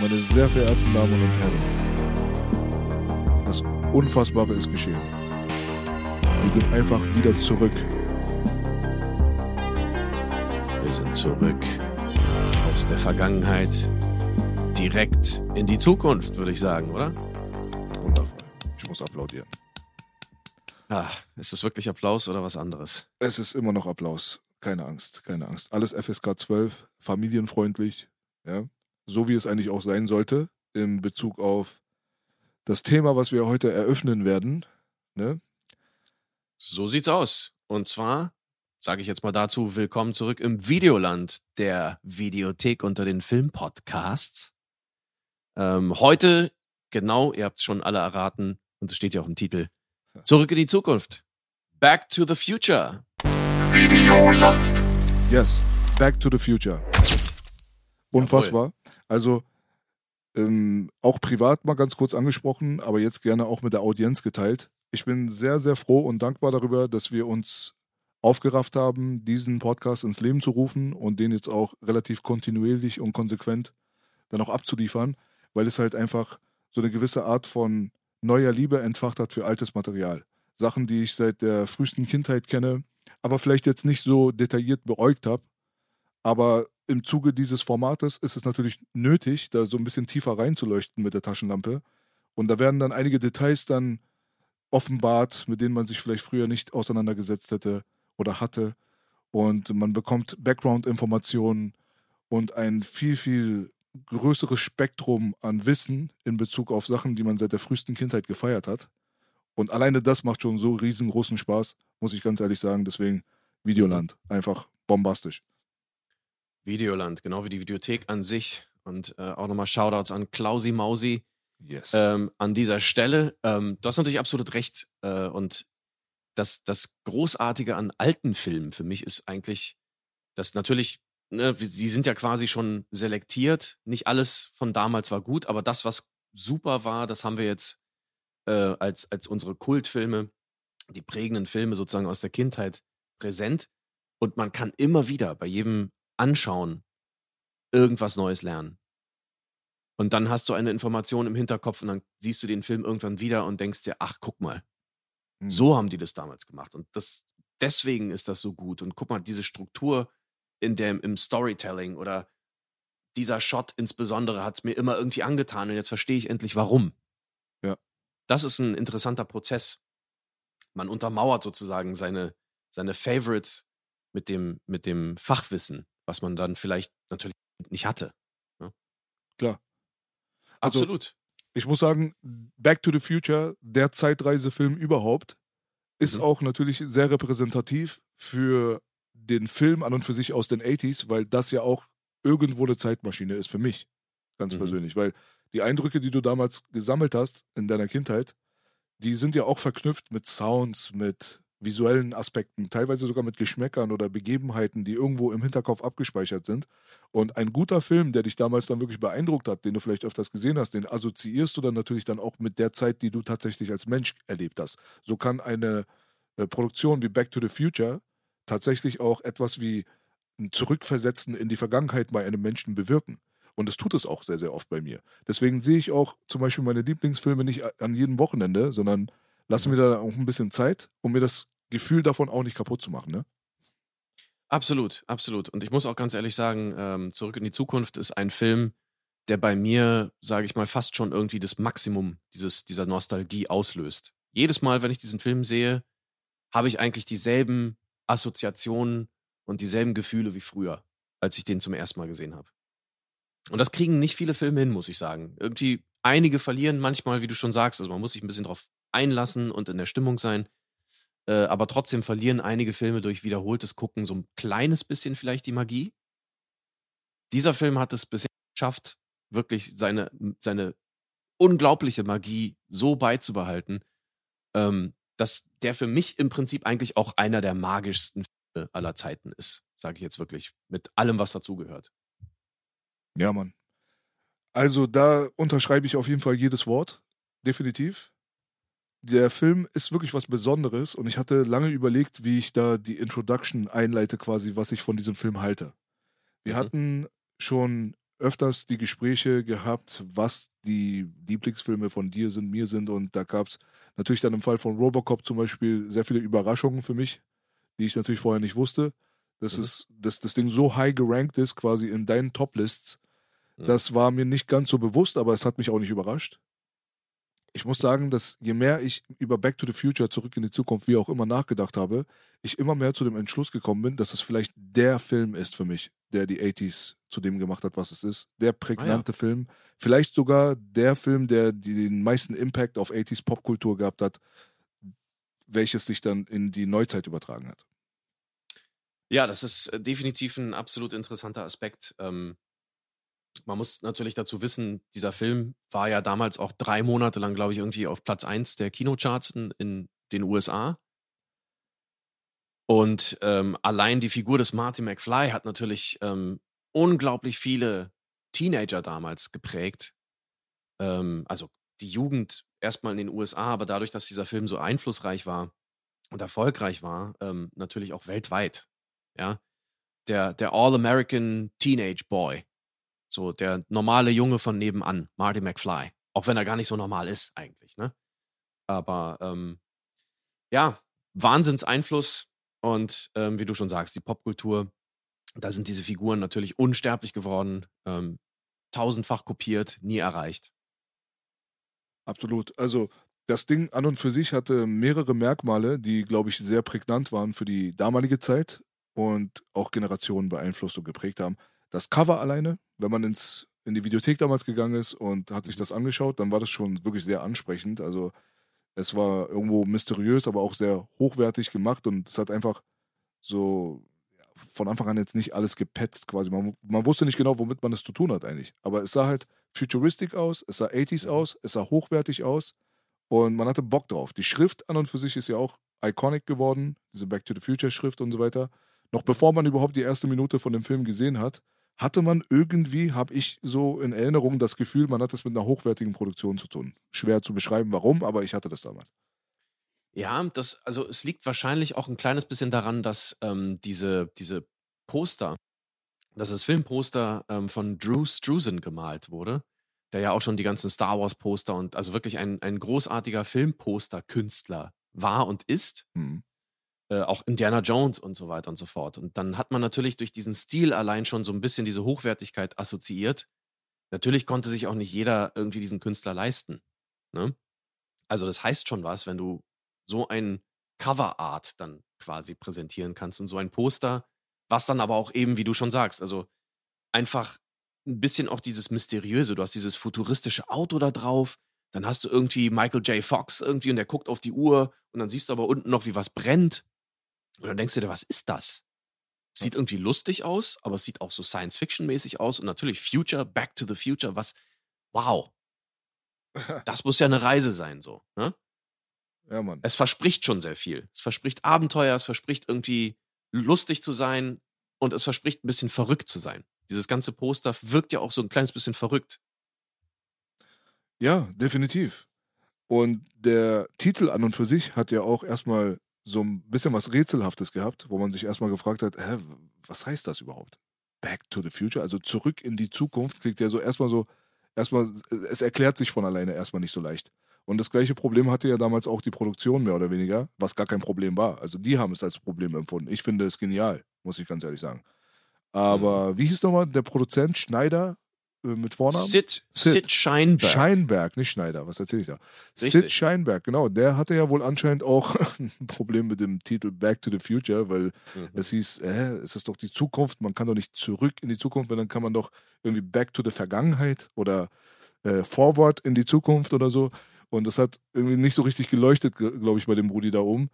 Meine sehr verehrten Damen und Herren, das Unfassbare ist geschehen. Wir sind einfach wieder zurück. Wir sind zurück aus der Vergangenheit direkt in die Zukunft, würde ich sagen, oder? Wundervoll. Ich muss applaudieren. Ah, ist das wirklich Applaus oder was anderes? Es ist immer noch Applaus. Keine Angst, keine Angst. Alles FSK 12, familienfreundlich, ja. So wie es eigentlich auch sein sollte, in Bezug auf das Thema, was wir heute eröffnen werden. Ne? So sieht's aus. Und zwar sage ich jetzt mal dazu, willkommen zurück im Videoland der Videothek unter den Filmpodcasts. Ähm, heute, genau, ihr habt es schon alle erraten und es steht ja auch im Titel, zurück in die Zukunft. Back to the Future. Yes, Back to the Future. Unfassbar. Also ähm, auch privat mal ganz kurz angesprochen, aber jetzt gerne auch mit der Audienz geteilt. Ich bin sehr, sehr froh und dankbar darüber, dass wir uns aufgerafft haben, diesen Podcast ins Leben zu rufen und den jetzt auch relativ kontinuierlich und konsequent dann auch abzuliefern, weil es halt einfach so eine gewisse Art von neuer Liebe entfacht hat für altes Material. Sachen, die ich seit der frühesten Kindheit kenne, aber vielleicht jetzt nicht so detailliert beäugt habe. Aber im Zuge dieses Formates ist es natürlich nötig, da so ein bisschen tiefer reinzuleuchten mit der Taschenlampe. Und da werden dann einige Details dann offenbart, mit denen man sich vielleicht früher nicht auseinandergesetzt hätte oder hatte. Und man bekommt Background-Informationen und ein viel, viel größeres Spektrum an Wissen in Bezug auf Sachen, die man seit der frühesten Kindheit gefeiert hat. Und alleine das macht schon so riesengroßen Spaß, muss ich ganz ehrlich sagen. Deswegen Videoland. Einfach bombastisch. Videoland, genau wie die Videothek an sich. Und äh, auch nochmal Shoutouts an Klausi Mausi Yes. ähm, an dieser Stelle. Ähm, du hast natürlich absolut recht. Äh, und das, das Großartige an alten Filmen für mich ist eigentlich, dass natürlich, ne, sie sind ja quasi schon selektiert. Nicht alles von damals war gut, aber das, was super war, das haben wir jetzt äh, als, als unsere Kultfilme, die prägenden Filme sozusagen aus der Kindheit präsent. Und man kann immer wieder bei jedem Anschauen irgendwas Neues lernen. Und dann hast du eine Information im Hinterkopf und dann siehst du den Film irgendwann wieder und denkst dir, ach, guck mal, Hm. so haben die das damals gemacht. Und das, deswegen ist das so gut. Und guck mal, diese Struktur in dem, im Storytelling oder dieser Shot insbesondere hat es mir immer irgendwie angetan und jetzt verstehe ich endlich warum. Ja. Das ist ein interessanter Prozess. Man untermauert sozusagen seine, seine Favorites mit dem, mit dem Fachwissen, was man dann vielleicht natürlich nicht hatte. Klar. Also- Absolut. Ich muss sagen, Back to the Future, der Zeitreisefilm überhaupt, ist Mhm. auch natürlich sehr repräsentativ für den Film an und für sich aus den 80s, weil das ja auch irgendwo eine Zeitmaschine ist für mich, ganz Mhm. persönlich. Weil die Eindrücke, die du damals gesammelt hast in deiner Kindheit, die sind ja auch verknüpft mit Sounds, mit visuellen Aspekten, teilweise sogar mit Geschmäckern oder Begebenheiten, die irgendwo im Hinterkopf abgespeichert sind. Und ein guter Film, der dich damals dann wirklich beeindruckt hat, den du vielleicht öfters gesehen hast, den assoziierst du dann natürlich dann auch mit der Zeit, die du tatsächlich als Mensch erlebt hast. So kann eine äh, Produktion wie Back to the Future tatsächlich auch etwas wie ein Zurückversetzen in die Vergangenheit bei einem Menschen bewirken. Und das tut es auch sehr, sehr oft bei mir. Deswegen sehe ich auch zum Beispiel meine Lieblingsfilme nicht an jedem Wochenende, sondern lasse mir da auch ein bisschen Zeit, um mir das Gefühl davon auch nicht kaputt zu machen. Ne? Absolut, absolut. Und ich muss auch ganz ehrlich sagen, ähm, Zurück in die Zukunft ist ein Film, der bei mir, sage ich mal, fast schon irgendwie das Maximum dieses, dieser Nostalgie auslöst. Jedes Mal, wenn ich diesen Film sehe, habe ich eigentlich dieselben Assoziationen und dieselben Gefühle wie früher, als ich den zum ersten Mal gesehen habe. Und das kriegen nicht viele Filme hin, muss ich sagen. Irgendwie einige verlieren manchmal, wie du schon sagst, also man muss sich ein bisschen drauf einlassen und in der Stimmung sein. Äh, aber trotzdem verlieren einige Filme durch wiederholtes Gucken so ein kleines bisschen vielleicht die Magie. dieser Film hat es bisher geschafft, wirklich seine, seine unglaubliche Magie so beizubehalten, ähm, dass der für mich im Prinzip eigentlich auch einer der magischsten Filme aller Zeiten ist, sage ich jetzt wirklich, mit allem, was dazugehört. Ja, Mann. Also da unterschreibe ich auf jeden Fall jedes Wort, definitiv. Der Film ist wirklich was Besonderes und ich hatte lange überlegt, wie ich da die Introduction einleite, quasi, was ich von diesem Film halte. Wir mhm. hatten schon öfters die Gespräche gehabt, was die Lieblingsfilme von dir sind, mir sind und da gab es natürlich dann im Fall von Robocop zum Beispiel sehr viele Überraschungen für mich, die ich natürlich vorher nicht wusste. Dass, mhm. es, dass das Ding so high gerankt ist, quasi in deinen Top-Lists. Mhm. Das war mir nicht ganz so bewusst, aber es hat mich auch nicht überrascht ich muss sagen, dass je mehr ich über Back to the Future, zurück in die Zukunft, wie auch immer nachgedacht habe, ich immer mehr zu dem Entschluss gekommen bin, dass es vielleicht der Film ist für mich, der die 80s zu dem gemacht hat, was es ist. Der prägnante ah, ja. Film. Vielleicht sogar der Film, der den meisten Impact auf 80s Popkultur gehabt hat, welches sich dann in die Neuzeit übertragen hat. Ja, das ist äh, definitiv ein absolut interessanter Aspekt. Ähm, man muss natürlich dazu wissen, dieser Film war ja damals auch drei Monate lang, glaube ich, irgendwie auf Platz 1 der Kinocharts in, in den USA. Und ähm, allein die Figur des Marty McFly hat natürlich ähm, unglaublich viele Teenager damals geprägt. Ähm, also die Jugend erstmal in den USA, aber dadurch, dass dieser Film so einflussreich war und erfolgreich war, ähm, natürlich auch weltweit. Ja, der, der All-American Teenage Boy so der normale Junge von nebenan, Marty McFly. Auch wenn er gar nicht so normal ist, eigentlich, ne? Aber ähm, ja, Wahnsinnseinfluss und ähm, wie du schon sagst, die Popkultur, da sind diese Figuren natürlich unsterblich geworden, ähm, tausendfach kopiert, nie erreicht. Absolut. Also das Ding an und für sich hatte mehrere Merkmale, die, glaube ich, sehr prägnant waren für die damalige Zeit und auch Generationen beeinflusst und geprägt haben. Das Cover alleine, wenn man ins, in die Videothek damals gegangen ist und hat sich das angeschaut, dann war das schon wirklich sehr ansprechend. Also es war irgendwo mysteriös, aber auch sehr hochwertig gemacht und es hat einfach so von Anfang an jetzt nicht alles gepetzt quasi. Man, man wusste nicht genau, womit man es zu tun hat eigentlich. Aber es sah halt futuristic aus, es sah 80s mhm. aus, es sah hochwertig aus und man hatte Bock drauf. Die Schrift an und für sich ist ja auch iconic geworden, diese Back to the Future Schrift und so weiter. Noch bevor man überhaupt die erste Minute von dem Film gesehen hat, hatte man irgendwie, habe ich so in Erinnerung, das Gefühl, man hat es mit einer hochwertigen Produktion zu tun. Schwer zu beschreiben, warum, aber ich hatte das damals. Ja, das, also es liegt wahrscheinlich auch ein kleines bisschen daran, dass ähm, diese, diese Poster, dass das Filmposter ähm, von Drew Struzan gemalt wurde, der ja auch schon die ganzen Star Wars Poster und also wirklich ein, ein großartiger Filmposter-Künstler war und ist. Mhm. Äh, auch Indiana Jones und so weiter und so fort. Und dann hat man natürlich durch diesen Stil allein schon so ein bisschen diese Hochwertigkeit assoziiert. Natürlich konnte sich auch nicht jeder irgendwie diesen Künstler leisten. Ne? Also das heißt schon was, wenn du so ein Coverart dann quasi präsentieren kannst und so ein Poster, was dann aber auch eben, wie du schon sagst, also einfach ein bisschen auch dieses Mysteriöse. Du hast dieses futuristische Auto da drauf, dann hast du irgendwie Michael J. Fox irgendwie und der guckt auf die Uhr und dann siehst du aber unten noch, wie was brennt. Und dann denkst du dir, was ist das? Sieht irgendwie lustig aus, aber es sieht auch so Science-Fiction-mäßig aus. Und natürlich Future, Back to the Future, was, wow. Das muss ja eine Reise sein, so. Ne? Ja, Mann. Es verspricht schon sehr viel. Es verspricht Abenteuer, es verspricht irgendwie lustig zu sein und es verspricht ein bisschen verrückt zu sein. Dieses ganze Poster wirkt ja auch so ein kleines bisschen verrückt. Ja, definitiv. Und der Titel an und für sich hat ja auch erstmal so ein bisschen was Rätselhaftes gehabt, wo man sich erstmal gefragt hat, hä, was heißt das überhaupt? Back to the Future, also zurück in die Zukunft, klingt ja so erstmal so, erstmal, es erklärt sich von alleine erstmal nicht so leicht. Und das gleiche Problem hatte ja damals auch die Produktion mehr oder weniger, was gar kein Problem war. Also die haben es als Problem empfunden. Ich finde es genial, muss ich ganz ehrlich sagen. Aber mhm. wie hieß nochmal der Produzent Schneider? Äh, mit Vornamen? Sid, Sid, Sid Scheinberg. Scheinberg, nicht Schneider, was erzähle ich da? Richtig. Sid Scheinberg, genau. Der hatte ja wohl anscheinend auch ein Problem mit dem Titel Back to the Future, weil mhm. es hieß, äh, es ist doch die Zukunft, man kann doch nicht zurück in die Zukunft, weil dann kann man doch irgendwie Back to the Vergangenheit oder äh, Forward in die Zukunft oder so. Und das hat irgendwie nicht so richtig geleuchtet, glaube ich, bei dem Brudi da oben.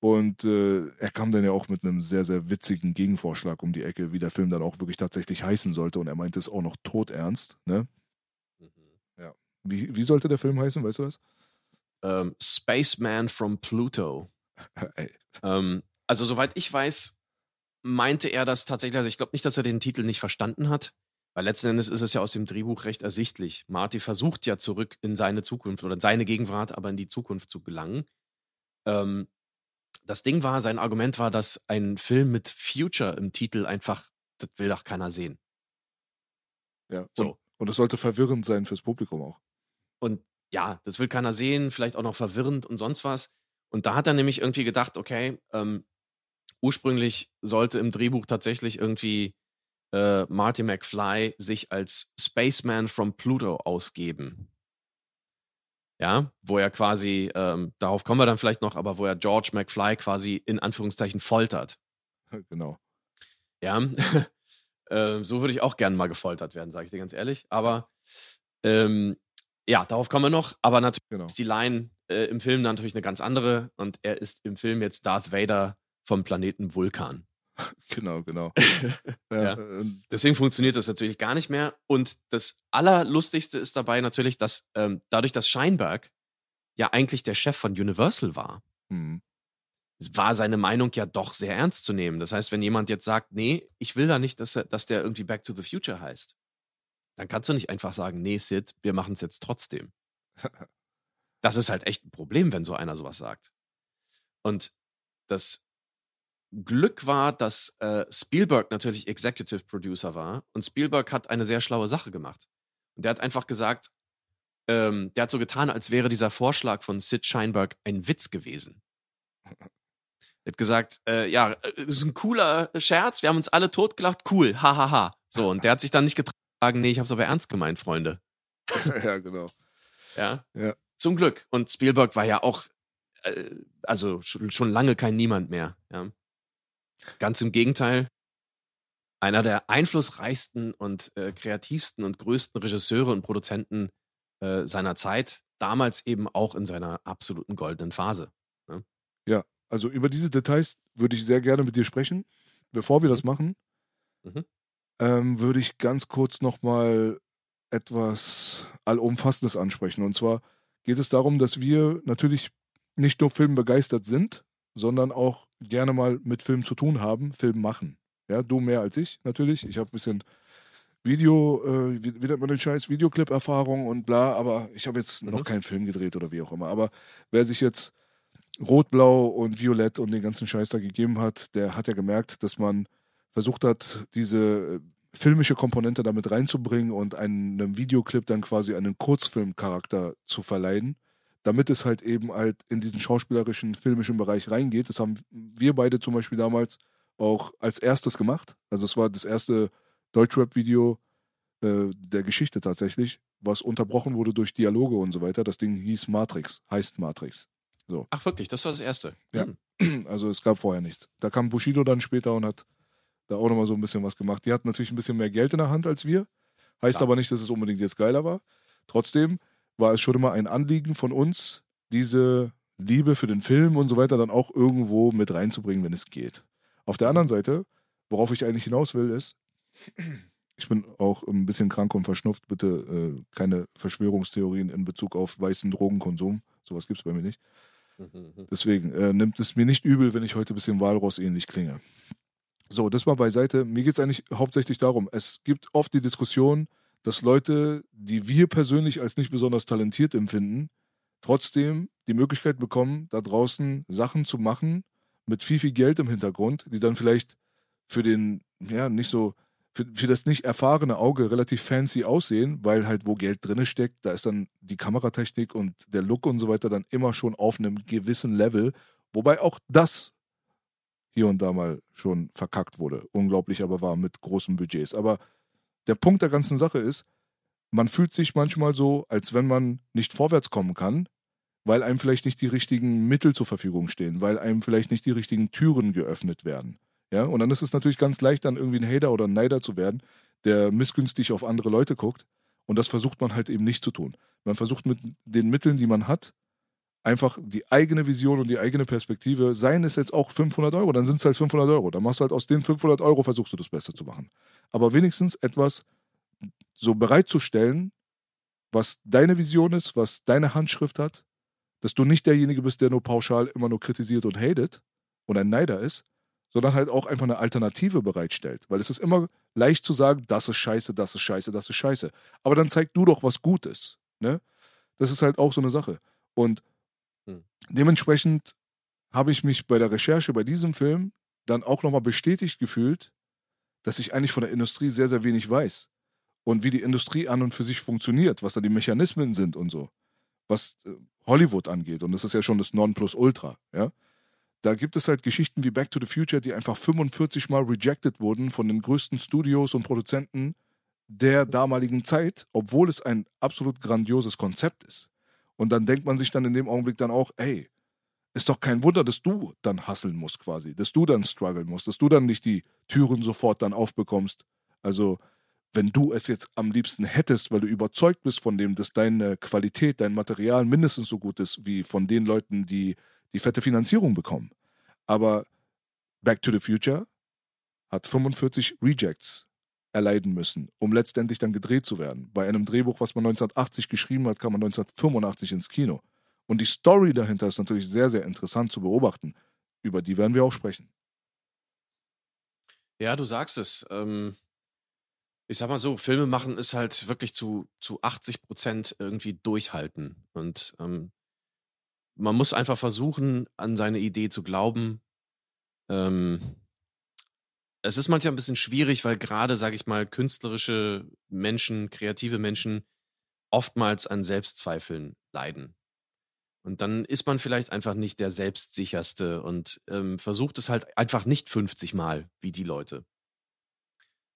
Und äh, er kam dann ja auch mit einem sehr, sehr witzigen Gegenvorschlag um die Ecke, wie der Film dann auch wirklich tatsächlich heißen sollte. Und er meinte es auch noch todernst. Ne? Mhm. Ja. Wie, wie sollte der Film heißen, weißt du das? Um, ähm, Spaceman from Pluto. ähm, also, soweit ich weiß, meinte er das tatsächlich. Also, ich glaube nicht, dass er den Titel nicht verstanden hat. Weil letzten Endes ist es ja aus dem Drehbuch recht ersichtlich. Marty versucht ja zurück in seine Zukunft oder in seine Gegenwart, aber in die Zukunft zu gelangen. Ähm, das Ding war, sein Argument war, dass ein Film mit Future im Titel einfach, das will doch keiner sehen. Ja, so. Und es sollte verwirrend sein fürs Publikum auch. Und ja, das will keiner sehen, vielleicht auch noch verwirrend und sonst was. Und da hat er nämlich irgendwie gedacht, okay, ähm, ursprünglich sollte im Drehbuch tatsächlich irgendwie äh, Marty McFly sich als Spaceman from Pluto ausgeben ja, wo er quasi, ähm, darauf kommen wir dann vielleicht noch, aber wo er George McFly quasi in Anführungszeichen foltert. Genau. Ja, äh, so würde ich auch gerne mal gefoltert werden, sage ich dir ganz ehrlich. Aber ähm, ja, darauf kommen wir noch. Aber natürlich genau. ist die Line äh, im Film natürlich eine ganz andere und er ist im Film jetzt Darth Vader vom Planeten Vulkan. Genau, genau. ja. Deswegen funktioniert das natürlich gar nicht mehr. Und das Allerlustigste ist dabei natürlich, dass ähm, dadurch, dass Scheinberg ja eigentlich der Chef von Universal war, mhm. war seine Meinung ja doch sehr ernst zu nehmen. Das heißt, wenn jemand jetzt sagt, nee, ich will da nicht, dass, er, dass der irgendwie Back to the Future heißt, dann kannst du nicht einfach sagen, nee, Sid, wir machen es jetzt trotzdem. das ist halt echt ein Problem, wenn so einer sowas sagt. Und das Glück war, dass äh, Spielberg natürlich Executive Producer war und Spielberg hat eine sehr schlaue Sache gemacht. Und der hat einfach gesagt, ähm, der hat so getan, als wäre dieser Vorschlag von Sid Scheinberg ein Witz gewesen. Er hat gesagt, äh, ja, äh, ist ein cooler Scherz, wir haben uns alle totgelacht, cool, hahaha. Ha, ha. So, und der hat sich dann nicht getragen, nee, ich hab's aber ernst gemeint, Freunde. ja, genau. Ja? ja. Zum Glück. Und Spielberg war ja auch, äh, also schon, schon lange kein Niemand mehr. Ja? Ganz im Gegenteil. Einer der einflussreichsten und äh, kreativsten und größten Regisseure und Produzenten äh, seiner Zeit, damals eben auch in seiner absoluten goldenen Phase. Ne? Ja, also über diese Details würde ich sehr gerne mit dir sprechen. Bevor wir das mhm. machen, mhm. ähm, würde ich ganz kurz nochmal etwas Allumfassendes ansprechen. Und zwar geht es darum, dass wir natürlich nicht nur filmbegeistert sind, sondern auch gerne mal mit Film zu tun haben, Film machen. Ja, du mehr als ich natürlich. Ich habe ein bisschen Video, äh, wie, wie nennt man den Scheiß, Videoclip-Erfahrung und bla, aber ich habe jetzt mhm. noch keinen Film gedreht oder wie auch immer. Aber wer sich jetzt Rot, Blau und Violett und den ganzen Scheiß da gegeben hat, der hat ja gemerkt, dass man versucht hat, diese äh, filmische Komponente damit reinzubringen und einem Videoclip dann quasi einen Kurzfilmcharakter zu verleihen damit es halt eben halt in diesen schauspielerischen, filmischen Bereich reingeht. Das haben wir beide zum Beispiel damals auch als erstes gemacht. Also es war das erste Deutschrap-Video äh, der Geschichte tatsächlich, was unterbrochen wurde durch Dialoge und so weiter. Das Ding hieß Matrix, heißt Matrix. So. Ach wirklich, das war das erste. Ja. Hm. Also es gab vorher nichts. Da kam Bushido dann später und hat da auch nochmal so ein bisschen was gemacht. Die hatten natürlich ein bisschen mehr Geld in der Hand als wir. Heißt ja. aber nicht, dass es unbedingt jetzt geiler war. Trotzdem war es schon immer ein Anliegen von uns, diese Liebe für den Film und so weiter dann auch irgendwo mit reinzubringen, wenn es geht. Auf der anderen Seite, worauf ich eigentlich hinaus will, ist, ich bin auch ein bisschen krank und verschnupft. Bitte äh, keine Verschwörungstheorien in Bezug auf weißen Drogenkonsum. Sowas gibt es bei mir nicht. Deswegen äh, nimmt es mir nicht übel, wenn ich heute ein bisschen Walross ähnlich klinge. So, das mal beiseite. Mir geht es eigentlich hauptsächlich darum, es gibt oft die Diskussion, dass Leute, die wir persönlich als nicht besonders talentiert empfinden, trotzdem die Möglichkeit bekommen, da draußen Sachen zu machen mit viel, viel Geld im Hintergrund, die dann vielleicht für den, ja, nicht so, für, für das nicht erfahrene Auge relativ fancy aussehen, weil halt wo Geld drin steckt, da ist dann die Kameratechnik und der Look und so weiter dann immer schon auf einem gewissen Level, wobei auch das hier und da mal schon verkackt wurde. Unglaublich aber war mit großen Budgets. Aber der Punkt der ganzen Sache ist, man fühlt sich manchmal so, als wenn man nicht vorwärts kommen kann, weil einem vielleicht nicht die richtigen Mittel zur Verfügung stehen, weil einem vielleicht nicht die richtigen Türen geöffnet werden. Ja, und dann ist es natürlich ganz leicht, dann irgendwie ein Hater oder ein Neider zu werden, der missgünstig auf andere Leute guckt. Und das versucht man halt eben nicht zu tun. Man versucht mit den Mitteln, die man hat, einfach die eigene Vision und die eigene Perspektive, seien es jetzt auch 500 Euro, dann sind es halt 500 Euro. Dann machst du halt aus den 500 Euro, versuchst du das Beste zu machen. Aber wenigstens etwas so bereitzustellen, was deine Vision ist, was deine Handschrift hat, dass du nicht derjenige bist, der nur pauschal immer nur kritisiert und hatet und ein Neider ist, sondern halt auch einfach eine Alternative bereitstellt. Weil es ist immer leicht zu sagen, das ist scheiße, das ist scheiße, das ist scheiße. Aber dann zeig du doch, was gut ist. Ne? Das ist halt auch so eine Sache. Und hm. dementsprechend habe ich mich bei der Recherche bei diesem Film dann auch nochmal bestätigt gefühlt, dass ich eigentlich von der Industrie sehr, sehr wenig weiß. Und wie die Industrie an und für sich funktioniert, was da die Mechanismen sind und so. Was äh, Hollywood angeht. Und das ist ja schon das Nonplusultra, ja. Da gibt es halt Geschichten wie Back to the Future, die einfach 45 Mal rejected wurden von den größten Studios und Produzenten der damaligen Zeit, obwohl es ein absolut grandioses Konzept ist. Und dann denkt man sich dann in dem Augenblick dann auch, ey, ist doch kein Wunder, dass du dann hasseln musst quasi, dass du dann strugglen musst, dass du dann nicht die Türen sofort dann aufbekommst. Also, wenn du es jetzt am liebsten hättest, weil du überzeugt bist von dem, dass deine Qualität, dein Material mindestens so gut ist wie von den Leuten, die die fette Finanzierung bekommen. Aber Back to the Future hat 45 Rejects erleiden müssen, um letztendlich dann gedreht zu werden. Bei einem Drehbuch, was man 1980 geschrieben hat, kam man 1985 ins Kino. Und die Story dahinter ist natürlich sehr, sehr interessant zu beobachten. Über die werden wir auch sprechen. Ja, du sagst es. Ähm, ich sag mal so, Filme machen ist halt wirklich zu, zu 80 Prozent irgendwie durchhalten. Und ähm, man muss einfach versuchen, an seine Idee zu glauben. Ähm, es ist manchmal ein bisschen schwierig, weil gerade, sage ich mal, künstlerische Menschen, kreative Menschen oftmals an Selbstzweifeln leiden. Und dann ist man vielleicht einfach nicht der selbstsicherste und ähm, versucht es halt einfach nicht 50 Mal wie die Leute.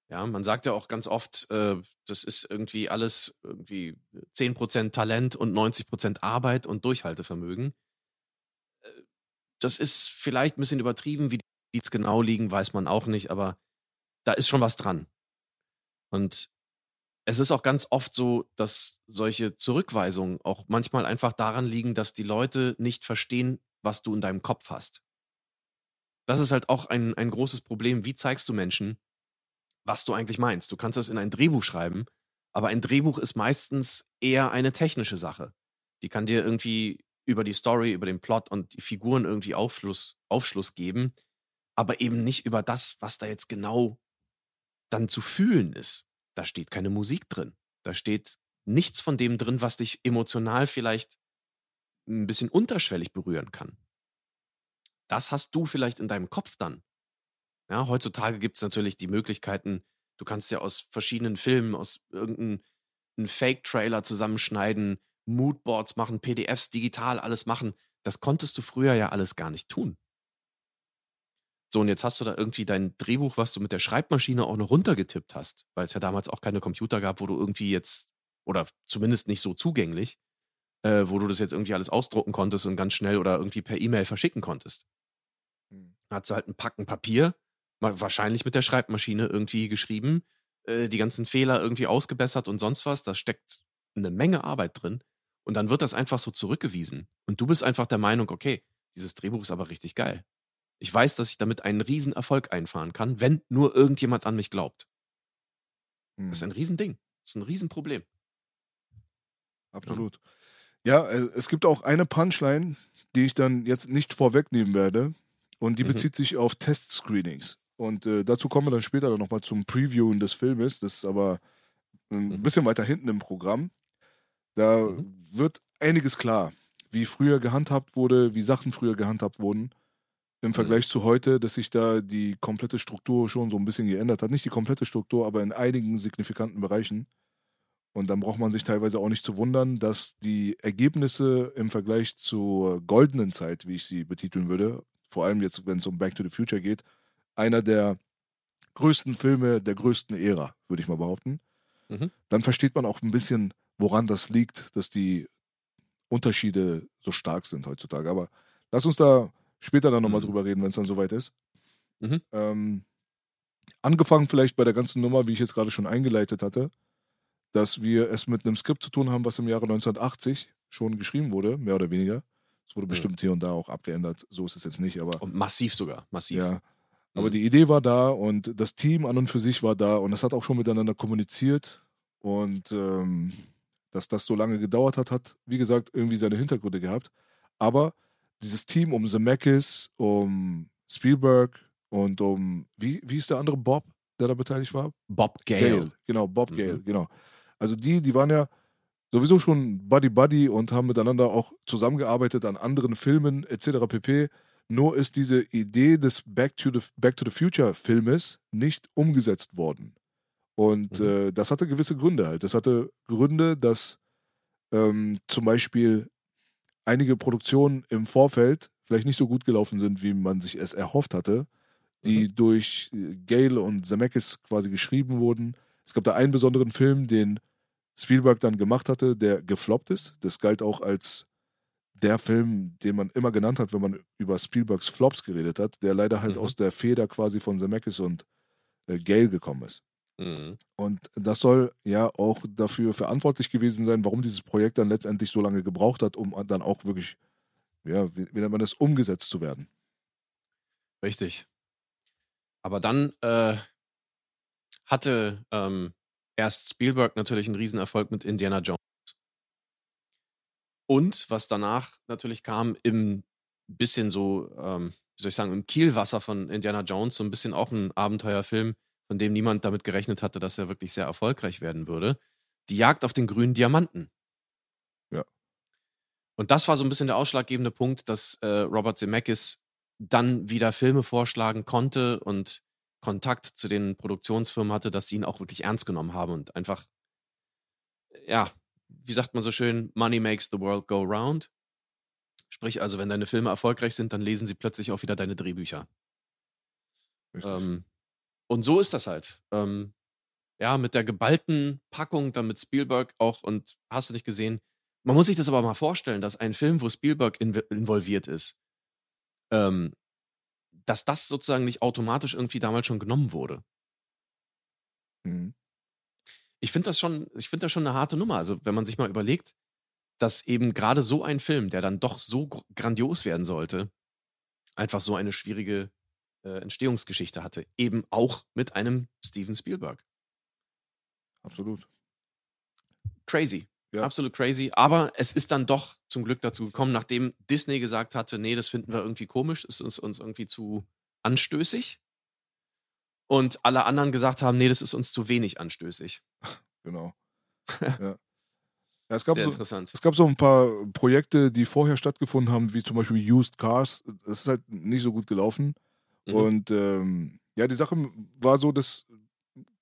Ja, man sagt ja auch ganz oft, äh, das ist irgendwie alles irgendwie 10% Talent und 90% Arbeit und Durchhaltevermögen. Äh, das ist vielleicht ein bisschen übertrieben, wie die es genau liegen, weiß man auch nicht, aber da ist schon was dran. Und es ist auch ganz oft so, dass solche Zurückweisungen auch manchmal einfach daran liegen, dass die Leute nicht verstehen, was du in deinem Kopf hast. Das ist halt auch ein, ein großes Problem. Wie zeigst du Menschen, was du eigentlich meinst. Du kannst das in ein Drehbuch schreiben, aber ein Drehbuch ist meistens eher eine technische Sache. Die kann dir irgendwie über die Story, über den Plot und die Figuren irgendwie Aufschluss, Aufschluss geben, aber eben nicht über das, was da jetzt genau dann zu fühlen ist. Da steht keine Musik drin. Da steht nichts von dem drin, was dich emotional vielleicht ein bisschen unterschwellig berühren kann. Das hast du vielleicht in deinem Kopf dann. Ja, heutzutage gibt es natürlich die Möglichkeiten, du kannst ja aus verschiedenen Filmen, aus irgendeinem Fake-Trailer zusammenschneiden, Moodboards machen, PDFs digital alles machen. Das konntest du früher ja alles gar nicht tun. So, und jetzt hast du da irgendwie dein Drehbuch, was du mit der Schreibmaschine auch noch runtergetippt hast, weil es ja damals auch keine Computer gab, wo du irgendwie jetzt, oder zumindest nicht so zugänglich, äh, wo du das jetzt irgendwie alles ausdrucken konntest und ganz schnell oder irgendwie per E-Mail verschicken konntest. Hm. Hast du halt ein Packen Papier, wahrscheinlich mit der Schreibmaschine irgendwie geschrieben, äh, die ganzen Fehler irgendwie ausgebessert und sonst was. Da steckt eine Menge Arbeit drin. Und dann wird das einfach so zurückgewiesen. Und du bist einfach der Meinung, okay, dieses Drehbuch ist aber richtig geil. Ich weiß, dass ich damit einen Riesenerfolg einfahren kann, wenn nur irgendjemand an mich glaubt. Hm. Das ist hm. ein Riesending. Das ist ein Riesenproblem. Absolut. Ja, äh, es gibt auch eine Punchline, die ich dann jetzt nicht vorwegnehmen werde. Und die mhm. bezieht sich auf Testscreenings. Und äh, dazu kommen wir dann später dann nochmal zum Previewen des Filmes. Das ist aber ein mhm. bisschen weiter hinten im Programm. Da mhm. wird einiges klar, wie früher gehandhabt wurde, wie Sachen früher gehandhabt wurden. Im mhm. Vergleich zu heute, dass sich da die komplette Struktur schon so ein bisschen geändert hat. Nicht die komplette Struktur, aber in einigen signifikanten Bereichen. Und dann braucht man sich teilweise auch nicht zu wundern, dass die Ergebnisse im Vergleich zur goldenen Zeit, wie ich sie betiteln würde, vor allem jetzt, wenn es um Back to the Future geht, einer der größten Filme der größten Ära, würde ich mal behaupten. Mhm. Dann versteht man auch ein bisschen, woran das liegt, dass die Unterschiede so stark sind heutzutage. Aber lass uns da später dann nochmal mhm. drüber reden, wenn es dann soweit ist. Mhm. Ähm, angefangen vielleicht bei der ganzen Nummer, wie ich jetzt gerade schon eingeleitet hatte, dass wir es mit einem Skript zu tun haben, was im Jahre 1980 schon geschrieben wurde, mehr oder weniger. Es wurde bestimmt hier und da auch abgeändert. So ist es jetzt nicht, aber. Und massiv sogar, massiv. Ja. Aber mhm. die Idee war da und das Team an und für sich war da und das hat auch schon miteinander kommuniziert. Und ähm, dass das so lange gedauert hat, hat, wie gesagt, irgendwie seine Hintergründe gehabt. Aber dieses Team um Zemeckis, um Spielberg und um, wie, wie ist der andere Bob, der da beteiligt war? Bob Gale. Gale. Genau, Bob mhm. Gale, genau. Also die, die waren ja sowieso schon Buddy Buddy und haben miteinander auch zusammengearbeitet an anderen Filmen etc. pp. Nur ist diese Idee des Back to the, Back to the Future Filmes nicht umgesetzt worden. Und mhm. äh, das hatte gewisse Gründe halt. Das hatte Gründe, dass ähm, zum Beispiel einige Produktionen im Vorfeld vielleicht nicht so gut gelaufen sind, wie man sich es erhofft hatte, die mhm. durch äh, Gale und Zemeckis quasi geschrieben wurden. Es gab da einen besonderen Film, den Spielberg dann gemacht hatte, der gefloppt ist. Das galt auch als der Film, den man immer genannt hat, wenn man über Spielbergs Flops geredet hat, der leider halt mhm. aus der Feder quasi von Zemeckis und äh, Gale gekommen ist. Mhm. Und das soll ja auch dafür verantwortlich gewesen sein, warum dieses Projekt dann letztendlich so lange gebraucht hat, um dann auch wirklich, ja, wie, wie nennt man das, umgesetzt zu werden. Richtig. Aber dann äh, hatte ähm, erst Spielberg natürlich einen Riesenerfolg mit Indiana Jones. Und was danach natürlich kam, im bisschen so, ähm, wie soll ich sagen, im Kielwasser von Indiana Jones, so ein bisschen auch ein Abenteuerfilm, von dem niemand damit gerechnet hatte, dass er wirklich sehr erfolgreich werden würde. Die Jagd auf den grünen Diamanten. Ja. Und das war so ein bisschen der ausschlaggebende Punkt, dass äh, Robert Zemeckis dann wieder Filme vorschlagen konnte und Kontakt zu den Produktionsfirmen hatte, dass sie ihn auch wirklich ernst genommen haben und einfach, ja, wie sagt man so schön, Money makes the world go round. Sprich also, wenn deine Filme erfolgreich sind, dann lesen sie plötzlich auch wieder deine Drehbücher. Ähm, und so ist das halt. Ähm, ja, mit der geballten Packung, dann mit Spielberg auch und hast du nicht gesehen. Man muss sich das aber mal vorstellen, dass ein Film, wo Spielberg involviert ist, ähm, dass das sozusagen nicht automatisch irgendwie damals schon genommen wurde. Mhm. Ich finde das schon, ich finde das schon eine harte Nummer. Also, wenn man sich mal überlegt, dass eben gerade so ein Film, der dann doch so grandios werden sollte, einfach so eine schwierige äh, Entstehungsgeschichte hatte. Eben auch mit einem Steven Spielberg. Absolut. Crazy. Ja. Absolut crazy. Aber es ist dann doch zum Glück dazu gekommen, nachdem Disney gesagt hatte, nee, das finden wir irgendwie komisch, ist uns, uns irgendwie zu anstößig. Und alle anderen gesagt haben, nee, das ist uns zu wenig anstößig. Genau. ja. Ja, es gab Sehr so, interessant. Es gab so ein paar Projekte, die vorher stattgefunden haben, wie zum Beispiel Used Cars. Das ist halt nicht so gut gelaufen. Mhm. Und ähm, ja, die Sache war so, dass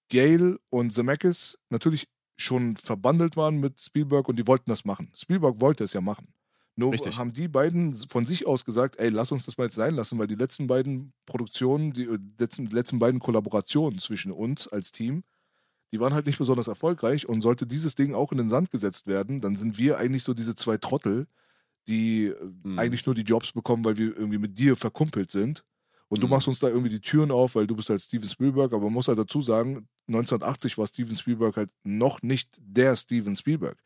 Gail und Zemeckis natürlich schon verbandelt waren mit Spielberg und die wollten das machen. Spielberg wollte es ja machen. Nur Richtig. haben die beiden von sich aus gesagt, ey, lass uns das mal jetzt sein lassen, weil die letzten beiden Produktionen, die letzten, letzten beiden Kollaborationen zwischen uns als Team, die waren halt nicht besonders erfolgreich und sollte dieses Ding auch in den Sand gesetzt werden, dann sind wir eigentlich so diese zwei Trottel, die mhm. eigentlich nur die Jobs bekommen, weil wir irgendwie mit dir verkumpelt sind und du mhm. machst uns da irgendwie die Türen auf, weil du bist halt Steven Spielberg, aber man muss halt dazu sagen, 1980 war Steven Spielberg halt noch nicht der Steven Spielberg.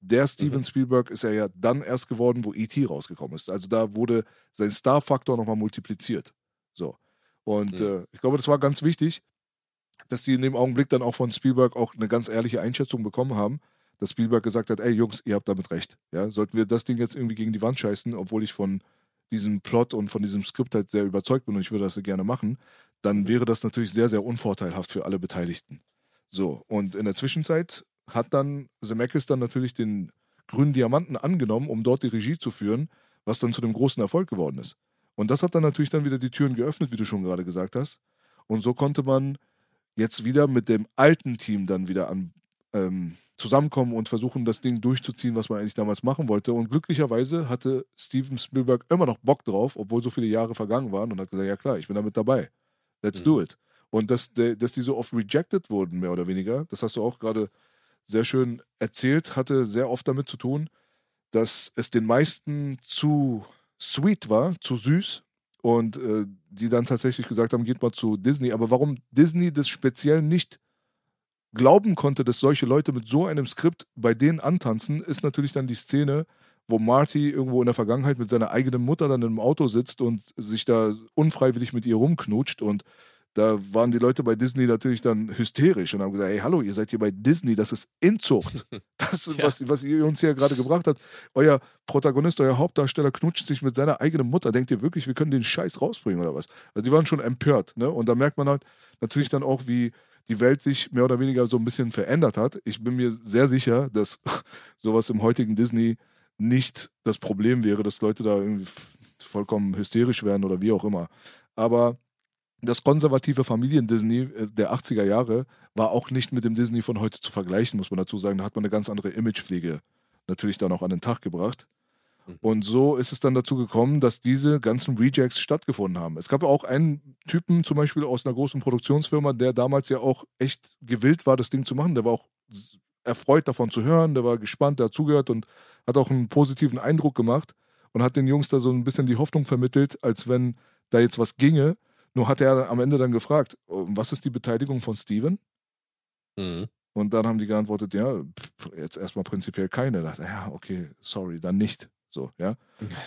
Der Steven mhm. Spielberg ist er ja dann erst geworden, wo E.T. rausgekommen ist. Also da wurde sein Star-Faktor nochmal multipliziert. So. Und mhm. äh, ich glaube, das war ganz wichtig, dass die in dem Augenblick dann auch von Spielberg auch eine ganz ehrliche Einschätzung bekommen haben, dass Spielberg gesagt hat, ey Jungs, ihr habt damit recht. Ja, sollten wir das Ding jetzt irgendwie gegen die Wand scheißen, obwohl ich von diesem Plot und von diesem Skript halt sehr überzeugt bin und ich würde das gerne machen, dann wäre das natürlich sehr, sehr unvorteilhaft für alle Beteiligten. So, und in der Zwischenzeit hat dann Zemeckis dann natürlich den grünen Diamanten angenommen, um dort die Regie zu führen, was dann zu dem großen Erfolg geworden ist. Und das hat dann natürlich dann wieder die Türen geöffnet, wie du schon gerade gesagt hast. Und so konnte man jetzt wieder mit dem alten Team dann wieder an, ähm, zusammenkommen und versuchen, das Ding durchzuziehen, was man eigentlich damals machen wollte. Und glücklicherweise hatte Steven Spielberg immer noch Bock drauf, obwohl so viele Jahre vergangen waren und hat gesagt, ja klar, ich bin damit dabei. Let's mhm. do it. Und dass, dass die so oft rejected wurden, mehr oder weniger, das hast du auch gerade sehr schön erzählt, hatte sehr oft damit zu tun, dass es den meisten zu sweet war, zu süß und äh, die dann tatsächlich gesagt haben, geht mal zu Disney. Aber warum Disney das speziell nicht glauben konnte, dass solche Leute mit so einem Skript bei denen antanzen, ist natürlich dann die Szene, wo Marty irgendwo in der Vergangenheit mit seiner eigenen Mutter dann im Auto sitzt und sich da unfreiwillig mit ihr rumknutscht und da waren die Leute bei Disney natürlich dann hysterisch und haben gesagt, hey, hallo, ihr seid hier bei Disney, das ist Inzucht. Das ist, ja. was, was ihr uns hier gerade gebracht habt. Euer Protagonist, euer Hauptdarsteller knutscht sich mit seiner eigenen Mutter. Denkt ihr wirklich, wir können den Scheiß rausbringen oder was? Also die waren schon empört, ne? Und da merkt man halt natürlich dann auch, wie die Welt sich mehr oder weniger so ein bisschen verändert hat. Ich bin mir sehr sicher, dass sowas im heutigen Disney nicht das Problem wäre, dass Leute da irgendwie vollkommen hysterisch werden oder wie auch immer. Aber das konservative Familien-Disney äh, der 80er Jahre war auch nicht mit dem Disney von heute zu vergleichen, muss man dazu sagen. Da hat man eine ganz andere Imagepflege natürlich dann auch an den Tag gebracht. Mhm. Und so ist es dann dazu gekommen, dass diese ganzen Rejects stattgefunden haben. Es gab auch einen Typen zum Beispiel aus einer großen Produktionsfirma, der damals ja auch echt gewillt war, das Ding zu machen. Der war auch erfreut davon zu hören, der war gespannt, der hat zugehört und hat auch einen positiven Eindruck gemacht und hat den Jungs da so ein bisschen die Hoffnung vermittelt, als wenn da jetzt was ginge. Nur hat er am Ende dann gefragt, oh, was ist die Beteiligung von Steven? Mhm. Und dann haben die geantwortet, ja, jetzt erstmal prinzipiell keine. Da dachte, ja, okay, sorry, dann nicht. So, ja.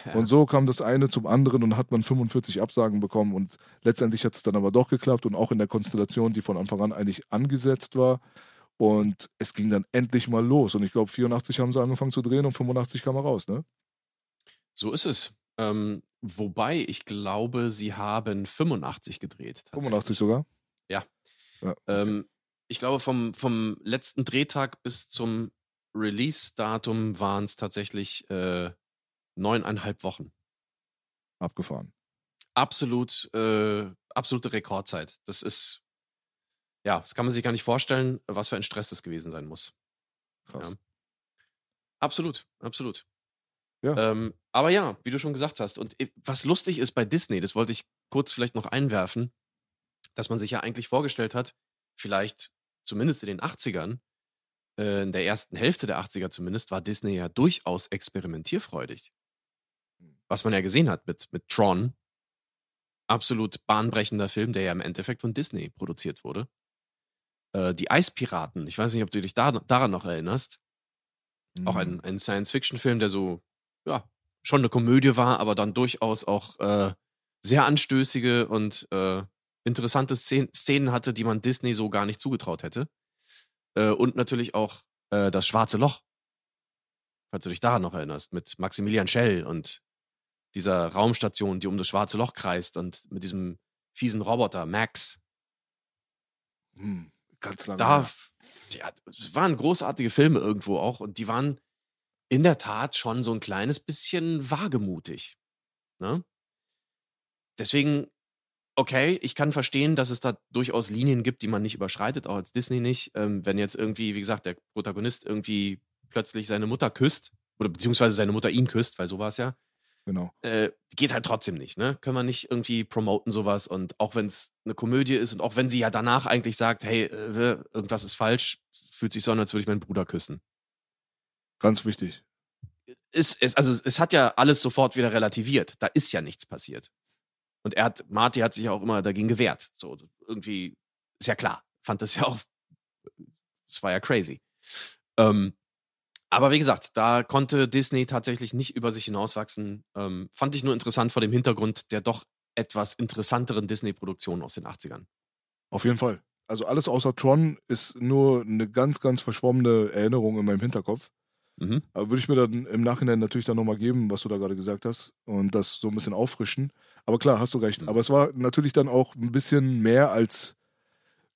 ja. Und so kam das eine zum anderen und hat man 45 Absagen bekommen und letztendlich hat es dann aber doch geklappt und auch in der Konstellation, die von Anfang an eigentlich angesetzt war. Und es ging dann endlich mal los. Und ich glaube, 84 haben sie angefangen zu drehen und 85 kam er raus, ne? So ist es. Ähm, wobei, ich glaube, sie haben 85 gedreht. 85 sogar? Ja. ja ähm, ich glaube, vom, vom letzten Drehtag bis zum Release-Datum waren es tatsächlich äh, neuneinhalb Wochen. Abgefahren. Absolut, äh, absolute Rekordzeit. Das ist, ja, das kann man sich gar nicht vorstellen, was für ein Stress das gewesen sein muss. Krass. Ja. Absolut, absolut. Ja. Ähm, aber ja, wie du schon gesagt hast. Und was lustig ist bei Disney, das wollte ich kurz vielleicht noch einwerfen, dass man sich ja eigentlich vorgestellt hat, vielleicht zumindest in den 80ern, äh, in der ersten Hälfte der 80er zumindest, war Disney ja durchaus experimentierfreudig. Was man ja gesehen hat mit, mit Tron. Absolut bahnbrechender Film, der ja im Endeffekt von Disney produziert wurde. Äh, die Eispiraten, ich weiß nicht, ob du dich da, daran noch erinnerst. Mhm. Auch ein, ein Science-Fiction-Film, der so ja, schon eine Komödie war, aber dann durchaus auch äh, sehr anstößige und äh, interessante Szenen hatte, die man Disney so gar nicht zugetraut hätte. Äh, und natürlich auch äh, das Schwarze Loch, falls du dich daran noch erinnerst, mit Maximilian Schell und dieser Raumstation, die um das Schwarze Loch kreist und mit diesem fiesen Roboter Max. Hm, ganz lange. Da, ja, es waren großartige Filme irgendwo auch und die waren in der Tat schon so ein kleines bisschen wagemutig. Ne? Deswegen, okay, ich kann verstehen, dass es da durchaus Linien gibt, die man nicht überschreitet, auch als Disney nicht. Ähm, wenn jetzt irgendwie, wie gesagt, der Protagonist irgendwie plötzlich seine Mutter küsst, oder beziehungsweise seine Mutter ihn küsst, weil so war es ja. Genau. Äh, geht halt trotzdem nicht, ne? Können wir nicht irgendwie promoten sowas und auch wenn es eine Komödie ist und auch wenn sie ja danach eigentlich sagt, hey, äh, irgendwas ist falsch, fühlt sich so an, als würde ich meinen Bruder küssen. Ganz wichtig. Ist, ist, also es hat ja alles sofort wieder relativiert. Da ist ja nichts passiert. Und er hat, Marty hat sich ja auch immer dagegen gewehrt. So, irgendwie, ist ja klar. Fand das ja auch, es war ja crazy. Ähm, aber wie gesagt, da konnte Disney tatsächlich nicht über sich hinauswachsen. Ähm, fand ich nur interessant vor dem Hintergrund der doch etwas interessanteren Disney-Produktionen aus den 80ern. Auf jeden Fall. Also alles außer Tron ist nur eine ganz, ganz verschwommene Erinnerung in meinem Hinterkopf. Mhm. Aber würde ich mir dann im Nachhinein natürlich dann nochmal geben, was du da gerade gesagt hast und das so ein bisschen auffrischen. Aber klar, hast du recht. Mhm. Aber es war natürlich dann auch ein bisschen mehr als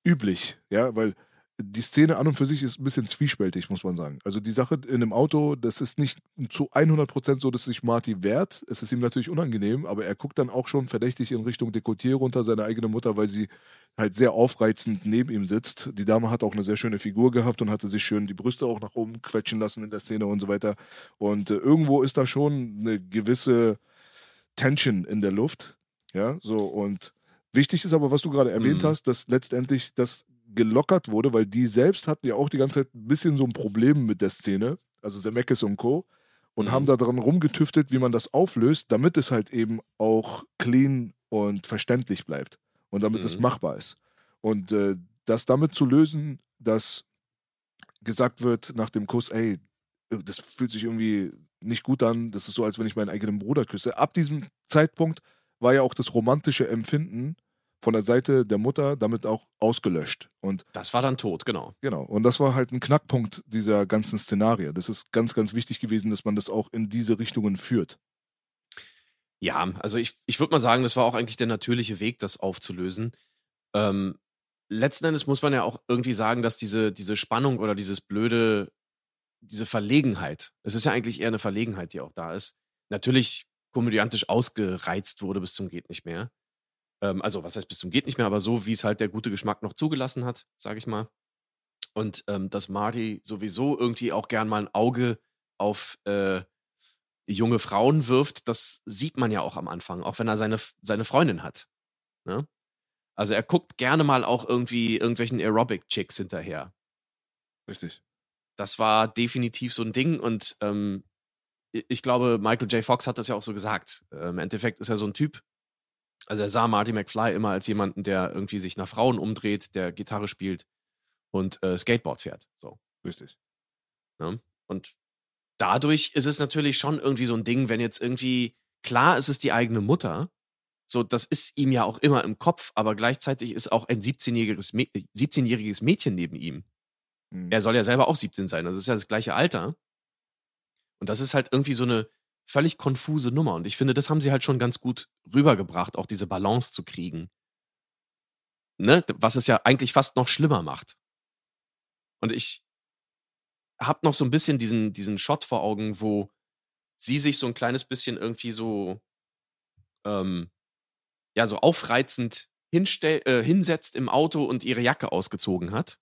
üblich, ja, weil die Szene an und für sich ist ein bisschen zwiespältig, muss man sagen. Also die Sache in einem Auto, das ist nicht zu 100% so, dass sich Marty wehrt. Es ist ihm natürlich unangenehm, aber er guckt dann auch schon verdächtig in Richtung Dekotier runter, seine eigene Mutter, weil sie halt sehr aufreizend neben ihm sitzt. Die Dame hat auch eine sehr schöne Figur gehabt und hatte sich schön die Brüste auch nach oben quetschen lassen in der Szene und so weiter. Und äh, irgendwo ist da schon eine gewisse Tension in der Luft. Ja, so und wichtig ist aber, was du gerade erwähnt mhm. hast, dass letztendlich das gelockert wurde, weil die selbst hatten ja auch die ganze Zeit ein bisschen so ein Problem mit der Szene, also Zemeckis und Co. Und mhm. haben da dran rumgetüftelt, wie man das auflöst, damit es halt eben auch clean und verständlich bleibt und damit mhm. es machbar ist. Und äh, das damit zu lösen, dass gesagt wird nach dem Kuss, ey, das fühlt sich irgendwie nicht gut an, das ist so, als wenn ich meinen eigenen Bruder küsse. Ab diesem Zeitpunkt war ja auch das romantische Empfinden von der Seite der Mutter damit auch ausgelöscht. Und das war dann tot, genau. Genau. Und das war halt ein Knackpunkt dieser ganzen Szenarie. Das ist ganz, ganz wichtig gewesen, dass man das auch in diese Richtungen führt. Ja, also ich, ich würde mal sagen, das war auch eigentlich der natürliche Weg, das aufzulösen. Ähm, letzten Endes muss man ja auch irgendwie sagen, dass diese, diese Spannung oder dieses blöde, diese Verlegenheit, es ist ja eigentlich eher eine Verlegenheit, die auch da ist, natürlich komödiantisch ausgereizt wurde bis zum geht nicht mehr. Ähm, also, was heißt bis zum geht nicht mehr, aber so, wie es halt der gute Geschmack noch zugelassen hat, sage ich mal. Und ähm, dass Marty sowieso irgendwie auch gern mal ein Auge auf äh, junge Frauen wirft, das sieht man ja auch am Anfang, auch wenn er seine, seine Freundin hat. Ne? Also er guckt gerne mal auch irgendwie irgendwelchen Aerobic-Chicks hinterher. Richtig. Das war definitiv so ein Ding und ähm, ich glaube, Michael J. Fox hat das ja auch so gesagt. Äh, Im Endeffekt ist er so ein Typ, also er sah Marty McFly immer als jemanden, der irgendwie sich nach Frauen umdreht, der Gitarre spielt und äh, Skateboard fährt. So. Richtig. Ne? Und dadurch ist es natürlich schon irgendwie so ein Ding, wenn jetzt irgendwie, klar ist es die eigene Mutter, so, das ist ihm ja auch immer im Kopf, aber gleichzeitig ist auch ein 17-jähriges 17 Mädchen neben ihm. Mhm. Er soll ja selber auch 17 sein, also ist ja das gleiche Alter. Und das ist halt irgendwie so eine völlig konfuse Nummer. Und ich finde, das haben sie halt schon ganz gut rübergebracht, auch diese Balance zu kriegen. Ne? Was es ja eigentlich fast noch schlimmer macht. Und ich hab noch so ein bisschen diesen, diesen Shot vor Augen, wo sie sich so ein kleines bisschen irgendwie so, ähm, ja, so aufreizend hinstell, äh, hinsetzt im Auto und ihre Jacke ausgezogen hat.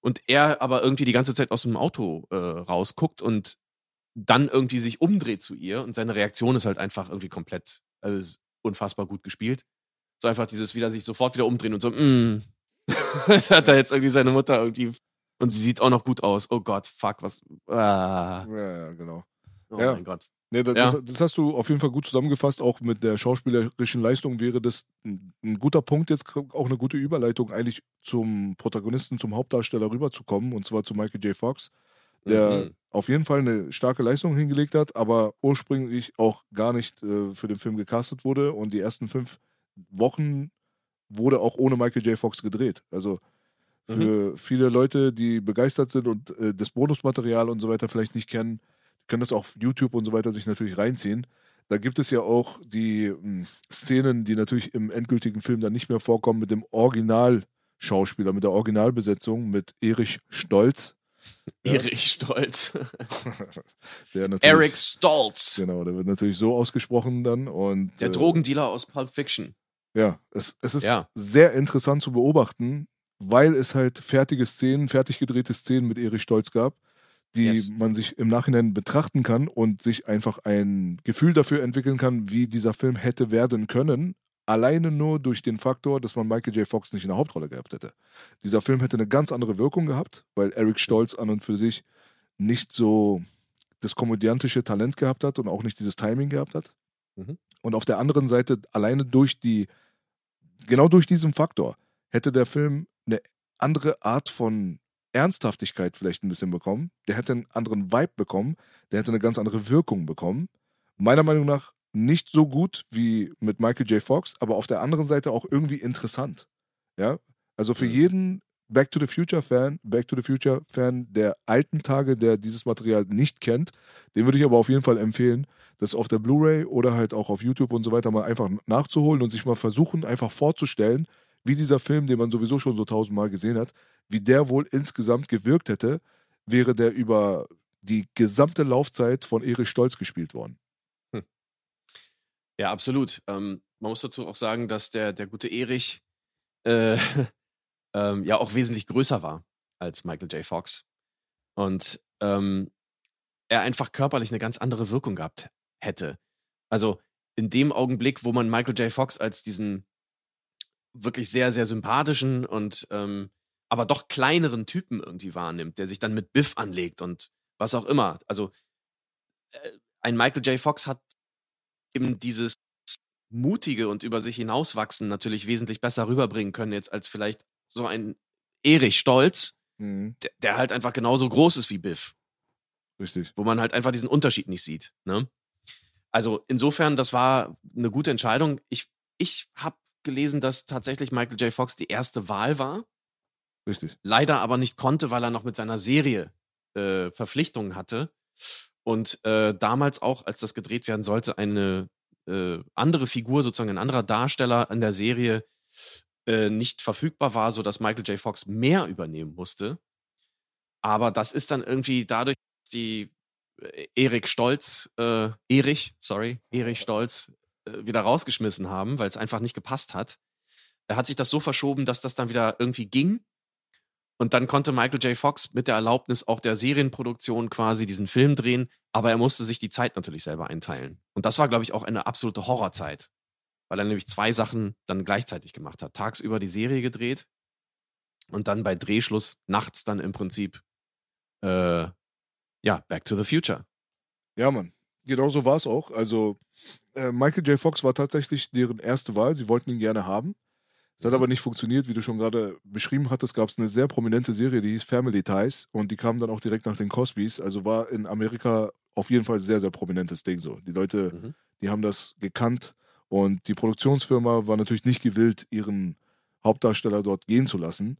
Und er aber irgendwie die ganze Zeit aus dem Auto äh, rausguckt und dann irgendwie sich umdreht zu ihr und seine Reaktion ist halt einfach irgendwie komplett, also unfassbar gut gespielt. So einfach dieses wieder sich sofort wieder umdrehen und so, mm. hat er jetzt irgendwie seine Mutter irgendwie und sie sieht auch noch gut aus. Oh Gott, fuck, was. Ah. Ja, ja, genau. Oh ja. mein Gott. Nee, das, ja. das, das, hast du auf jeden Fall gut zusammengefasst. Auch mit der schauspielerischen Leistung wäre das ein, ein, guter Punkt, jetzt auch eine gute Überleitung, eigentlich zum Protagonisten, zum Hauptdarsteller rüberzukommen, und zwar zu Michael J. Fox der mhm. auf jeden Fall eine starke Leistung hingelegt hat, aber ursprünglich auch gar nicht äh, für den Film gecastet wurde. Und die ersten fünf Wochen wurde auch ohne Michael J. Fox gedreht. Also für mhm. viele Leute, die begeistert sind und äh, das Bonusmaterial und so weiter vielleicht nicht kennen, können das auf YouTube und so weiter sich natürlich reinziehen. Da gibt es ja auch die mh, hm, Szenen, die natürlich im endgültigen Film dann nicht mehr vorkommen, mit dem Originalschauspieler, mit der Originalbesetzung, mit Erich Stolz, Erich Stolz. Eric Stolz. Genau, der wird natürlich so ausgesprochen dann. Und, der äh, Drogendealer aus Pulp Fiction. Ja, es, es ist ja. sehr interessant zu beobachten, weil es halt fertige Szenen, fertig gedrehte Szenen mit Erich Stolz gab, die yes. man sich im Nachhinein betrachten kann und sich einfach ein Gefühl dafür entwickeln kann, wie dieser Film hätte werden können, alleine nur durch den Faktor, dass man Michael J. Fox nicht in der Hauptrolle gehabt hätte. Dieser Film hätte eine ganz andere Wirkung gehabt, weil Eric Stolz an und für sich nicht so das komödiantische Talent gehabt hat und auch nicht dieses Timing gehabt hat. Mhm. Und auf der anderen Seite, alleine durch die, genau durch diesen Faktor, hätte der Film eine andere Art von Ernsthaftigkeit vielleicht ein bisschen bekommen. Der hätte einen anderen Vibe bekommen. Der hätte eine ganz andere Wirkung bekommen. Meiner Meinung nach nicht so gut wie mit Michael J. Fox, aber auf der anderen Seite auch irgendwie interessant. Ja, also für jeden Back to the Future Fan, Back to the Future Fan der alten Tage, der dieses Material nicht kennt, den würde ich aber auf jeden Fall empfehlen, das auf der Blu-ray oder halt auch auf YouTube und so weiter mal einfach nachzuholen und sich mal versuchen, einfach vorzustellen, wie dieser Film, den man sowieso schon so tausendmal gesehen hat, wie der wohl insgesamt gewirkt hätte, wäre der über die gesamte Laufzeit von Erich Stolz gespielt worden. Ja, absolut. Ähm, man muss dazu auch sagen, dass der, der gute Erich äh, ähm, ja auch wesentlich größer war als Michael J. Fox. Und ähm, er einfach körperlich eine ganz andere Wirkung gehabt hätte. Also in dem Augenblick, wo man Michael J. Fox als diesen wirklich sehr, sehr sympathischen und ähm, aber doch kleineren Typen irgendwie wahrnimmt, der sich dann mit Biff anlegt und was auch immer. Also äh, ein Michael J. Fox hat eben dieses mutige und über sich hinauswachsen natürlich wesentlich besser rüberbringen können jetzt als vielleicht so ein Erich Stolz, mhm. der, der, halt einfach genauso groß ist wie Biff. Richtig. Wo man halt einfach diesen Unterschied nicht sieht. Ne? Also insofern, das war eine gute Entscheidung. Ich, ich habe gelesen, dass tatsächlich Michael J. Fox die erste Wahl war. Richtig. Leider aber nicht konnte, weil er noch mit seiner Serie äh, Verpflichtungen hatte. Und äh, damals auch, als das gedreht werden sollte, eine äh, andere Figur, sozusagen ein anderer Darsteller in der Serie äh, nicht verfügbar war, sodass Michael J. Fox mehr übernehmen musste. Aber das ist dann irgendwie dadurch, dass die äh, Erik Stolz, äh, Erich, sorry, Erich Stolz, äh, wieder rausgeschmissen haben, weil es einfach nicht gepasst hat. Er hat sich das so verschoben, dass das dann wieder irgendwie ging. Und dann konnte Michael J. Fox mit der Erlaubnis auch der Serienproduktion quasi diesen Film drehen, aber er musste sich die Zeit natürlich selber einteilen. Und das war, glaube ich, auch eine absolute Horrorzeit, weil er nämlich zwei Sachen dann gleichzeitig gemacht hat. Tagsüber die Serie gedreht und dann bei Drehschluss nachts dann im Prinzip, äh, ja, Back to the Future. Ja, Mann. Genau so war es auch. Also äh, Michael J. Fox war tatsächlich deren erste Wahl. Sie wollten ihn gerne haben. Das hat aber nicht funktioniert, wie du schon gerade beschrieben hattest, gab es eine sehr prominente Serie, die hieß Family Ties und die kam dann auch direkt nach den Cosbys. Also war in Amerika auf jeden Fall sehr, sehr prominentes Ding so. Die Leute, mhm. die haben das gekannt und die Produktionsfirma war natürlich nicht gewillt, ihren Hauptdarsteller dort gehen zu lassen,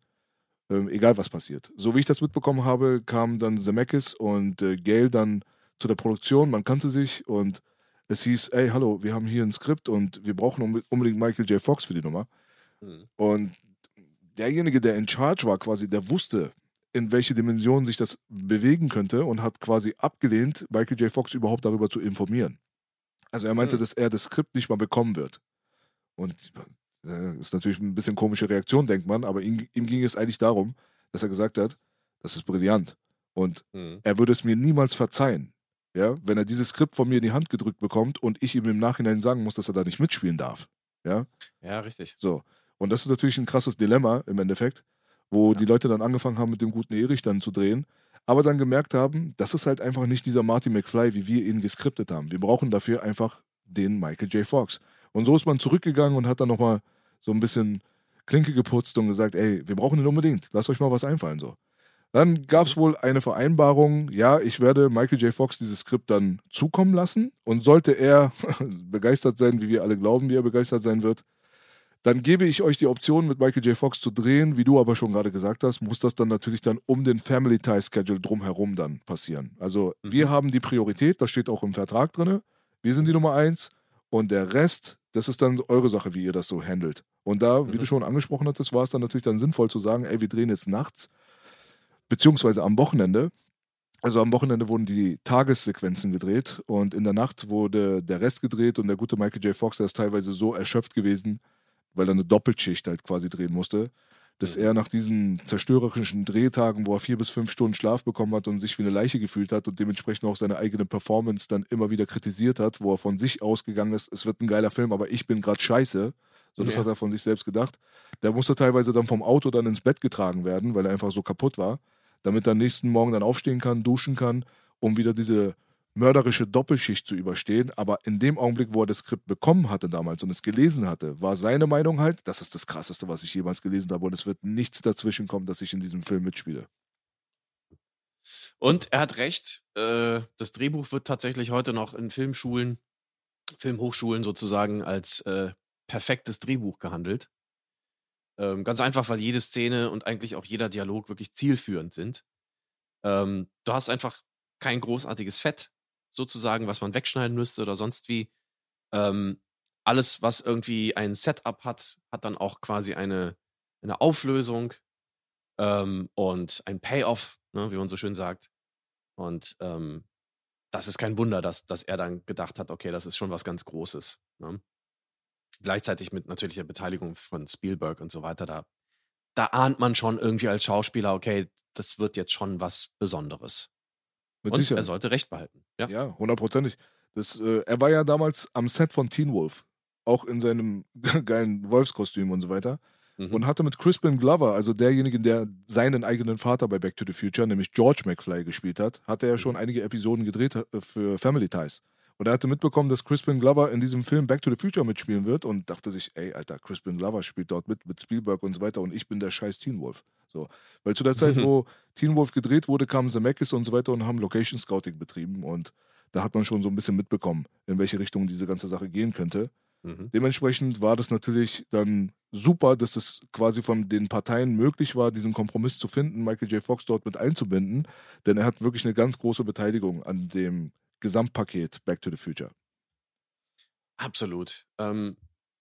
ähm, egal was passiert. So wie ich das mitbekommen habe, kamen dann Zemeckis und äh, Gail dann zu der Produktion, man kannte sich und es hieß, ey, hallo, wir haben hier ein Skript und wir brauchen unbedingt Michael J. Fox für die Nummer. Mhm. Und derjenige, der in Charge war, quasi, der wusste, in welche Dimension sich das bewegen könnte und hat quasi abgelehnt, Michael J. Fox überhaupt darüber zu informieren. Also er meinte, mhm. dass er das Skript nicht mal bekommen wird. Und das äh, ist natürlich ein bisschen komische Reaktion, denkt man, aber ihm, ihm ging es eigentlich darum, dass er gesagt hat, das ist brillant. Und mhm. er würde es mir niemals verzeihen, ja, wenn er dieses Skript von mir in die Hand gedrückt bekommt und ich ihm im Nachhinein sagen muss, dass er da nicht mitspielen darf. Ja, ja richtig. So. Und das ist natürlich ein krasses Dilemma im Endeffekt, wo ja. die Leute dann angefangen haben, mit dem guten Erich dann zu drehen, aber dann gemerkt haben, das ist halt einfach nicht dieser Marty McFly, wie wir ihn geskriptet haben. Wir brauchen dafür einfach den Michael J. Fox. Und so ist man zurückgegangen und hat dann nochmal so ein bisschen Klinke geputzt und gesagt, ey, wir brauchen ihn unbedingt, lasst euch mal was einfallen so. Dann gab es wohl eine Vereinbarung, ja, ich werde Michael J. Fox dieses Skript dann zukommen lassen und sollte er begeistert sein, wie wir alle glauben, wie er begeistert sein wird, dann gebe ich euch die Option, mit Michael J. Fox zu drehen. Wie du aber schon gerade gesagt hast, muss das dann natürlich dann um den Family Tie Schedule drumherum dann passieren. Also mhm. wir haben die Priorität, das steht auch im Vertrag drin. Wir sind die Nummer eins und der Rest, das ist dann eure Sache, wie ihr das so handelt. Und da, mhm. wie du schon angesprochen hattest, war es dann natürlich dann sinnvoll zu sagen, ey, wir drehen jetzt nachts, beziehungsweise am Wochenende. Also am Wochenende wurden die Tagessequenzen gedreht und in der Nacht wurde der Rest gedreht und der gute Michael J. Fox, der ist teilweise so erschöpft gewesen, weil er eine Doppelschicht halt quasi drehen musste, dass er nach diesen zerstörerischen Drehtagen, wo er vier bis fünf Stunden Schlaf bekommen hat und sich wie eine Leiche gefühlt hat und dementsprechend auch seine eigene Performance dann immer wieder kritisiert hat, wo er von sich ausgegangen ist, es wird ein geiler Film, aber ich bin gerade scheiße. So, das ja. hat er von sich selbst gedacht. Der musste teilweise dann vom Auto dann ins Bett getragen werden, weil er einfach so kaputt war, damit er am nächsten Morgen dann aufstehen kann, duschen kann, um wieder diese mörderische Doppelschicht zu überstehen, aber in dem Augenblick, wo er das Skript bekommen hatte damals und es gelesen hatte, war seine Meinung halt, das ist das Krasseste, was ich jemals gelesen habe und es wird nichts dazwischen kommen, dass ich in diesem Film mitspiele. Und er hat recht, äh, das Drehbuch wird tatsächlich heute noch in Filmschulen, Filmhochschulen sozusagen als äh, perfektes Drehbuch gehandelt. Ähm, ganz einfach, weil jede Szene und eigentlich auch jeder Dialog wirklich zielführend sind. Ähm, du hast einfach kein großartiges Fett sozusagen, was man wegschneiden müsste oder sonst wie. Ähm, alles, was irgendwie ein Setup hat, hat dann auch quasi eine, eine Auflösung ähm, und ein Payoff, ne, wie man so schön sagt. Und ähm, das ist kein Wunder, dass, dass er dann gedacht hat, okay, das ist schon was ganz Großes. Ne? Gleichzeitig mit natürlicher Beteiligung von Spielberg und so weiter, da, da ahnt man schon irgendwie als Schauspieler, okay, das wird jetzt schon was Besonderes. Mit und Sicherheit. er sollte Recht behalten. Ja, ja hundertprozentig. äh, er war ja damals am Set von Teen Wolf, auch in seinem geilen Wolfskostüm und so weiter. Mhm. Und hatte mit Crispin Glover, also derjenige, der seinen eigenen Vater bei Back to the Future, nämlich George McFly, gespielt hat, hatte er schon mhm. einige Episoden gedreht äh, für Family Ties. Und er hatte mitbekommen, dass Crispin Glover in diesem Film Back to the Future mitspielen wird und dachte sich, ey, Alter, Crispin Glover spielt dort mit, mit Spielberg und so weiter und ich bin der scheiß Teen Wolf. So. Weil zu der Zeit, wo Teen Wolf gedreht wurde, kamen Zemeckis und so weiter und haben Location Scouting betrieben und da hat man schon so ein bisschen mitbekommen, in welche Richtung diese ganze Sache gehen könnte. Mhm. Dementsprechend war das natürlich dann super, dass es quasi von den Parteien möglich war, diesen Kompromiss zu finden, Michael J. Fox dort mit einzubinden, denn er hat wirklich eine ganz große Beteiligung an dem Gesamtpaket Back to the Future. Absolut. Ähm,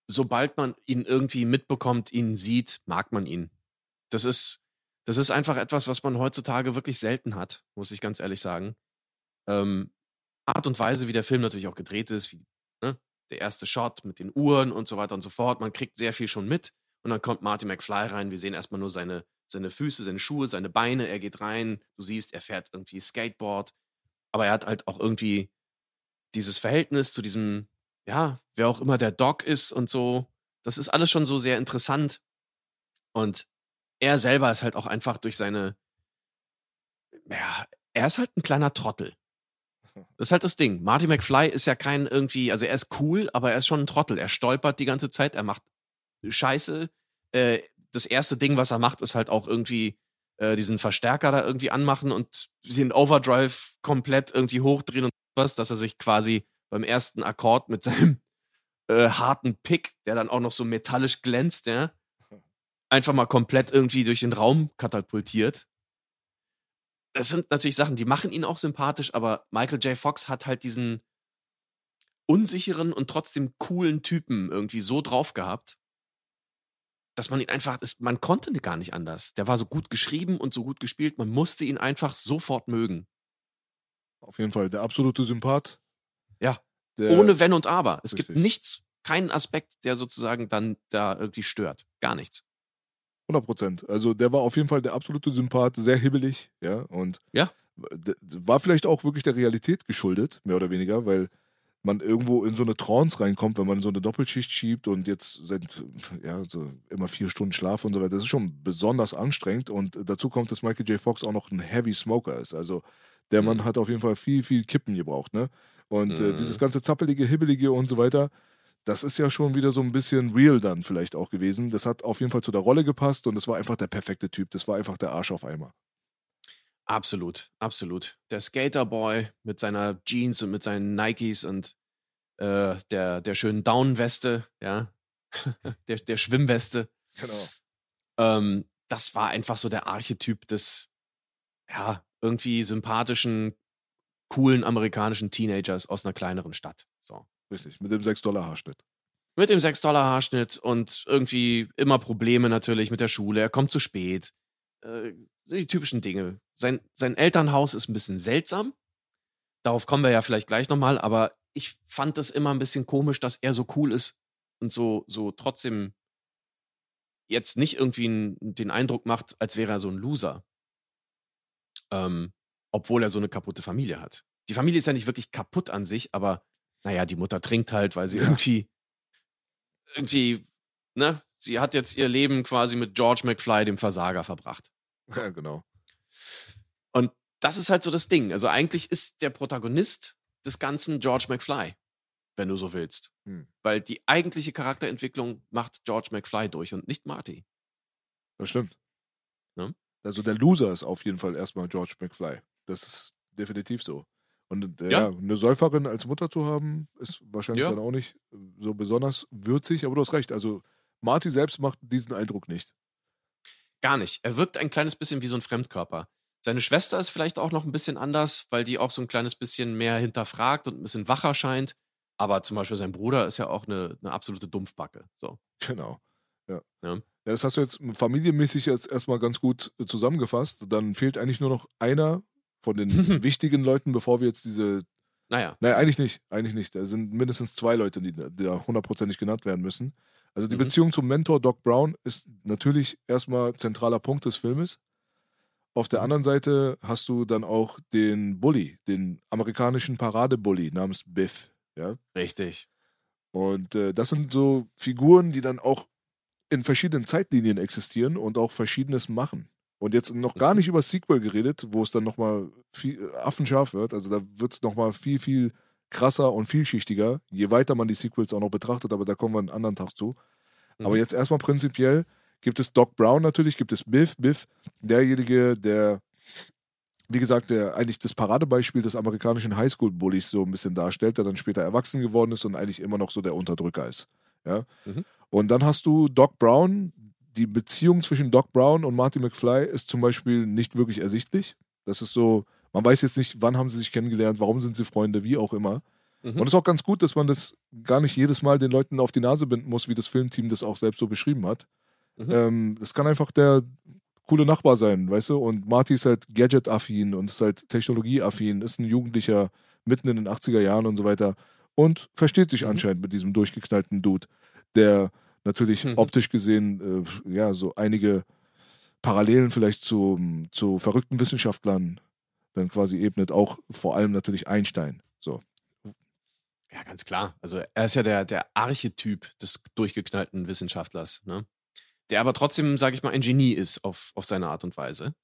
sobald man ihn irgendwie mitbekommt, ihn sieht, mag man ihn. Das ist, das ist einfach etwas, was man heutzutage wirklich selten hat, muss ich ganz ehrlich sagen. Ähm, Art und Weise, wie der Film natürlich auch gedreht ist, wie ne, der erste Shot mit den Uhren und so weiter und so fort. Man kriegt sehr viel schon mit. Und dann kommt Marty McFly rein. Wir sehen erstmal nur seine, seine Füße, seine Schuhe, seine Beine. Er geht rein. Du siehst, er fährt irgendwie Skateboard. Aber er hat halt auch irgendwie dieses Verhältnis zu diesem, ja, wer auch immer der Doc ist und so. Das ist alles schon so sehr interessant. Und er selber ist halt auch einfach durch seine, ja, er ist halt ein kleiner Trottel. Das ist halt das Ding. Marty McFly ist ja kein irgendwie, also er ist cool, aber er ist schon ein Trottel. Er stolpert die ganze Zeit, er macht Scheiße. Äh, das erste Ding, was er macht, ist halt auch irgendwie äh, diesen Verstärker da irgendwie anmachen und den Overdrive komplett irgendwie hochdrehen und was, dass er sich quasi beim ersten Akkord mit seinem äh, harten Pick, der dann auch noch so metallisch glänzt, ja, einfach mal komplett irgendwie durch den Raum katapultiert das sind natürlich Sachen, die machen ihn auch sympathisch, aber Michael J. Fox hat halt diesen unsicheren und trotzdem coolen Typen irgendwie so drauf gehabt, dass man ihn einfach, man konnte gar nicht anders. Der war so gut geschrieben und so gut gespielt, man musste ihn einfach sofort mögen. Auf jeden Fall, der absolute Sympath. Ja. Ohne Wenn und Aber. Es richtig. gibt nichts, keinen Aspekt, der sozusagen dann da irgendwie stört. Gar nichts. 100 Prozent. Also der war auf jeden Fall der absolute Sympath, sehr hibbelig, ja, und ja. war vielleicht auch wirklich der Realität geschuldet, mehr oder weniger, weil man irgendwo in so eine Trance reinkommt, wenn man so eine Doppelschicht schiebt und jetzt seit ja, so immer vier Stunden Schlaf und so weiter. Das ist schon besonders anstrengend und dazu kommt, dass Michael J. Fox auch noch ein Heavy Smoker ist. Also der Mann mhm. hat auf jeden Fall viel, viel Kippen gebraucht, ne? Und mhm. äh, dieses ganze zappelige, hibbelige und so weiter, das ist ja schon wieder so ein bisschen real dann vielleicht auch gewesen. Das hat auf jeden Fall zu der Rolle gepasst und das war einfach der perfekte Typ. Das war einfach der Arsch auf Eimer. Absolut, absolut. Der Skaterboy mit seiner Jeans und mit seinen Nikes und äh, der, der schönen Downweste, ja, der, der Schwimmweste. Genau. Ähm, das war einfach so der Archetyp des, ja, irgendwie sympathischen, coolen amerikanischen Teenagers aus einer kleineren Stadt. So. Richtig, mit dem 6-Dollar-Haarschnitt. Mit dem 6-Dollar-Haarschnitt und irgendwie immer Probleme natürlich mit der Schule. Er kommt zu spät. Äh, die typischen Dinge. Sein, sein Elternhaus ist ein bisschen seltsam. Darauf kommen wir ja vielleicht gleich nochmal, aber ich fand das immer ein bisschen komisch, dass er so cool ist und so, so trotzdem jetzt nicht irgendwie n, den Eindruck macht, als wäre er so ein Loser. Ähm, obwohl er so eine kaputte Familie hat. Die Familie ist ja nicht wirklich kaputt an sich, aber naja, die Mutter trinkt halt, weil sie ja. irgendwie, irgendwie, ne, sie hat jetzt ihr Leben quasi mit George McFly, dem Versager, verbracht. Ja, genau. Und das ist halt so das Ding. Also eigentlich ist der Protagonist des Ganzen George McFly, wenn du so willst. Hm. Weil die eigentliche Charakterentwicklung macht George McFly durch und nicht Marty. Das stimmt. Ne? Also der Loser ist auf jeden Fall erstmal George McFly. Das ist definitiv so. Und äh, ja. eine Säuferin als Mutter zu haben, ist wahrscheinlich ja. dann auch nicht so besonders würzig, aber du hast recht. Also Marty selbst macht diesen Eindruck nicht. Gar nicht. Er wirkt ein kleines bisschen wie so ein Fremdkörper. Seine Schwester ist vielleicht auch noch ein bisschen anders, weil die auch so ein kleines bisschen mehr hinterfragt und ein bisschen wacher scheint. Aber zum Beispiel sein Bruder ist ja auch eine, eine absolute Dumpfbacke. So. Genau. Ja. ja. Das hast du jetzt familienmäßig jetzt erstmal ganz gut zusammengefasst. Dann fehlt eigentlich nur noch einer von den wichtigen Leuten, bevor wir jetzt diese. Naja. Naja, eigentlich nicht. Eigentlich nicht. Da sind mindestens zwei Leute, die da hundertprozentig genannt werden müssen. Also die mhm. Beziehung zum Mentor Doc Brown ist natürlich erstmal zentraler Punkt des Filmes. Auf der mhm. anderen Seite hast du dann auch den Bully, den amerikanischen Paradebully namens Biff. Ja? Richtig. Und äh, das sind so Figuren, die dann auch in verschiedenen Zeitlinien existieren und auch Verschiedenes machen. Und jetzt noch gar nicht über Sequel geredet, wo es dann nochmal viel äh, affenscharf wird. Also da wird es nochmal viel, viel krasser und vielschichtiger, je weiter man die Sequels auch noch betrachtet, aber da kommen wir einen anderen Tag zu. Mhm. Aber jetzt erstmal prinzipiell gibt es Doc Brown natürlich, gibt es Biff, Biff, derjenige, der, wie gesagt, der eigentlich das Paradebeispiel des amerikanischen Highschool-Bullies so ein bisschen darstellt, der dann später erwachsen geworden ist und eigentlich immer noch so der Unterdrücker ist. Ja? Mhm. Und dann hast du Doc Brown, die Beziehung zwischen Doc Brown und Marty McFly ist zum Beispiel nicht wirklich ersichtlich. Das ist so, man weiß jetzt nicht, wann haben sie sich kennengelernt, warum sind sie Freunde, wie auch immer. Mhm. Und es ist auch ganz gut, dass man das gar nicht jedes Mal den Leuten auf die Nase binden muss, wie das Filmteam das auch selbst so beschrieben hat. Mhm. Ähm, kann einfach der coole Nachbar sein, weißt du? Und Marty ist halt Gadget-affin und ist halt Technologie-affin, ist ein Jugendlicher mitten in den 80er Jahren und so weiter und versteht sich mhm. anscheinend mit diesem durchgeknallten Dude, der natürlich mhm. optisch gesehen, äh, ja, so einige Parallelen vielleicht zu, zu verrückten Wissenschaftlern dann quasi ebnet, auch vor allem natürlich Einstein. So. Ja, ganz klar. Also er ist ja der, der Archetyp des durchgeknallten Wissenschaftlers, ne? Der aber trotzdem, sage ich mal, ein Genie ist auf, auf seine Art und Weise.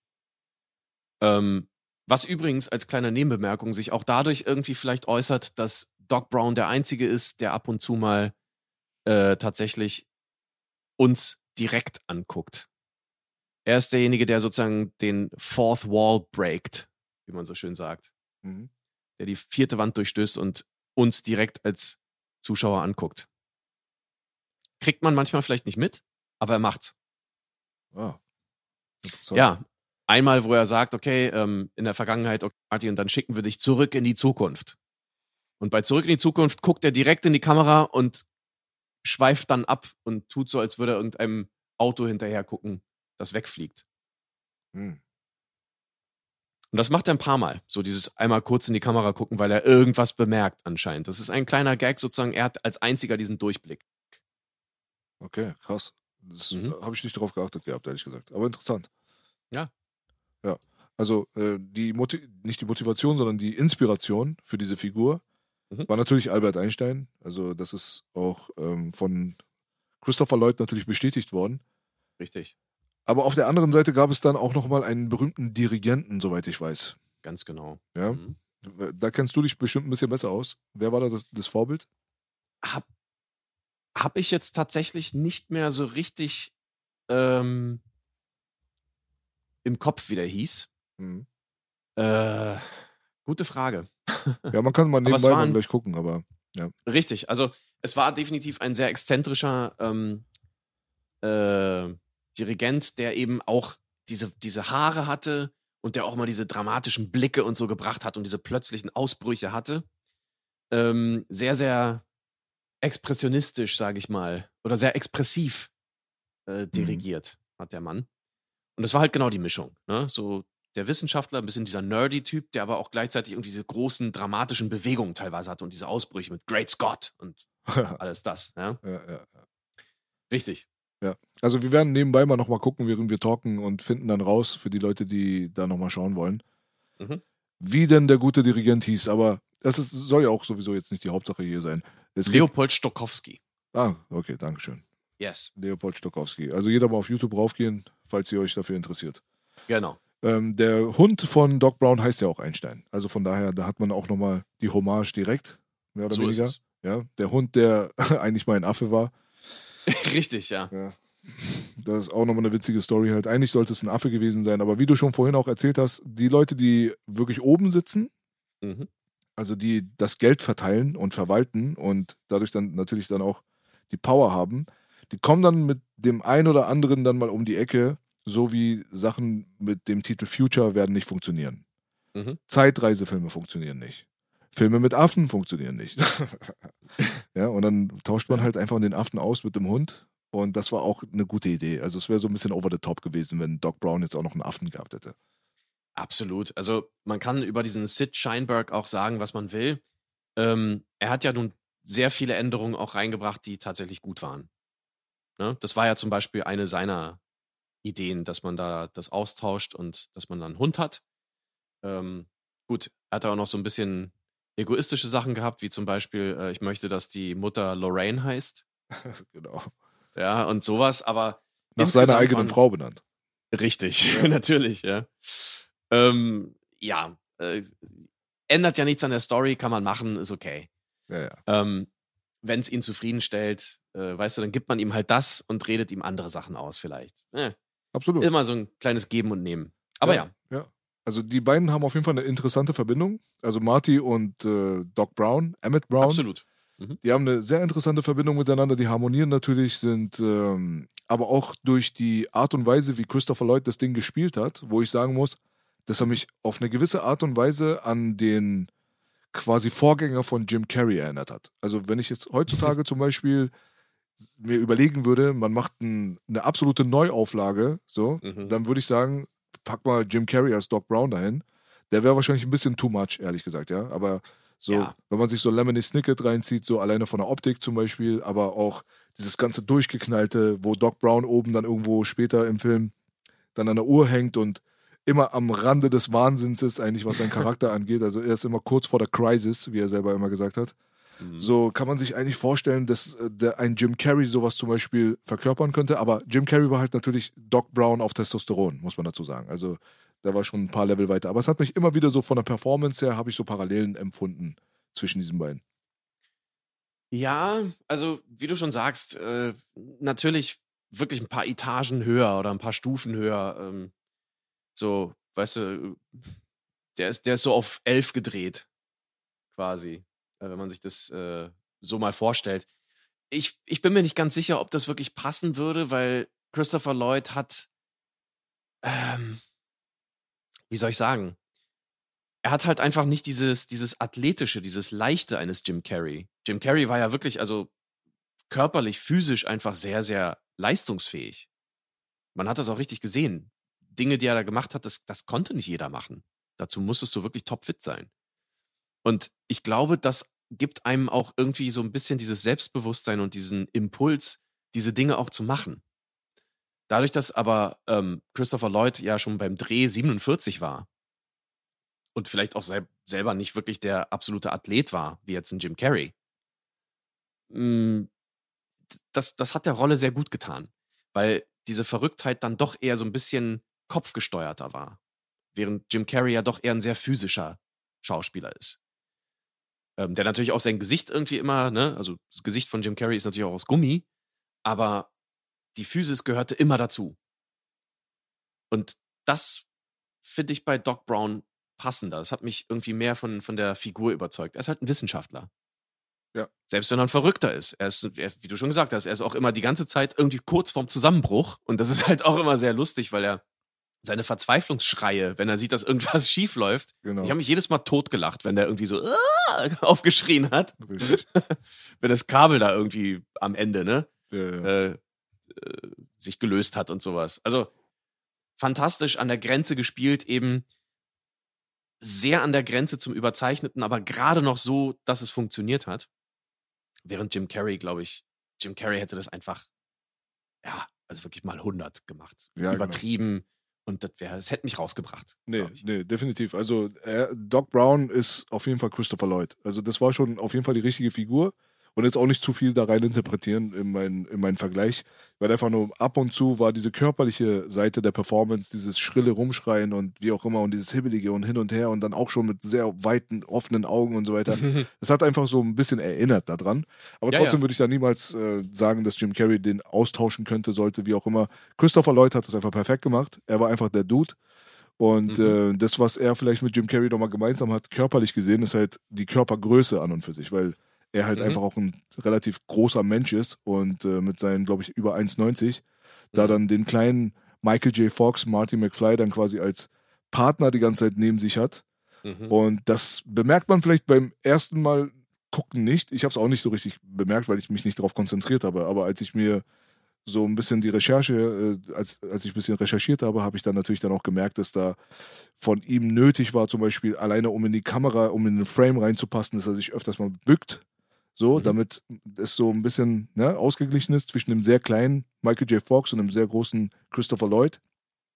Ähm, was übrigens als kleine Nebenbemerkung sich auch dadurch irgendwie vielleicht äußert, dass Doc Brown der Einzige ist, der ab und zu mal äh, tatsächlich uns direkt anguckt. Er ist derjenige, der sozusagen den Fourth Wall breakt, wie man so schön sagt. Mhm. Der die vierte Wand durchstößt und uns direkt als Zuschauer anguckt. Kriegt man manchmal vielleicht nicht mit, aber er macht's. Oh. Ja, einmal, wo er sagt, okay, ähm, in der Vergangenheit, okay, Martin, und dann schicken wir dich zurück in die Zukunft. Und bei Zurück in die Zukunft guckt er direkt in die Kamera und schweift dann ab und tut so, als würde er irgendeinem Auto hinterher gucken, das wegfliegt. Hm. Und das macht er ein paar Mal. So dieses einmal kurz in die Kamera gucken, weil er irgendwas bemerkt anscheinend. Das ist ein kleiner Gag sozusagen. Er hat als einziger diesen Durchblick. Okay, krass. Das mhm. habe ich nicht darauf geachtet gehabt, ehrlich gesagt. Aber interessant. Ja. Ja. Also äh, die nicht die Motivation, sondern die Inspiration für diese Figur mhm. war natürlich Albert Einstein. Also das ist auch ähm, von Christopher Lloyd natürlich bestätigt worden. Richtig. Aber auf der anderen Seite gab es dann auch nochmal einen berühmten Dirigenten, soweit ich weiß. Ganz genau. Ja. Mhm. Da kennst du dich bestimmt ein bisschen besser aus. Wer war da das, das Vorbild? Hab, hab ich jetzt tatsächlich nicht mehr so richtig ähm, im Kopf, wie der hieß. Mhm. Äh, gute Frage. Ja, man kann mal nebenbei mal gleich gucken, aber ja. Richtig, also es war definitiv ein sehr exzentrischer ähm, äh, Dirigent, der eben auch diese, diese Haare hatte und der auch mal diese dramatischen Blicke und so gebracht hat und diese plötzlichen Ausbrüche hatte. Ähm, sehr, sehr expressionistisch, sage ich mal, oder sehr expressiv äh, mhm. dirigiert mhm. hat der Mann. Und das war halt genau die Mischung. Ne? So der Wissenschaftler, ein bisschen dieser nerdy-Typ, der aber auch gleichzeitig irgendwie diese großen dramatischen Bewegungen teilweise hatte und diese Ausbrüche mit Great Scott und alles das. Ja? Ja, ja, Richtig. Ja, also wir werden nebenbei mal nochmal gucken, während wir talken und finden dann raus für die Leute, die da nochmal schauen wollen, mhm. wie denn der gute Dirigent hieß. Aber das ist, soll ja auch sowieso jetzt nicht die Hauptsache hier sein. Es Leopold Stokowski. Ah, okay, danke schön. Yes. Leopold Stokowski. Also jeder mal auf YouTube raufgehen, falls ihr euch dafür interessiert. Genau. Ähm, der Hund von Doc Brown heißt ja auch Einstein. Also von daher, da hat man auch nochmal die Hommage direkt, mehr oder so weniger. Ja, der Hund, der eigentlich mal ein Affe war. Richtig, ja. ja. Das ist auch nochmal eine witzige Story halt. Eigentlich sollte es ein Affe gewesen sein, aber wie du schon vorhin auch erzählt hast, die Leute, die wirklich oben sitzen, mhm. also die das Geld verteilen und verwalten und dadurch dann natürlich dann auch die Power haben, die kommen dann mit dem einen oder anderen dann mal um die Ecke, so wie Sachen mit dem Titel Future werden nicht funktionieren. Mhm. Zeitreisefilme funktionieren nicht. Filme mit Affen funktionieren nicht. ja, und dann tauscht man halt einfach den Affen aus mit dem Hund. Und das war auch eine gute Idee. Also es wäre so ein bisschen over the top gewesen, wenn Doc Brown jetzt auch noch einen Affen gehabt hätte. Absolut. Also man kann über diesen Sid Scheinberg auch sagen, was man will. Ähm, er hat ja nun sehr viele Änderungen auch reingebracht, die tatsächlich gut waren. Ne? Das war ja zum Beispiel eine seiner Ideen, dass man da das austauscht und dass man dann einen Hund hat. Ähm, gut, er hat auch noch so ein bisschen egoistische Sachen gehabt, wie zum Beispiel, äh, ich möchte, dass die Mutter Lorraine heißt. genau. Ja, und sowas, aber. Nach seiner eigenen Frau benannt. Richtig, ja. natürlich, ja. Ähm, ja, äh, ändert ja nichts an der Story, kann man machen, ist okay. Ja, ja. Ähm, Wenn es ihn zufriedenstellt, äh, weißt du, dann gibt man ihm halt das und redet ihm andere Sachen aus, vielleicht. Äh, Absolut. immer so ein kleines Geben und Nehmen. Aber ja. ja. Also die beiden haben auf jeden Fall eine interessante Verbindung. Also Marty und äh, Doc Brown, Emmett Brown. absolut. Die haben eine sehr interessante Verbindung miteinander, die harmonieren natürlich, sind ähm, aber auch durch die Art und Weise, wie Christopher Lloyd das Ding gespielt hat, wo ich sagen muss, dass er mich auf eine gewisse Art und Weise an den quasi Vorgänger von Jim Carrey erinnert hat. Also wenn ich jetzt heutzutage zum Beispiel mir überlegen würde, man macht ein, eine absolute Neuauflage, so, Mhm. dann würde ich sagen, pack mal Jim Carrey als Doc Brown dahin. Der wäre wahrscheinlich ein bisschen too much, ehrlich gesagt, ja. Aber so, Ja. wenn man sich so Lemony Snicket reinzieht, so alleine von der Optik zum Beispiel, aber auch dieses ganze Durchgeknallte, wo Doc Brown oben dann irgendwo später im Film dann an der Uhr hängt und immer am Rande des Wahnsinns ist, eigentlich, was seinen Charakter angeht. Also er ist immer kurz vor der Crisis, wie er selber immer gesagt hat. Mhm. So kann man sich eigentlich vorstellen, dass äh, der, ein Jim Carrey sowas zum Beispiel verkörpern könnte. Aber Jim Carrey war halt natürlich Doc Brown auf Testosteron, muss man dazu sagen. Also da war schon ein paar Level weiter. Aber es hat mich immer wieder so von der Performance her, habe ich so Parallelen empfunden zwischen diesen beiden. Ja, also wie du schon sagst, äh, natürlich wirklich ein paar Etagen höher oder ein paar Stufen höher. Ähm, so, weißt du, der ist, der ist so auf elf gedreht, quasi, wenn man sich das äh, so mal vorstellt. Ich, ich bin mir nicht ganz sicher, ob das wirklich passen würde, weil Christopher Lloyd hat, ähm, wie soll ich sagen, er hat halt einfach nicht dieses, dieses athletische, dieses leichte eines Jim Carrey. Jim Carrey war ja wirklich, also körperlich, physisch einfach sehr, sehr leistungsfähig. Man hat das auch richtig gesehen. Dinge, die er da gemacht hat, das, das konnte nicht jeder machen. Dazu musstest du wirklich topfit sein. Und ich glaube, das gibt einem auch irgendwie so ein bisschen dieses Selbstbewusstsein und diesen Impuls, diese Dinge auch zu machen. Dadurch, dass aber ähm, Christopher Lloyd ja schon beim Dreh 47 war und vielleicht auch sel selber nicht wirklich der absolute Athlet war, wie jetzt ein Jim Carrey, mh, das, das hat der Rolle sehr gut getan, weil diese Verrücktheit dann doch eher so ein bisschen kopfgesteuerter war, während Jim Carrey ja doch eher ein sehr physischer Schauspieler ist. Ähm, der natürlich auch sein Gesicht irgendwie immer, ne, also das Gesicht von Jim Carrey ist natürlich auch aus Gummi, aber die Physis gehörte immer dazu. Und das finde ich bei Doc Brown passender. Das hat mich irgendwie mehr von, von der Figur überzeugt. Er ist halt ein Wissenschaftler. Ja. Selbst wenn er ein Verrückter ist. Er ist, er, wie du schon gesagt hast, er ist auch immer die ganze Zeit irgendwie kurz vorm Zusammenbruch. Und das ist halt auch immer sehr lustig, weil er seine Verzweiflungsschreie, wenn er sieht, dass irgendwas schief läuft. Genau. Ich habe mich jedes Mal totgelacht, wenn der irgendwie so "Ah!" aufgeschrien hat. Wenn das Kabel da irgendwie am Ende, ne? ja, ja. äh, äh, sich gelöst hat und sowas. Also fantastisch an der Grenze gespielt, eben sehr an der Grenze zum Überzeichneten, aber gerade noch so, dass es funktioniert hat. Während Jim Carrey, glaube ich, Jim Carrey hätte das einfach, ja, also wirklich mal 100 gemacht. Ja, genau. Und das wäre, es hätte mich rausgebracht. Nee, nee, definitiv. Also äh, Doc Brown ist auf jeden Fall Christopher Lloyd. Also das war schon auf jeden Fall die richtige Figur. Und jetzt auch nicht zu viel da rein interpretieren in meinen in meinen Vergleich. Weil einfach nur ab und zu war diese körperliche Seite der Performance, dieses schrille Rumschreien und wie auch immer und dieses Hibbelige und hin und her und dann auch schon mit sehr weiten, offenen Augen und so weiter. Das hat einfach so ein bisschen erinnert daran. Aber Ja, trotzdem ja. würde ich da niemals äh, sagen, dass Jim Carrey den austauschen könnte, sollte, wie auch immer. Christopher Lloyd hat das einfach perfekt gemacht. Er war einfach der Dude. Und Mhm. äh, das, was er vielleicht mit Jim Carrey nochmal gemeinsam hat, körperlich gesehen, ist halt die Körpergröße an und für sich, weil er halt Mhm. einfach auch ein relativ großer Mensch ist und äh, mit seinen, glaube ich, über 1,90 da Mhm. dann den kleinen Michael J. Fox, Marty McFly dann quasi als Partner die ganze Zeit neben sich hat. Mhm. Und das bemerkt man vielleicht beim ersten Mal gucken nicht. Ich habe es auch nicht so richtig bemerkt, weil ich mich nicht darauf konzentriert habe. Aber als ich mir so ein bisschen die Recherche, äh, als, als ich ein bisschen recherchiert habe, habe ich dann natürlich dann auch gemerkt, dass da von ihm nötig war, zum Beispiel alleine um in die Kamera, um in den Frame reinzupassen, dass er sich öfters mal bückt. So, Mhm. damit es so ein bisschen ne, ausgeglichen ist zwischen dem sehr kleinen Michael J. Fox und dem sehr großen Christopher Lloyd.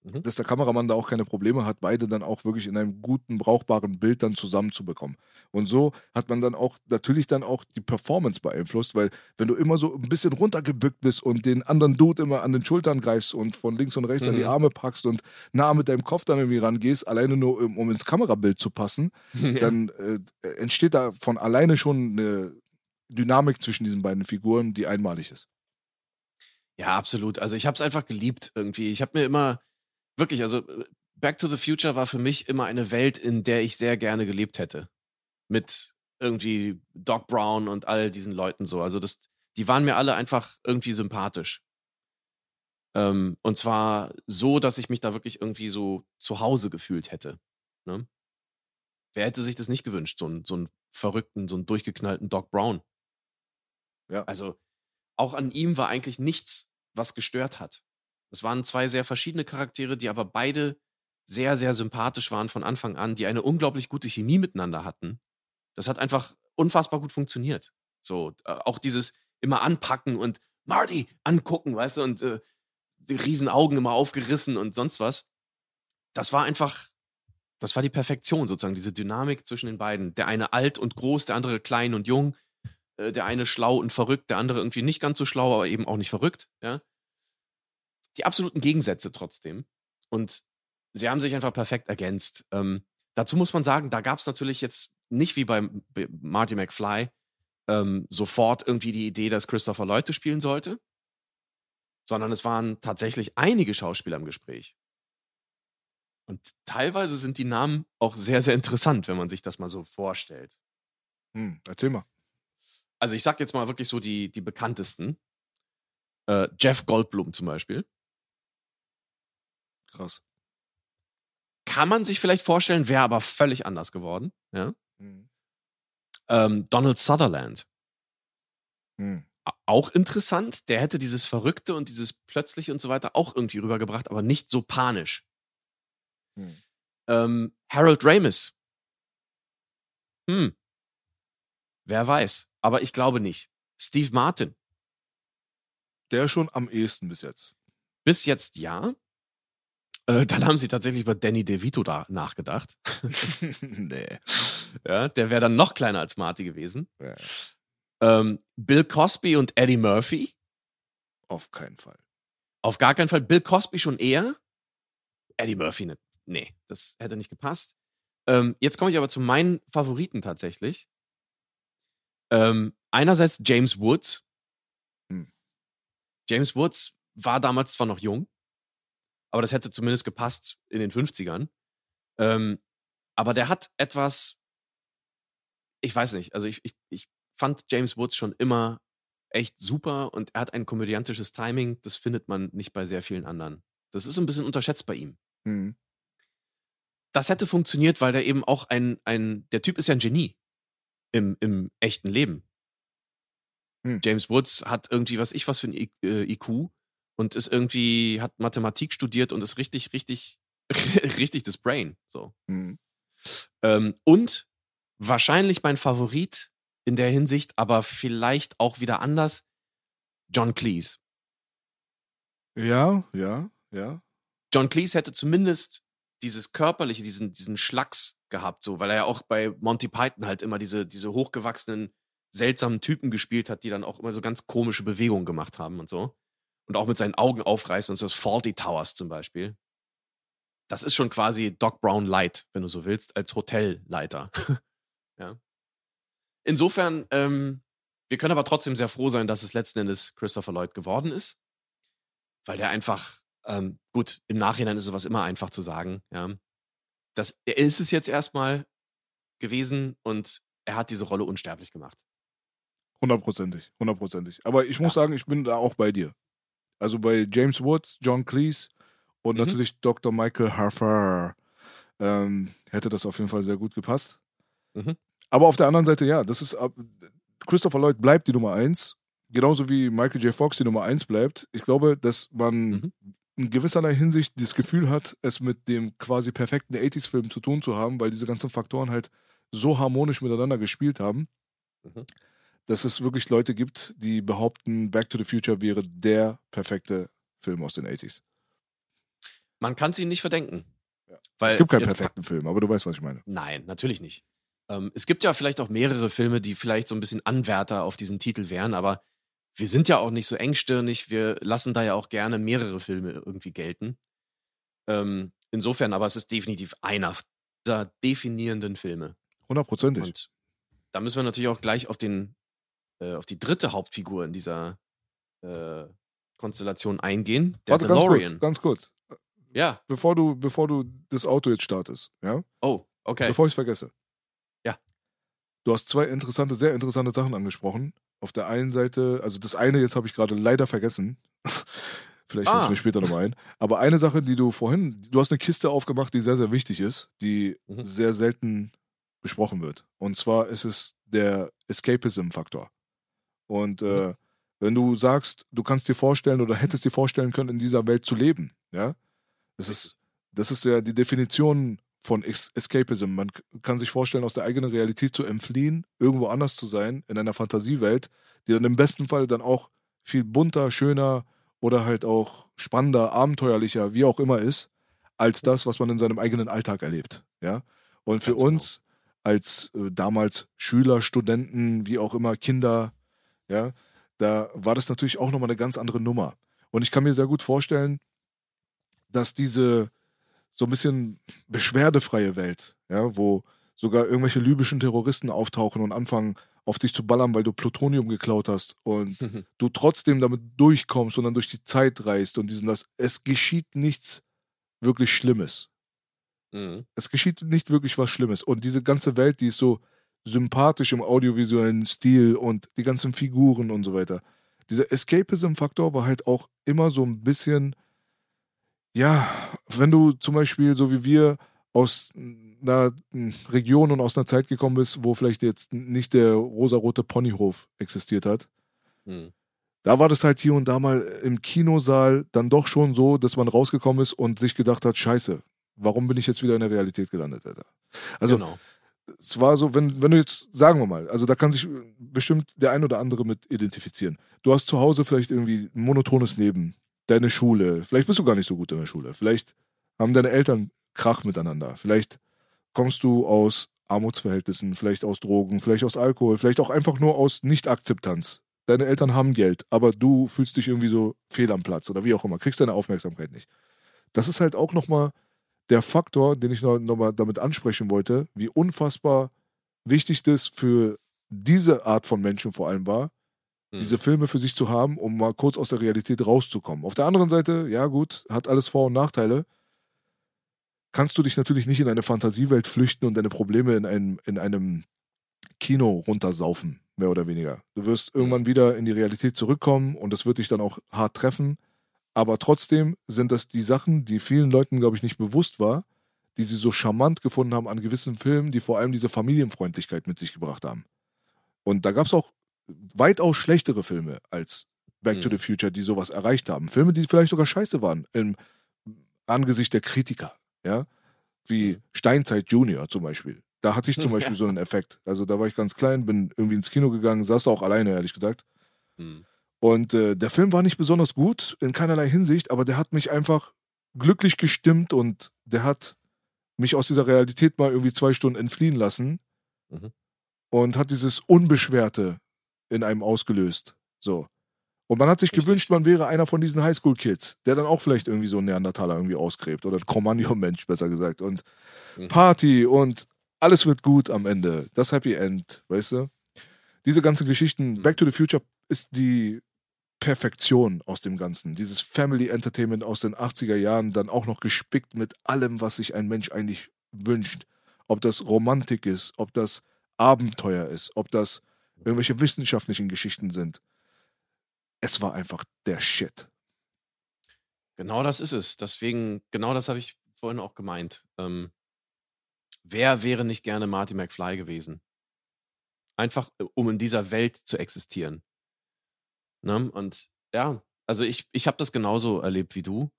mhm. dass der Kameramann da auch keine Probleme hat, beide dann auch wirklich in einem guten, brauchbaren Bild dann zusammenzubekommen. Und so hat man dann auch natürlich dann auch die Performance beeinflusst, weil wenn du immer so ein bisschen runtergebückt bist und den anderen Dude immer an den Schultern greifst und von links und rechts mhm. an die mhm. Arme packst und nah mit deinem Kopf dann irgendwie rangehst, alleine nur um, um ins Kamerabild zu passen, ja. dann äh, entsteht da von alleine schon eine Dynamik zwischen diesen beiden Figuren, die einmalig ist. Ja, absolut. Also ich habe es einfach geliebt irgendwie. Ich habe mir immer wirklich, also Back to the Future war für mich immer eine Welt, in der ich sehr gerne gelebt hätte. Mit irgendwie Doc Brown und all diesen Leuten so. Also das, die waren mir alle einfach irgendwie sympathisch. Ähm, und zwar so, dass ich mich da wirklich irgendwie so zu Hause gefühlt hätte. Ne? Wer hätte sich das nicht gewünscht? So, ein, so einen verrückten, so einen durchgeknallten Doc Brown. Ja. Also auch an ihm war eigentlich nichts, was gestört hat. Es waren zwei sehr verschiedene Charaktere, die aber beide sehr, sehr sympathisch waren von Anfang an, die eine unglaublich gute Chemie miteinander hatten. Das hat einfach unfassbar gut funktioniert. So, äh, auch dieses immer anpacken und Marty angucken, weißt du, und äh, die riesen Augen immer aufgerissen und sonst was. Das war einfach, das war die Perfektion sozusagen, diese Dynamik zwischen den beiden. Der eine alt und groß, der andere klein und jung, äh, der eine schlau und verrückt, der andere irgendwie nicht ganz so schlau, aber eben auch nicht verrückt, ja die absoluten Gegensätze trotzdem. Und sie haben sich einfach perfekt ergänzt. Ähm, dazu muss man sagen, da gab es natürlich jetzt nicht wie bei Marty McFly ähm, sofort irgendwie die Idee, dass Christopher Lloyd spielen sollte, sondern es waren tatsächlich einige Schauspieler im Gespräch. Und teilweise sind die Namen auch sehr, sehr interessant, wenn man sich das mal so vorstellt. Hm, erzähl mal. Also ich sag jetzt mal wirklich so die, die bekanntesten. Äh, Jeff Goldblum zum Beispiel. Krass. Kann man sich vielleicht vorstellen, wäre aber völlig anders geworden. Ja? Mhm. Ähm, Donald Sutherland. Mhm. Auch interessant. Der hätte dieses Verrückte und dieses Plötzliche und so weiter auch irgendwie rübergebracht, aber nicht so panisch. Mhm. Ähm, Harold Ramis. Hm. Wer weiß. Aber ich glaube nicht. Steve Martin. Der schon am ehesten bis jetzt. Bis jetzt ja. Äh, dann haben sie tatsächlich über Danny DeVito da nachgedacht. nee. Ja, der wäre dann noch kleiner als Marty gewesen. Ja. Ähm, Bill Cosby und Eddie Murphy. Auf keinen Fall. Auf gar keinen Fall. Bill Cosby schon eher. Eddie Murphy nicht. Nee, das hätte nicht gepasst. Ähm, jetzt komme ich aber zu meinen Favoriten tatsächlich. Ähm, einerseits James Woods. Hm. James Woods war damals zwar noch jung, aber das hätte zumindest gepasst in den 50ern. Ähm, aber der hat etwas, ich weiß nicht, also ich, ich, ich fand James Woods schon immer echt super und er hat ein komödiantisches Timing, das findet man nicht bei sehr vielen anderen. Das ist ein bisschen unterschätzt bei ihm. Mhm. Das hätte funktioniert, weil der eben auch ein, ein, der Typ ist ja ein Genie im, im echten Leben. Mhm. James Woods hat irgendwie, was ich was für ein IQ, äh, und ist irgendwie, hat Mathematik studiert und ist richtig, richtig, richtig das Brain. So. Mhm. Ähm, und wahrscheinlich mein Favorit in der Hinsicht, aber vielleicht auch wieder anders, John Cleese. Ja, ja, ja. John Cleese hätte zumindest dieses körperliche, diesen, diesen Schlacks gehabt, so, weil er ja auch bei Monty Python halt immer diese, diese hochgewachsenen, seltsamen Typen gespielt hat, die dann auch immer so ganz komische Bewegungen gemacht haben und so und auch mit seinen Augen aufreißen und so das Faulty Towers zum Beispiel. Das ist schon quasi Doc Brown Light, wenn du so willst, als Hotelleiter. ja. Insofern, ähm, wir können aber trotzdem sehr froh sein, dass es letzten Endes Christopher Lloyd geworden ist, weil der einfach, ähm, gut, im Nachhinein ist sowas immer einfach zu sagen, ja. Das, er ist es jetzt erstmal gewesen und er hat diese Rolle unsterblich gemacht. Hundertprozentig, hundertprozentig. Aber ich muss ja. sagen, ich bin da auch bei dir. Also bei James Woods, John Cleese und mhm. natürlich Dr. Michael Harfer ähm, hätte das auf jeden Fall sehr gut gepasst. Mhm. Aber auf der anderen Seite, ja, das ist Christopher Lloyd bleibt die Nummer eins, genauso wie Michael J. Fox die Nummer eins bleibt. Ich glaube, dass man mhm. In gewisserlei Hinsicht das Gefühl hat, es mit dem quasi perfekten 80s-Film zu tun zu haben, weil diese ganzen Faktoren halt so harmonisch miteinander gespielt haben. Mhm dass es wirklich Leute gibt, die behaupten, Back to the Future wäre der perfekte Film aus den 80s. Man kann es ihnen nicht verdenken. Ja. es gibt keinen perfekten Film, aber du weißt, was ich meine. Nein, natürlich nicht. Ähm, es gibt ja vielleicht auch mehrere Filme, die vielleicht so ein bisschen Anwärter auf diesen Titel wären, aber wir sind ja auch nicht so engstirnig. Wir lassen da ja auch gerne mehrere Filme irgendwie gelten. Ähm, insofern, aber es ist definitiv einer dieser definierenden Filme. Hundertprozentig. Und da müssen wir natürlich auch gleich auf den, äh, auf die dritte Hauptfigur in dieser äh, Konstellation eingehen. Der Warte, DeLorean. Ganz kurz, ganz kurz. Ja. Bevor du, bevor du das Auto jetzt startest, ja? Oh, okay. Bevor ich es vergesse. Ja. Du hast zwei interessante, sehr interessante Sachen angesprochen. Auf der einen Seite, also das eine jetzt habe ich gerade leider vergessen. Vielleicht fällt es Ah. mir später nochmal ein. Aber eine Sache, die du vorhin, du hast eine Kiste aufgemacht, die sehr, sehr wichtig ist, die Mhm. sehr selten besprochen wird. Und zwar ist es der Escapism-Faktor. Und äh, Mhm. wenn du sagst, du kannst dir vorstellen oder hättest dir vorstellen können, in dieser Welt zu leben, ja, das ist, das ist ja die Definition von Es Escapism. Man kann sich vorstellen, aus der eigenen Realität zu entfliehen, irgendwo anders zu sein, in einer Fantasiewelt, die dann im besten Fall dann auch viel bunter, schöner oder halt auch spannender, abenteuerlicher, wie auch immer ist, als das, was man in seinem eigenen Alltag erlebt. Ja? Und für Ganz genau. uns als äh, damals Schüler, Studenten, wie auch immer, Kinder, ja, da war das natürlich auch nochmal eine ganz andere Nummer. Und ich kann mir sehr gut vorstellen, dass diese so ein bisschen beschwerdefreie Welt, ja, wo sogar irgendwelche libyschen Terroristen auftauchen und anfangen, auf dich zu ballern, weil du Plutonium geklaut hast und du trotzdem damit durchkommst und dann durch die Zeit reist und diesen das, es geschieht nichts wirklich Schlimmes. Mhm. Es geschieht nicht wirklich was Schlimmes. Und diese ganze Welt, die ist so sympathisch im audiovisuellen Stil und die ganzen Figuren und so weiter. Dieser Escapism-Faktor war halt auch immer so ein bisschen, ja, wenn du zum Beispiel, so wie wir, aus einer Region und aus einer Zeit gekommen bist, wo vielleicht jetzt nicht der rosarote Ponyhof existiert hat, Mhm. da war das halt hier und da mal im Kinosaal dann doch schon so, dass man rausgekommen ist und sich gedacht hat, scheiße, warum bin ich jetzt wieder in der Realität gelandet, Alter? Also genau. es war so, wenn, wenn du jetzt, sagen wir mal, also da kann sich bestimmt der ein oder andere mit identifizieren. Du hast zu Hause vielleicht irgendwie ein monotones Leben, deine Schule, vielleicht bist du gar nicht so gut in der Schule, vielleicht haben deine Eltern Krach miteinander, vielleicht kommst du aus Armutsverhältnissen, vielleicht aus Drogen, vielleicht aus Alkohol, vielleicht auch einfach nur aus Nichtakzeptanz. Deine Eltern haben Geld, aber du fühlst dich irgendwie so fehl am Platz oder wie auch immer, kriegst deine Aufmerksamkeit nicht. Das ist halt auch nochmal der Faktor, den ich noch, noch damit ansprechen wollte, wie unfassbar wichtig das für diese Art von Menschen vor allem war, Mhm. diese Filme für sich zu haben, um mal kurz aus der Realität rauszukommen. Auf der anderen Seite, ja gut, hat alles Vor- und Nachteile. Kannst du dich natürlich nicht in eine Fantasiewelt flüchten und deine Probleme in einem, in einem Kino runtersaufen, mehr oder weniger. Du wirst irgendwann wieder in die Realität zurückkommen und das wird dich dann auch hart treffen. Aber trotzdem sind das die Sachen, die vielen Leuten, glaube ich, nicht bewusst war, die sie so charmant gefunden haben an gewissen Filmen, die vor allem diese Familienfreundlichkeit mit sich gebracht haben. Und da gab es auch weitaus schlechtere Filme als Back to Mhm. the Future, die sowas erreicht haben. Filme, die vielleicht sogar scheiße waren im Angesicht der Kritiker, ja, wie Mhm. Steinzeit Junior zum Beispiel. Da hatte ich zum Beispiel so einen Effekt. Also da war ich ganz klein, bin irgendwie ins Kino gegangen, saß auch alleine, ehrlich gesagt. Mhm. Und äh, der Film war nicht besonders gut, in keinerlei Hinsicht, aber der hat mich einfach glücklich gestimmt und der hat mich aus dieser Realität mal irgendwie zwei Stunden entfliehen lassen Mhm. und hat dieses Unbeschwerte in einem ausgelöst. So. Und man hat sich Richtig. gewünscht, man wäre einer von diesen Highschool-Kids, der dann auch vielleicht irgendwie so einen Neandertaler irgendwie ausgräbt oder ein Kommandio-Mensch, besser gesagt. Und Mhm. Party und alles wird gut am Ende. Das Happy End, weißt du? Diese ganzen Geschichten, Mhm. Back to the Future ist die Perfektion aus dem Ganzen. Dieses Family Entertainment aus den 80er Jahren, dann auch noch gespickt mit allem, was sich ein Mensch eigentlich wünscht. Ob das Romantik ist, ob das Abenteuer ist, ob das irgendwelche wissenschaftlichen Geschichten sind. Es war einfach der Shit. Genau das ist es. Deswegen, genau das habe ich vorhin auch gemeint. Ähm, wer wäre nicht gerne Marty McFly gewesen? Einfach, äh, um in dieser Welt zu existieren. Ne? Und ja, also ich, ich habe das genauso erlebt wie du.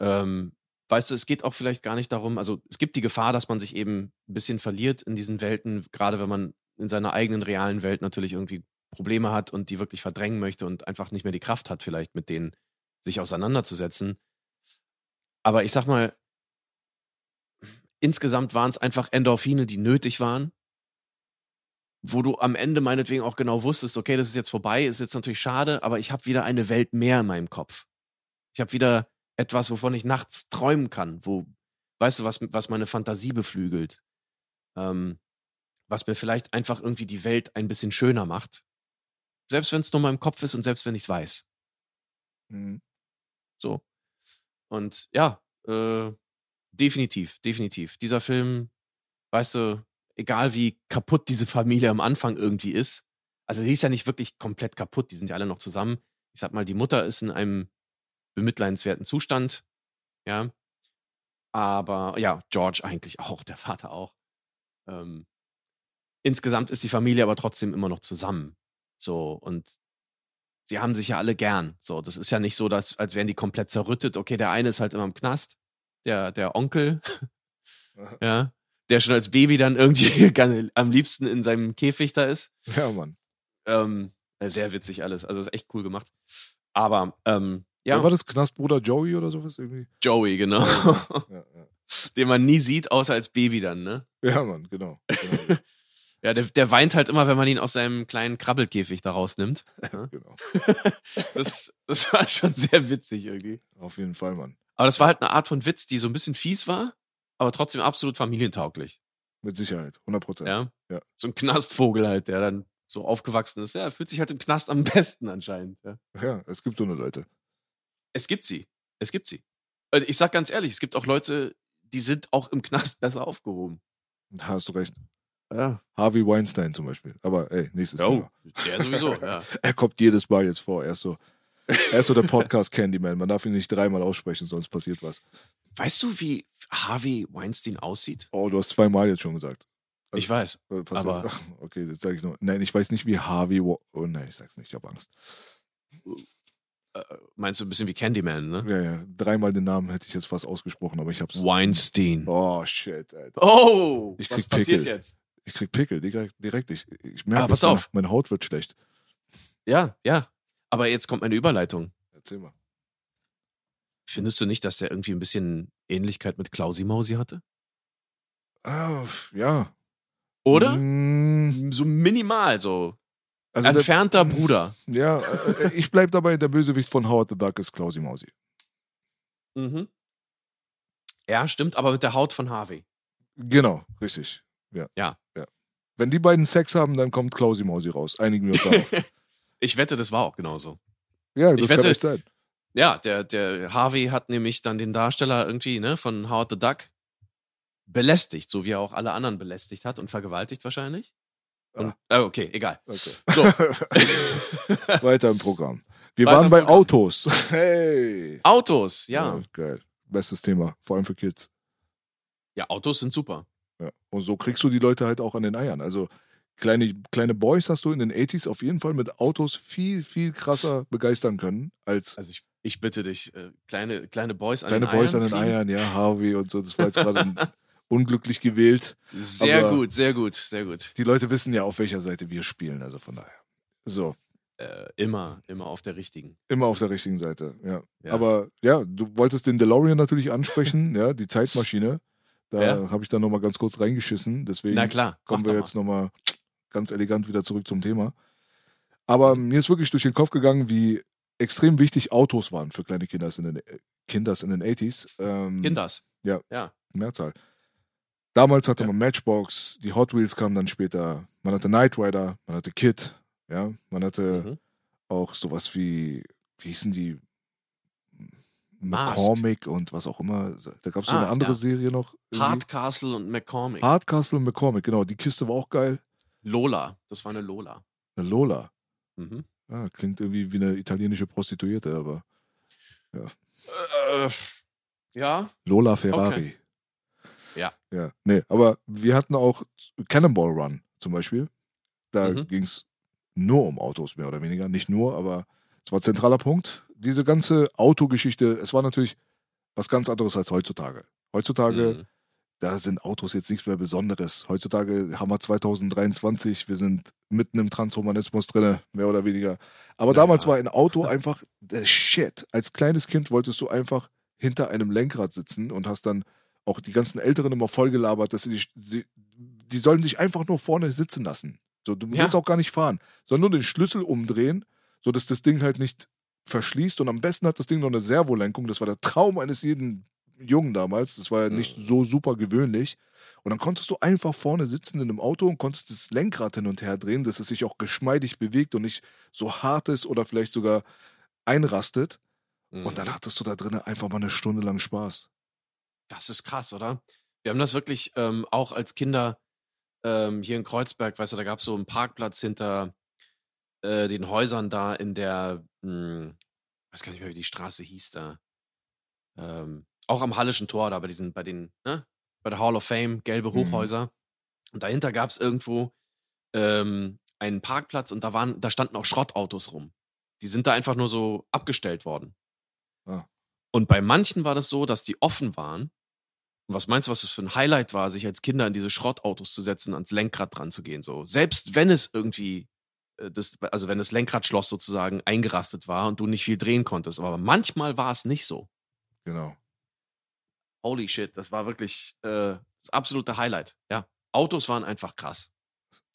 Ähm, weißt du, es geht auch vielleicht gar nicht darum, also es gibt die Gefahr, dass man sich eben ein bisschen verliert in diesen Welten, gerade wenn man in seiner eigenen realen Welt natürlich irgendwie Probleme hat und die wirklich verdrängen möchte und einfach nicht mehr die Kraft hat, vielleicht mit denen sich auseinanderzusetzen. Aber ich sag mal, insgesamt waren es einfach Endorphine, die nötig waren. Wo du am Ende meinetwegen auch genau wusstest, okay, das ist jetzt vorbei, ist jetzt natürlich schade, aber ich habe wieder eine Welt mehr in meinem Kopf. Ich habe wieder etwas, wovon ich nachts träumen kann, wo, weißt du, was, was meine Fantasie beflügelt. Ähm, was mir vielleicht einfach irgendwie die Welt ein bisschen schöner macht. Selbst wenn es nur in meinem Kopf ist und selbst wenn ich es weiß. Mhm. So. Und ja, äh, definitiv, definitiv. Dieser Film, weißt du, egal wie kaputt diese Familie am Anfang irgendwie ist, also sie ist ja nicht wirklich komplett kaputt, die sind ja alle noch zusammen. Ich sag mal, die Mutter ist in einem bemitleidenswerten Zustand, ja. Aber ja, George eigentlich auch, der Vater auch. Ähm, insgesamt ist die Familie aber trotzdem immer noch zusammen. So, und sie haben sich ja alle gern. So, das ist ja nicht so, dass, als wären die komplett zerrüttet. Okay, der eine ist halt immer im Knast, der, der Onkel, ja, der schon als Baby dann irgendwie am liebsten in seinem Käfig da ist. Ja, Mann. Ähm, sehr witzig alles. Also ist echt cool gemacht. Aber ähm, ja. Wer war das Knastbruder Joey oder sowas irgendwie? Joey, genau. Ja, ja. Den man nie sieht, außer als Baby dann, ne? ja Mann, genau. genau. Ja, der, der weint halt immer, wenn man ihn aus seinem kleinen Krabbelkäfig da rausnimmt. Ja? genau. Das, das war schon sehr witzig irgendwie. Auf jeden Fall, Mann. Aber das war halt eine Art von Witz, die so ein bisschen fies war, aber trotzdem absolut familientauglich. Mit Sicherheit, 100 Prozent. Ja? Ja. So ein Knastvogel halt, der dann so aufgewachsen ist. Ja, fühlt sich halt im Knast am besten anscheinend. Ja. Ja, es gibt so eine Leute. Es gibt sie. Es gibt sie. Also Ich sag ganz ehrlich, es gibt auch Leute, die sind auch im Knast besser aufgehoben. Da hast du recht. Ja. Harvey Weinstein zum Beispiel. Aber ey, nächstes Oh, Thema. der sowieso, ja. Er kommt jedes Mal jetzt vor. Er ist so, er ist so der Podcast Candyman. Man darf ihn nicht dreimal aussprechen, sonst passiert was. Weißt du, wie Harvey Weinstein aussieht? Oh, du hast zweimal jetzt schon gesagt. Also, Ich weiß. äh, pass aber- auf. Okay, jetzt sage ich nur. Nein, ich weiß nicht, wie Harvey. Wa- Oh nein, ich sag's nicht. Ich habe Angst. Äh, meinst du ein bisschen wie Candyman, ne? Ja, ja. Dreimal den Namen hätte ich jetzt fast ausgesprochen, aber ich hab's. Weinstein. Oh shit, Alter. Oh, Ich was krieg passiert Pickel. jetzt? Ich krieg Pickel direkt. direkt. Ich, ich merke, Ah, pass meine- auf. Meine Haut wird schlecht. Ja, ja. Aber jetzt kommt meine Überleitung. Erzähl mal. Findest du nicht, dass der irgendwie ein bisschen Ähnlichkeit mit Klausi Mausi hatte? Ah, ja. Oder? Mm, So minimal, so. Also der, Entfernter Bruder. ja, äh, ich bleib dabei, der Bösewicht von Howard the Duck ist Klausi Mausi. Mhm. Ja, stimmt, aber mit der Haut von Harvey. Genau, richtig. Ja. Ja. Wenn die beiden Sex haben, dann kommt Klausi Mausi raus. Einigen wir uns darauf. ich wette, das war auch genauso. Ja, das Ich kann wette- echt sein. Ja, der, der Harvey hat nämlich dann den Darsteller irgendwie, ne, von Howard the Duck belästigt, so wie er auch alle anderen belästigt hat und vergewaltigt wahrscheinlich. Und, äh, okay, egal. Okay. So. Weiter im Programm. Wir Weiter waren bei Programm. Autos. Hey. Autos, ja. ja. Geil. Bestes Thema, vor allem für Kids. Ja, Autos sind super. Ja. Und so kriegst du die Leute halt auch an den Eiern. Also kleine, kleine Boys hast du in den 80s auf jeden Fall mit Autos viel, viel krasser begeistern können als Also ich, ich bitte dich, äh, kleine, kleine Boys an kleine den Boys Eiern an den kriegen. Eiern, ja, Harvey und so. Das war jetzt gerade unglücklich gewählt. Sehr Aber- gut, sehr gut, sehr gut. Die Leute wissen ja, auf welcher Seite wir spielen, also von daher. So, Äh, immer, immer auf der richtigen. immer auf der richtigen Seite, ja. Ja. Aber ja, du wolltest den DeLorean natürlich ansprechen, ja, die Zeitmaschine. Da Ja. habe ich dann nochmal ganz kurz reingeschissen. Deswegen Na klar, kommen wir jetzt nochmal ganz elegant wieder zurück zum Thema. Aber mir ist wirklich durch den Kopf gegangen, wie extrem wichtig Autos waren für kleine Kinder in den, Kinders in den 80s. Ähm, Kinders. Ja. Ja. Mehrzahl. Damals hatte Ja. man Matchbox, die Hot Wheels kamen dann später. Man hatte Knight Rider, man hatte Kid, ja, man hatte Mhm. auch sowas wie, wie hießen die? Mask. McCormick und was auch immer. Da gab es so Ah, eine andere ja. Serie noch. irgendwie. Hardcastle und McCormick. Hardcastle und McCormick, genau. Die Kiste war auch geil. Lola. Das war eine Lola. Eine Lola. Mhm. Ah, klingt irgendwie wie eine italienische Prostituierte, aber Äh, ja. Lola Ferrari. Ja. Ja, nee, aber wir hatten auch Cannonball Run zum Beispiel. Da Mhm. ging es nur um Autos, mehr oder weniger. Nicht nur, aber es war ein zentraler Punkt. Diese ganze Autogeschichte, es war natürlich was ganz anderes als heutzutage. Heutzutage, Mhm. da sind Autos jetzt nichts mehr Besonderes. Heutzutage haben wir 2023, wir sind mitten im Transhumanismus drinne, mehr oder weniger. Aber Ja. damals war ein Auto einfach der Shit. Als kleines Kind wolltest du einfach hinter einem Lenkrad sitzen und hast dann auch die ganzen Älteren immer vollgelabert, dass sie, die, die sollen dich einfach nur vorne sitzen lassen. So, du ja. willst auch gar nicht fahren, sondern nur den Schlüssel umdrehen, sodass das Ding halt nicht verschließt. Und am besten hat das Ding noch eine Servolenkung. Das war der Traum eines jeden Jungen damals. Das war ja nicht so super gewöhnlich. Und dann konntest du einfach vorne sitzen in einem Auto und konntest das Lenkrad hin und her drehen, dass es sich auch geschmeidig bewegt und nicht so hart ist oder vielleicht sogar einrastet. Mhm. Und dann mhm. hattest du da drinnen einfach mal eine Stunde lang Spaß. Das ist krass, oder? Wir haben das wirklich ähm, auch als Kinder ähm, hier in Kreuzberg, weißt du, da gab es so einen Parkplatz hinter äh, den Häusern da in der, mh, hm, weiß gar nicht mehr, wie die Straße hieß da. Ähm, auch am Hallischen Tor da bei diesen, bei den, ne? Bei der Hall of Fame, gelbe mhm. Hochhäuser. Mhm. Und dahinter gab es irgendwo ähm, einen Parkplatz und da waren, da standen auch Schrottautos rum. Die sind da einfach nur so abgestellt worden. Ah. Und bei manchen war das so, dass die offen waren. Und was meinst du, was das für ein Highlight war, sich als Kinder in diese Schrottautos zu setzen, ans Lenkrad dran zu gehen? So, selbst wenn es irgendwie das, also wenn das Lenkradschloss sozusagen eingerastet war und du nicht viel drehen konntest. Aber manchmal war es nicht so. Genau. Holy shit, das war wirklich äh, das absolute Highlight. Ja, Autos waren einfach krass.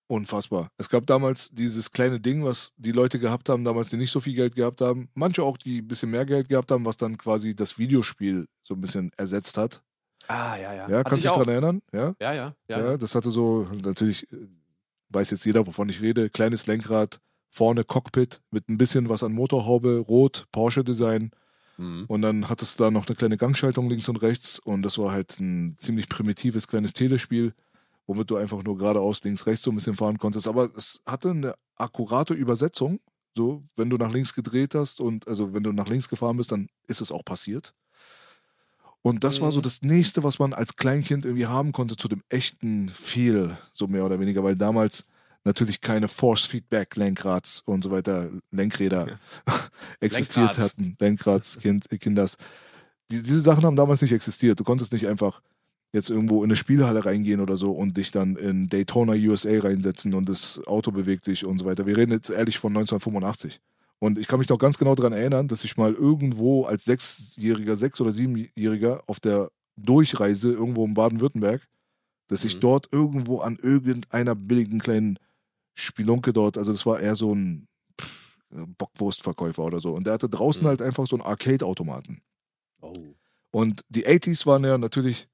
Unfassbar. Es gab damals dieses kleine Ding, was die Leute gehabt haben, damals, die nicht so viel Geld gehabt haben. Manche auch, die ein bisschen mehr Geld gehabt haben, was dann quasi das Videospiel so ein bisschen ersetzt hat. Ah, ja, ja. Ja, kannst du dich daran erinnern? Ja? Ja, ja, ja, ja. Das hatte so, natürlich äh, weiß jetzt jeder, wovon ich rede, kleines Lenkrad, vorne Cockpit mit ein bisschen was an Motorhaube, rot, Porsche-Design. Mhm. Und dann hattest du da noch eine kleine Gangschaltung links und rechts und das war halt ein ziemlich primitives kleines Telespiel, womit du einfach nur geradeaus, links, rechts so ein bisschen fahren konntest. Aber es hatte eine akkurate Übersetzung. So, wenn du nach links gedreht hast und also wenn du nach links gefahren bist, dann ist es auch passiert. Und das mhm. war so mhm. das nächste, was man als Kleinkind irgendwie haben konnte zu dem echten Feel, so mehr oder weniger, weil damals natürlich keine Force-Feedback-Lenkrads und so weiter, Lenkräder ja. existiert Lenkrads. hatten, Lenkrads, kind, Kinders. Die, diese Sachen haben damals nicht existiert. Du konntest nicht einfach jetzt irgendwo in eine Spielhalle reingehen oder so und dich dann in Daytona USA reinsetzen und das Auto bewegt sich und so weiter. Wir reden jetzt ehrlich von 1985. Und ich kann mich noch ganz genau daran erinnern, dass ich mal irgendwo als Sechsjähriger, Sechs- oder Siebenjähriger auf der Durchreise irgendwo in Baden-Württemberg, dass ich mhm. dort irgendwo an irgendeiner billigen kleinen Spelunke dort, also das war eher so ein Bockwurstverkäufer oder so. Und der hatte draußen mhm. halt einfach so einen Arcade-Automaten. Oh. Und die 80s waren ja natürlich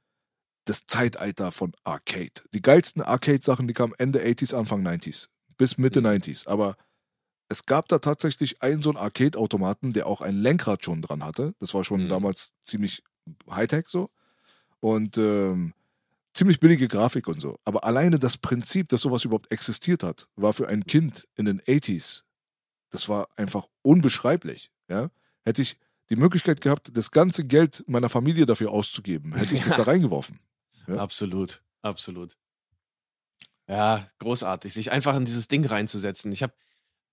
das Zeitalter von Arcade. Die geilsten Arcade-Sachen, die kamen Ende 80s, Anfang 90s. Bis Mitte mhm. 90s. Aber es gab da tatsächlich einen so einen Arcade-Automaten, der auch ein Lenkrad schon dran hatte. Das war schon mhm. damals ziemlich Hightech so. Und ähm, ziemlich billige Grafik und so. Aber alleine das Prinzip, dass sowas überhaupt existiert hat, war für ein Kind in den 80s, das war einfach unbeschreiblich. Ja? Hätte ich die Möglichkeit gehabt, das ganze Geld meiner Familie dafür auszugeben, hätte ich das da reingeworfen. Ja? Absolut, absolut. Ja, großartig, sich einfach in dieses Ding reinzusetzen. Ich habe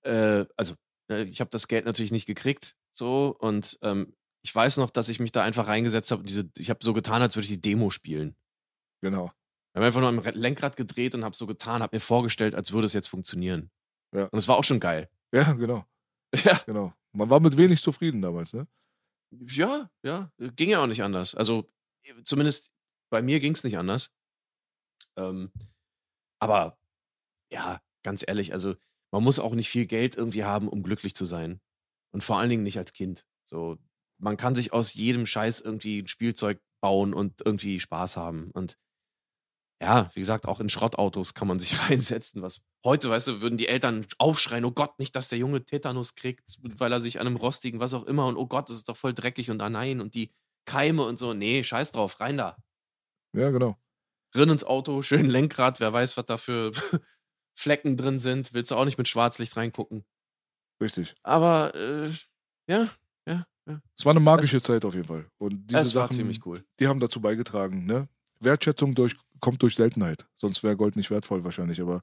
äh, also ne, ich habe das Geld natürlich nicht gekriegt, so und ähm, ich weiß noch, dass ich mich da einfach reingesetzt habe. Diese, ich habe so getan, als würde ich die Demo spielen. Genau. Ich habe einfach nur am Lenkrad gedreht und habe so getan, habe mir vorgestellt, als würde es jetzt funktionieren. Ja. Und es war auch schon geil. Ja, genau. Ja. Genau. Man war mit wenig zufrieden damals, ne? Ja, ja. Ging ja auch nicht anders. Also, zumindest bei mir ging es nicht anders. Ähm, aber ja, ganz ehrlich, also man muss auch nicht viel Geld irgendwie haben, um glücklich zu sein. Und vor allen Dingen nicht als Kind. So, man kann sich aus jedem Scheiß irgendwie ein Spielzeug bauen und irgendwie Spaß haben. Und ja, wie gesagt, auch in Schrottautos kann man sich reinsetzen. Was heute, weißt du, würden die Eltern aufschreien, oh Gott, nicht, dass der Junge Tetanus kriegt, weil er sich an einem rostigen, was auch immer, und oh Gott, das ist doch voll dreckig und ah nein, und die Keime und so. Nee, scheiß drauf, rein da. Ja, genau. Rin ins Auto, schön Lenkrad, wer weiß, was da für Flecken drin sind, willst du auch nicht mit Schwarzlicht reingucken. Richtig. Aber äh, ja, ja, ja. Es war eine magische das, Zeit auf jeden Fall. Und diese Sachen, ziemlich cool. die haben dazu beigetragen. Ne? Wertschätzung durch, kommt durch Seltenheit. Sonst wäre Gold nicht wertvoll wahrscheinlich. Aber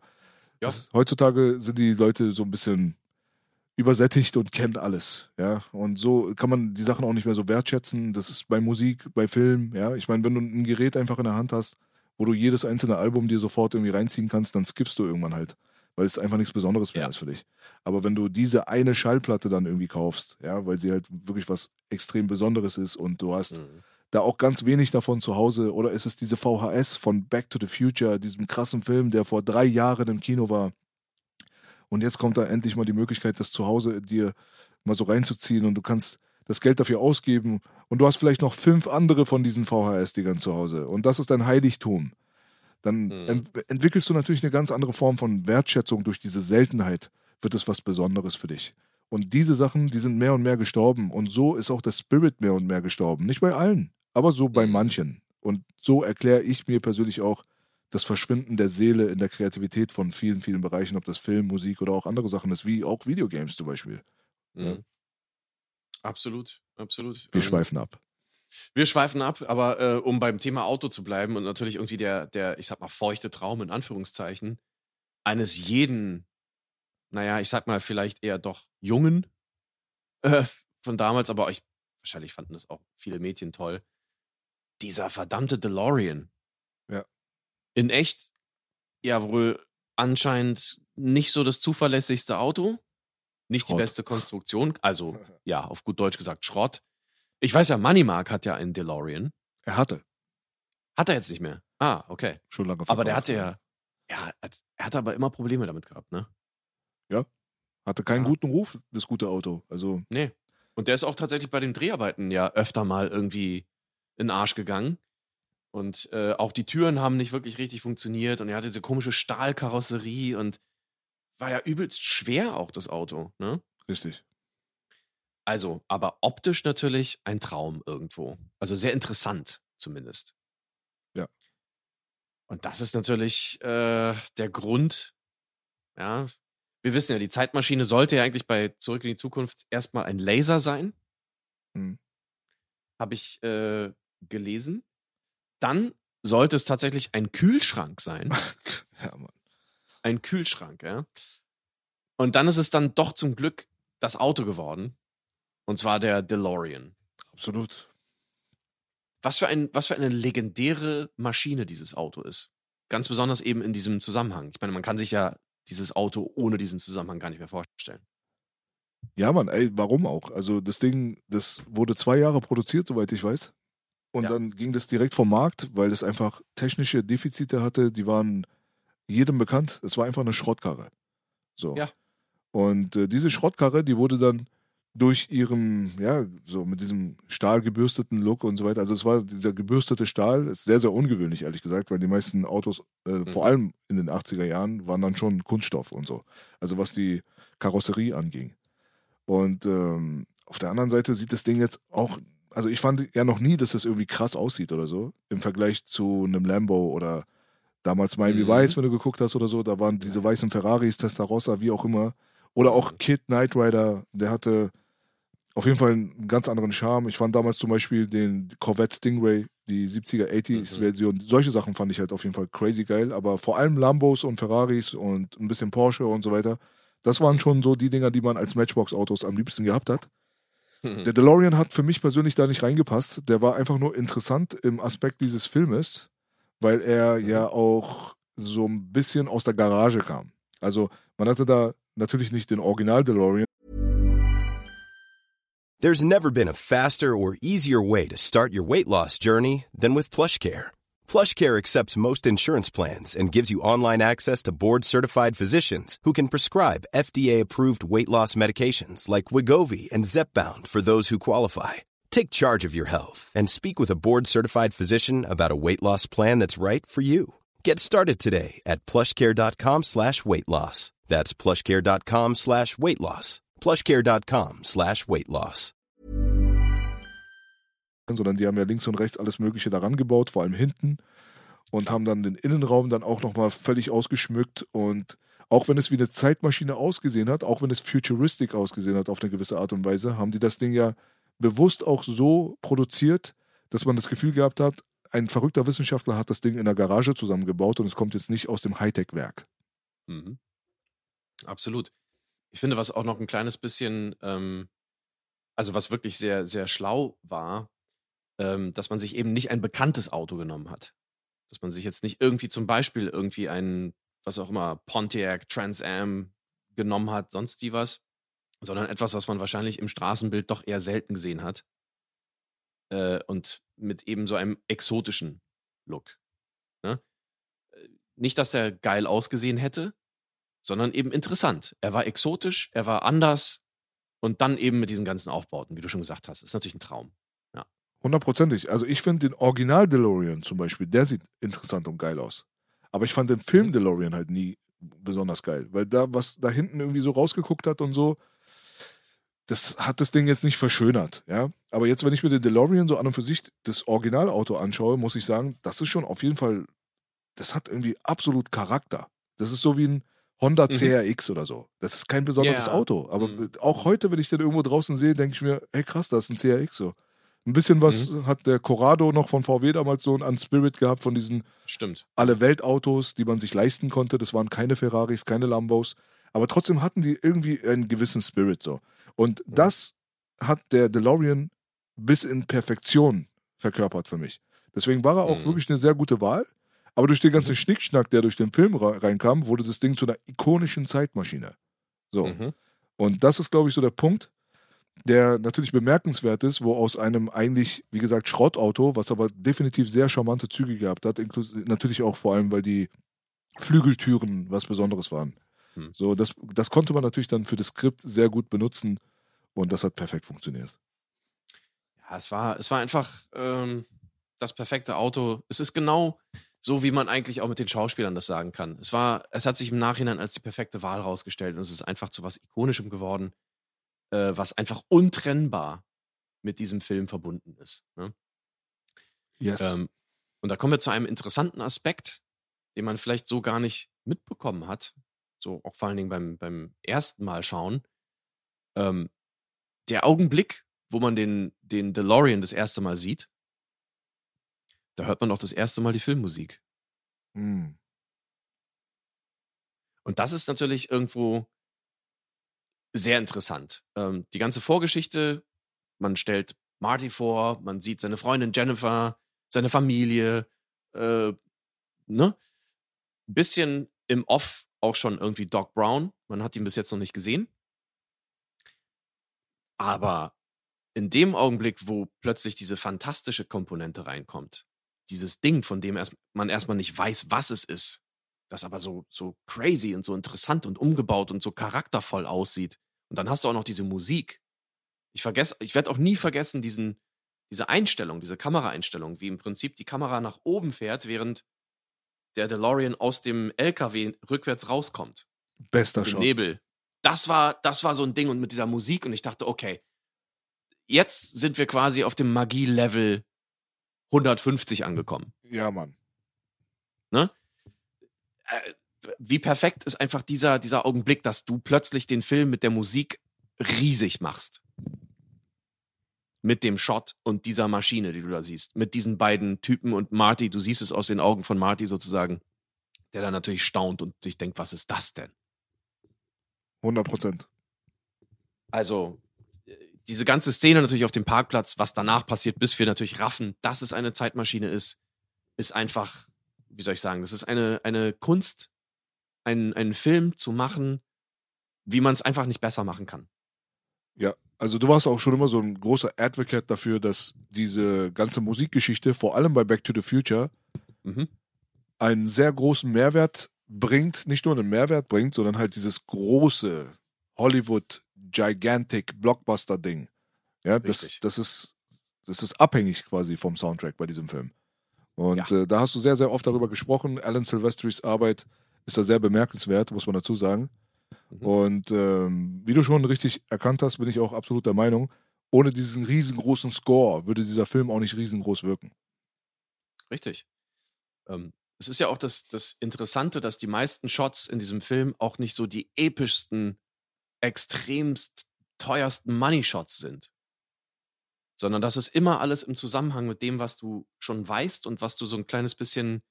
ja. das, heutzutage sind die Leute so ein bisschen übersättigt und kennen alles, ja. Und so kann man die Sachen auch nicht mehr so wertschätzen. Das ist bei Musik, bei Film, ja. Ich meine, wenn du ein Gerät einfach in der Hand hast, wo du jedes einzelne Album dir sofort irgendwie reinziehen kannst, dann skippst du irgendwann halt. weil es einfach nichts Besonderes mehr Ja. ist für dich. Aber wenn du diese eine Schallplatte dann irgendwie kaufst, ja, weil sie halt wirklich was extrem Besonderes ist und du hast Mhm. da auch ganz wenig davon zu Hause, oder ist es diese VHS von Back to the Future, diesem krassen Film, der vor drei Jahren im Kino war. Und jetzt kommt da endlich mal die Möglichkeit, das zu Hause dir mal so reinzuziehen und du kannst das Geld dafür ausgeben und du hast vielleicht noch fünf andere von diesen VHS-Dingern zu Hause und das ist dein Heiligtum. Dann Mhm. ent entwickelst du natürlich eine ganz andere Form von Wertschätzung durch diese Seltenheit, wird es was Besonderes für dich. Und diese Sachen, die sind mehr und mehr gestorben und so ist auch der Spirit mehr und mehr gestorben. Nicht bei allen, aber so bei Mhm. manchen. Und so erkläre ich mir persönlich auch das Verschwinden der Seele in der Kreativität von vielen, vielen Bereichen, ob das Film, Musik oder auch andere Sachen ist, wie auch Videogames zum Beispiel. Mhm. Absolut, absolut. Wir Ähm, schweifen ab. Wir schweifen ab, aber äh, um beim Thema Auto zu bleiben und natürlich irgendwie der, der, ich sag mal, feuchte Traum in Anführungszeichen eines jeden, naja, ich sag mal, vielleicht eher doch Jungen äh, von damals, aber ich, wahrscheinlich fanden das auch viele Mädchen toll. Dieser verdammte DeLorean. Ja. In echt, ja, wohl anscheinend nicht so das zuverlässigste Auto. Nicht die Schrott. beste Konstruktion. Also, ja, auf gut Deutsch gesagt, Schrott. Ich weiß ja, Moneymark hat ja einen DeLorean. Er hatte Hat er jetzt nicht mehr. Ah, okay. schon lange Aber der verkauft, hatte ja, ja, er hatte aber immer Probleme damit gehabt, ne? Hatte keinen Ja. guten Ruf, das gute Auto. Also, Nee. Und der ist auch tatsächlich bei den Dreharbeiten ja öfter mal irgendwie in den Arsch gegangen. Und äh, auch die Türen haben nicht wirklich richtig funktioniert und er hatte diese komische Stahlkarosserie und war ja übelst schwer auch das Auto, ne? richtig. Also, aber optisch natürlich ein Traum irgendwo. Also sehr interessant zumindest. Ja. Und das ist natürlich äh, der Grund, ja. Wir wissen ja, die Zeitmaschine sollte ja eigentlich bei Zurück in die Zukunft erstmal ein Laser sein. Hm. Habe ich äh, gelesen. Dann sollte es tatsächlich ein Kühlschrank sein. Ja, Mann. Ein Kühlschrank, ja. Und dann ist es dann doch zum Glück das Auto geworden. Und zwar der DeLorean. Absolut. Was für, ein, was für eine legendäre Maschine dieses Auto ist. Ganz besonders eben in diesem Zusammenhang. Ich meine, man kann sich ja dieses Auto ohne diesen Zusammenhang gar nicht mehr vorstellen. Ja, Mann, ey, warum auch? Also das Ding, das wurde zwei Jahre produziert, soweit ich weiß. Und Ja. dann ging das direkt vom Markt, weil es einfach technische Defizite hatte, die waren jedem bekannt. Es war einfach eine Schrottkarre. So. Ja. Und äh, diese Schrottkarre, die wurde dann durch ihren, ja, so mit diesem stahlgebürsteten Look und so weiter. Also es war dieser gebürstete Stahl, ist sehr, sehr ungewöhnlich, ehrlich gesagt, weil die meisten Autos, äh, vor allem in den 80er Jahren, waren dann schon Kunststoff und so. Also was die Karosserie anging. Und ähm, auf der anderen Seite sieht das Ding jetzt auch, also ich fand ja noch nie, dass das irgendwie krass aussieht oder so, im Vergleich zu einem Lambo oder damals Miami Mhm. Vice, wenn du geguckt hast oder so, da waren diese weißen Ferraris, Testarossa, wie auch immer. Oder auch Kid Knight Rider, der hatte auf jeden Fall einen ganz anderen Charme. Ich fand damals zum Beispiel den Corvette Stingray, die 70er, 80s Mhm. Version. Solche Sachen fand ich halt auf jeden Fall crazy geil. Aber vor allem Lambos und Ferraris und ein bisschen Porsche und so weiter. Das waren schon so die Dinger, die man als Matchbox-Autos am liebsten gehabt hat. Mhm. Der DeLorean hat für mich persönlich da nicht reingepasst. Der war einfach nur interessant im Aspekt dieses Filmes, weil er ja auch so ein bisschen aus der Garage kam. Also man hatte da natürlich nicht den Original DeLorean, There's never been a faster or easier way to start your weight loss journey than with PlushCare. PlushCare accepts most insurance plans and gives you online access to board-certified physicians who can prescribe FDA-approved weight loss medications like Wigovi and Zepbound for those who qualify. Take charge of your health and speak with a board-certified physician about a weight loss plan that's right for you. Get started today at plushcare.com slash weight loss. That's plushcare.com slash weight loss. plushcare.com slash weight loss. sondern die haben ja links und rechts alles Mögliche daran gebaut, vor allem hinten und haben dann den Innenraum dann auch nochmal völlig ausgeschmückt und auch wenn es wie eine Zeitmaschine ausgesehen hat, auch wenn es futuristic ausgesehen hat auf eine gewisse Art und Weise, haben die das Ding ja bewusst auch so produziert, dass man das Gefühl gehabt hat, ein verrückter Wissenschaftler hat das Ding in der Garage zusammengebaut und es kommt jetzt nicht aus dem Hightech-Werk. Mhm. Absolut. Ich finde, was auch noch ein kleines bisschen, ähm, also was wirklich sehr, sehr schlau war, ähm, dass man sich eben nicht ein bekanntes Auto genommen hat. Dass man sich jetzt nicht irgendwie zum Beispiel irgendwie einen was auch immer, Pontiac, Trans Am genommen hat, sonst wie was, sondern etwas, was man wahrscheinlich im Straßenbild doch eher selten gesehen hat. Äh, und mit eben so einem exotischen Look. Ne? Äh, nicht, dass er geil ausgesehen hätte, sondern eben interessant. Er war exotisch, er war anders und dann eben mit diesen ganzen Aufbauten, wie du schon gesagt hast. Ist natürlich ein Traum. Ja. Hundertprozentig. Also ich finde den Original DeLorean zum Beispiel, der sieht interessant und geil aus. Aber ich fand den Film mhm. DeLorean halt nie besonders geil, weil da, was da hinten irgendwie so rausgeguckt hat und so, das hat das Ding jetzt nicht verschönert, ja. Aber jetzt, wenn ich mir den DeLorean so an und für sich das Originalauto anschaue, muss ich sagen, das ist schon auf jeden Fall, das hat irgendwie absolut Charakter. Das ist so wie ein Honda mhm. CRX oder so. Das ist kein besonderes yeah. Auto. Aber mhm. auch heute, wenn ich den irgendwo draußen sehe, denke ich mir, hey krass, das ist ein CRX so. Ein bisschen was mhm. hat der Corrado noch von VW damals so an Spirit gehabt, von diesen Stimmt. alle Weltautos, die man sich leisten konnte. Das waren keine Ferraris, keine Lambos. Aber trotzdem hatten die irgendwie einen gewissen Spirit so. Und mhm. das hat der DeLorean bis in Perfektion verkörpert für mich. Deswegen war er auch mhm. wirklich eine sehr gute Wahl. Aber durch den ganzen mhm. Schnickschnack, der durch den Film reinkam, wurde das Ding zu einer ikonischen Zeitmaschine. So. Mhm. Und das ist, glaube ich, so der Punkt, der natürlich bemerkenswert ist, wo aus einem eigentlich, wie gesagt, Schrottauto, was aber definitiv sehr charmante Züge gehabt hat, natürlich auch vor allem, weil die Flügeltüren was Besonderes waren. Hm. So, das, das konnte man natürlich dann für das Skript sehr gut benutzen und das hat perfekt funktioniert. Ja, es war, es war einfach ähm, das perfekte Auto. Es ist genau so, wie man eigentlich auch mit den Schauspielern das sagen kann. Es war, es hat sich im Nachhinein als die perfekte Wahl rausgestellt und es ist einfach zu was Ikonischem geworden, äh, was einfach untrennbar mit diesem Film verbunden ist. Ne? Yes. Ähm, und da kommen wir zu einem interessanten Aspekt, den man vielleicht so gar nicht mitbekommen hat, so auch vor allen Dingen beim, beim ersten Mal schauen, ähm, der Augenblick, wo man den, den DeLorean das erste Mal sieht, da hört man auch das erste Mal die Filmmusik. Mm. Und das ist natürlich irgendwo sehr interessant. Ähm, die ganze Vorgeschichte, man stellt Marty vor, man sieht seine Freundin Jennifer, seine Familie, äh, ne? Bisschen im Off auch schon irgendwie Doc Brown. Man hat ihn bis jetzt noch nicht gesehen. Aber in dem Augenblick, wo plötzlich diese fantastische Komponente reinkommt, dieses Ding, von dem erst, man erstmal nicht weiß, was es ist, das aber so, so crazy und so interessant und umgebaut und so charaktervoll aussieht. Und dann hast du auch noch diese Musik. Ich vergesse, ich werde auch nie vergessen, diesen, diese Einstellung, diese Kameraeinstellung, wie im Prinzip die Kamera nach oben fährt, während der DeLorean aus dem LKW rückwärts rauskommt. Bester Shot. Nebel. Das war, das war so ein Ding und mit dieser Musik und ich dachte, okay, jetzt sind wir quasi auf dem Magie-Level 150 angekommen. Ja, Mann. Ne? Äh, wie perfekt ist einfach dieser, dieser Augenblick, dass du plötzlich den Film mit der Musik riesig machst mit dem Shot und dieser Maschine, die du da siehst, mit diesen beiden Typen und Marty, du siehst es aus den Augen von Marty sozusagen, der dann natürlich staunt und sich denkt, was ist das denn? 100 Prozent. Also, diese ganze Szene natürlich auf dem Parkplatz, was danach passiert, bis wir natürlich raffen, dass es eine Zeitmaschine ist, ist einfach, wie soll ich sagen, das ist eine, eine Kunst, einen, einen Film zu machen, wie man es einfach nicht besser machen kann. Ja, also du warst auch schon immer so ein großer Advocate dafür, dass diese ganze Musikgeschichte, vor allem bei Back to the Future, mhm. einen sehr großen Mehrwert bringt, nicht nur einen Mehrwert bringt, sondern halt dieses große Hollywood Gigantic Blockbuster Ding. Ja, das, das ist das ist abhängig quasi vom Soundtrack bei diesem Film. Und ja. äh, da hast du sehr, sehr oft darüber gesprochen. Alan Silvestris Arbeit ist da sehr bemerkenswert, muss man dazu sagen. Mhm. Und ähm, wie du schon richtig erkannt hast, bin ich auch absolut der Meinung, ohne diesen riesengroßen Score würde dieser Film auch nicht riesengroß wirken. Richtig. Ähm, es ist ja auch das, das Interessante, dass die meisten Shots in diesem Film auch nicht so die epischsten, extremst teuersten Money-Shots sind. Sondern dass es immer alles im Zusammenhang mit dem, was du schon weißt und was du so ein kleines bisschen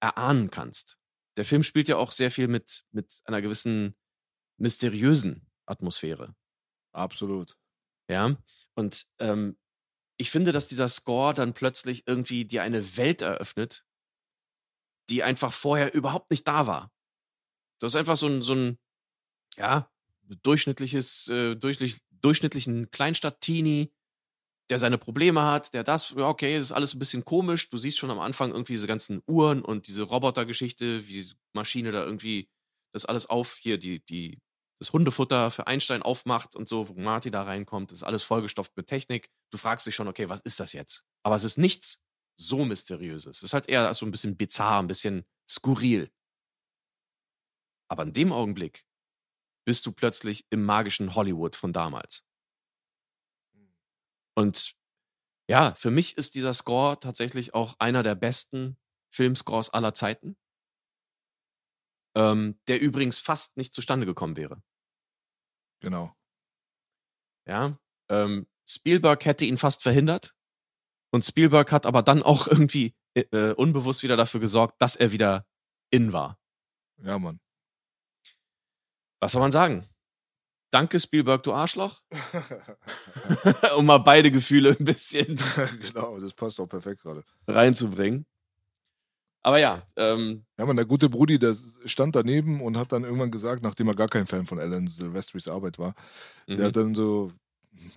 erahnen kannst. Der Film spielt ja auch sehr viel mit, mit einer gewissen mysteriösen Atmosphäre. Absolut. Ja. Und ähm, ich finde, dass dieser Score dann plötzlich irgendwie dir eine Welt eröffnet, die einfach vorher überhaupt nicht da war. Das ist einfach so ein, so ein ja, durchschnittliches, äh, durchschnittlich, durchschnittlichen Kleinstadt-Teenie, der seine Probleme hat, der das, ja, okay, das ist alles ein bisschen komisch. Du siehst schon am Anfang irgendwie diese ganzen Uhren und diese Robotergeschichte, wie die Maschine da irgendwie das alles auf, hier, die, die, das Hundefutter für Einstein aufmacht und so, wo Marty da reinkommt, ist alles vollgestopft mit Technik. Du fragst dich schon, okay, was ist das jetzt? Aber es ist nichts so Mysteriöses. Es ist halt eher so ein bisschen bizarr, ein bisschen skurril. Aber in dem Augenblick bist du plötzlich im magischen Hollywood von damals. Und ja, für mich ist dieser Score tatsächlich auch einer der besten Filmscores aller Zeiten, ähm, der übrigens fast nicht zustande gekommen wäre. Genau. Ja, ähm, Spielberg hätte ihn fast verhindert und Spielberg hat aber dann auch irgendwie äh, äh unbewusst wieder dafür gesorgt, dass er wieder in war. Ja, Mann. Was soll man sagen? Danke, Spielberg, du Arschloch. um mal beide Gefühle ein bisschen genau, das passt auch perfekt gerade. reinzubringen. Aber ja, ähm, Ja, man, der gute Brudi, der stand daneben und hat dann irgendwann gesagt, nachdem er gar kein Fan von Alan Silvestris Arbeit war, der mhm. hat dann so,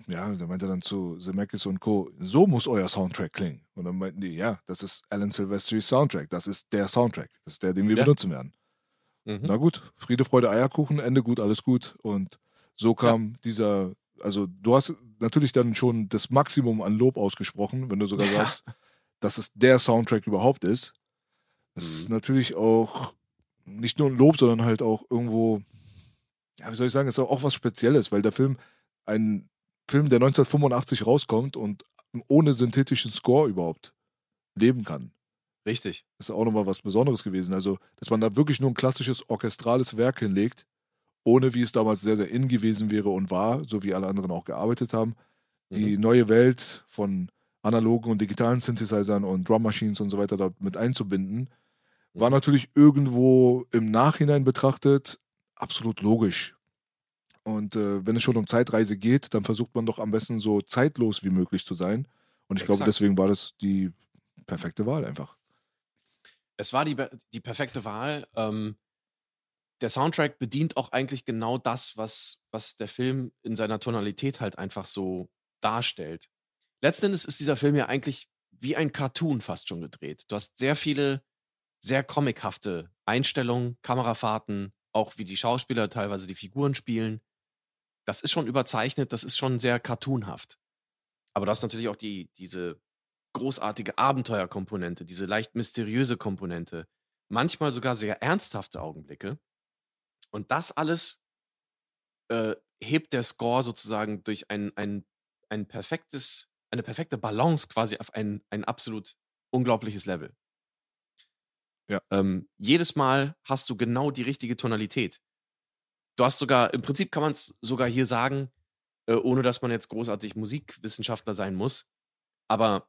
ja, der meinte dann zu Zemeckis und Co., so muss euer Soundtrack klingen. Und dann meinten die, ja, das ist Alan Silvestris Soundtrack, das ist der Soundtrack, das ist der, den wir Ja. benutzen werden. Mhm. Na gut, Friede, Freude, Eierkuchen, Ende gut, alles gut. Und so kam dieser, also du hast natürlich dann schon das Maximum an Lob ausgesprochen, wenn du sogar Ja. sagst, dass es der Soundtrack überhaupt ist. Das ist Mhm. natürlich auch nicht nur ein Lob, sondern halt auch irgendwo, ja, wie soll ich sagen, ist auch was Spezielles, weil der Film, ein Film, der 1985 rauskommt und ohne synthetischen Score überhaupt leben kann. richtig. Das ist auch nochmal was Besonderes gewesen. Also, dass man da wirklich nur ein klassisches orchestrales Werk hinlegt, ohne wie es damals sehr, sehr in gewesen wäre und war, so wie alle anderen auch gearbeitet haben. Die neue Welt von analogen und digitalen Synthesizern und Drum Machines und so weiter dort mit einzubinden, war natürlich irgendwo im Nachhinein betrachtet absolut logisch. Und äh, wenn es schon um Zeitreise geht, dann versucht man doch am besten so zeitlos wie möglich zu sein. Und ich glaube, Exakt. deswegen war das die perfekte Wahl einfach. Es war die, die perfekte Wahl. Ähm, der Soundtrack bedient auch eigentlich genau das, was, was der Film in seiner Tonalität halt einfach so darstellt. Letzten Endes ist dieser Film ja eigentlich wie ein Cartoon fast schon gedreht. Du hast sehr viele, sehr comichafte Einstellungen, Kamerafahrten, auch wie die Schauspieler teilweise die Figuren spielen. Das ist schon überzeichnet, das ist schon sehr cartoonhaft. Aber du hast natürlich auch die, diese großartige Abenteuerkomponente, diese leicht mysteriöse Komponente, manchmal sogar sehr ernsthafte Augenblicke. Und das alles äh, hebt der Score sozusagen durch ein, ein, ein perfektes, eine perfekte Balance quasi auf ein, ein absolut unglaubliches Level. Ja. Ähm, jedes Mal hast du genau die richtige Tonalität. Du hast sogar, im Prinzip kann man es sogar hier sagen, äh, ohne dass man jetzt großartig Musikwissenschaftler sein muss. Aber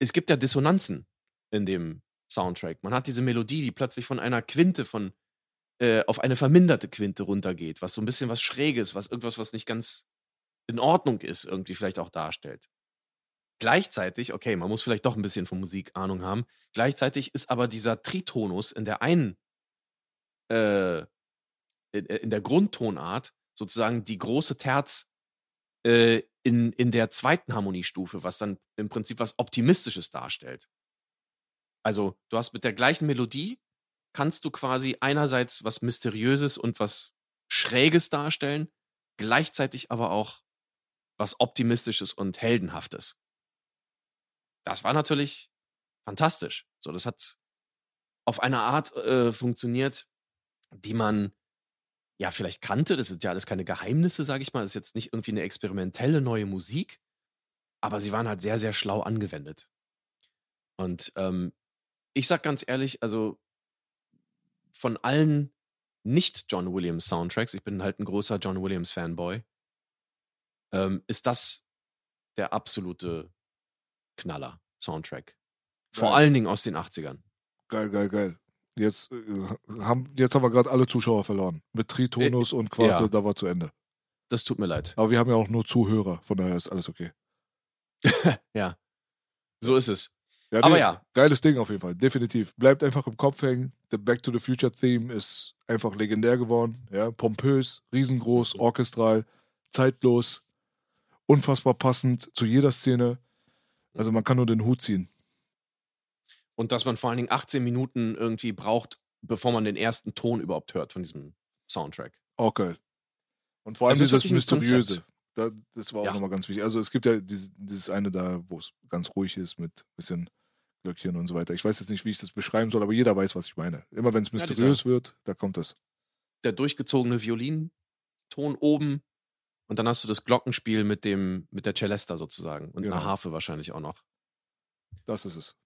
es gibt ja Dissonanzen in dem Soundtrack. Man hat diese Melodie, die plötzlich von einer Quinte von äh, auf eine verminderte Quinte runtergeht, was so ein bisschen was Schräges, was irgendwas, was nicht ganz in Ordnung ist, irgendwie vielleicht auch darstellt. Gleichzeitig, okay, man muss vielleicht doch ein bisschen von Musik Ahnung haben. Gleichzeitig ist aber dieser Tritonus in der einen, äh, in, in der Grundtonart sozusagen die große Terz äh, in, in der zweiten Harmoniestufe, was dann im Prinzip was Optimistisches darstellt. Also, du hast mit der gleichen Melodie, kannst du quasi einerseits was Mysteriöses und was Schräges darstellen, gleichzeitig aber auch was Optimistisches und Heldenhaftes. Das war natürlich fantastisch. So, das hat auf eine Art äh, funktioniert, die man ja vielleicht kannte. Das sind ja alles keine Geheimnisse, sage ich mal. Das ist jetzt nicht irgendwie eine experimentelle neue Musik, aber sie waren halt sehr, sehr schlau angewendet. Und ähm, ich sag ganz ehrlich, also von allen nicht John Williams Soundtracks, ich bin halt ein großer John Williams Fanboy, ähm, ist das der absolute Knaller Soundtrack. Vor Geil. allen Dingen aus den 80ern. Geil, geil, geil. Jetzt, äh, haben, jetzt haben wir gerade alle Zuschauer verloren. Mit Tritonus und Quarte, ja. da war zu Ende. Das tut mir leid. Aber wir haben ja auch nur Zuhörer, von daher ist alles okay. Ja, so ist es. Ja, Aber nee, ja. Geiles Ding auf jeden Fall, definitiv. Bleibt einfach im Kopf hängen. The Back to the Future Theme ist einfach legendär geworden. Ja, pompös, riesengroß, Mhm. orchestral, zeitlos, unfassbar passend zu jeder Szene. Also man kann nur den Hut ziehen. Und dass man vor allen Dingen 18 Minuten irgendwie braucht, bevor man den ersten Ton überhaupt hört von diesem Soundtrack. Auch geil. Und vor allem dieses wirklich ein Mysteriöse. Da, das war auch Ja. nochmal ganz wichtig. Also es gibt ja dieses, dieses eine da, wo es ganz ruhig ist mit bisschen Glöckchen und so weiter. Ich weiß jetzt nicht, wie ich das beschreiben soll, aber jeder weiß, was ich meine. Immer wenn es Ja, mysteriös wird, da kommt das. Der durchgezogene Violinton oben und dann hast du das Glockenspiel mit dem mit der Celesta sozusagen und Genau. einer Harfe wahrscheinlich auch noch. Das ist es.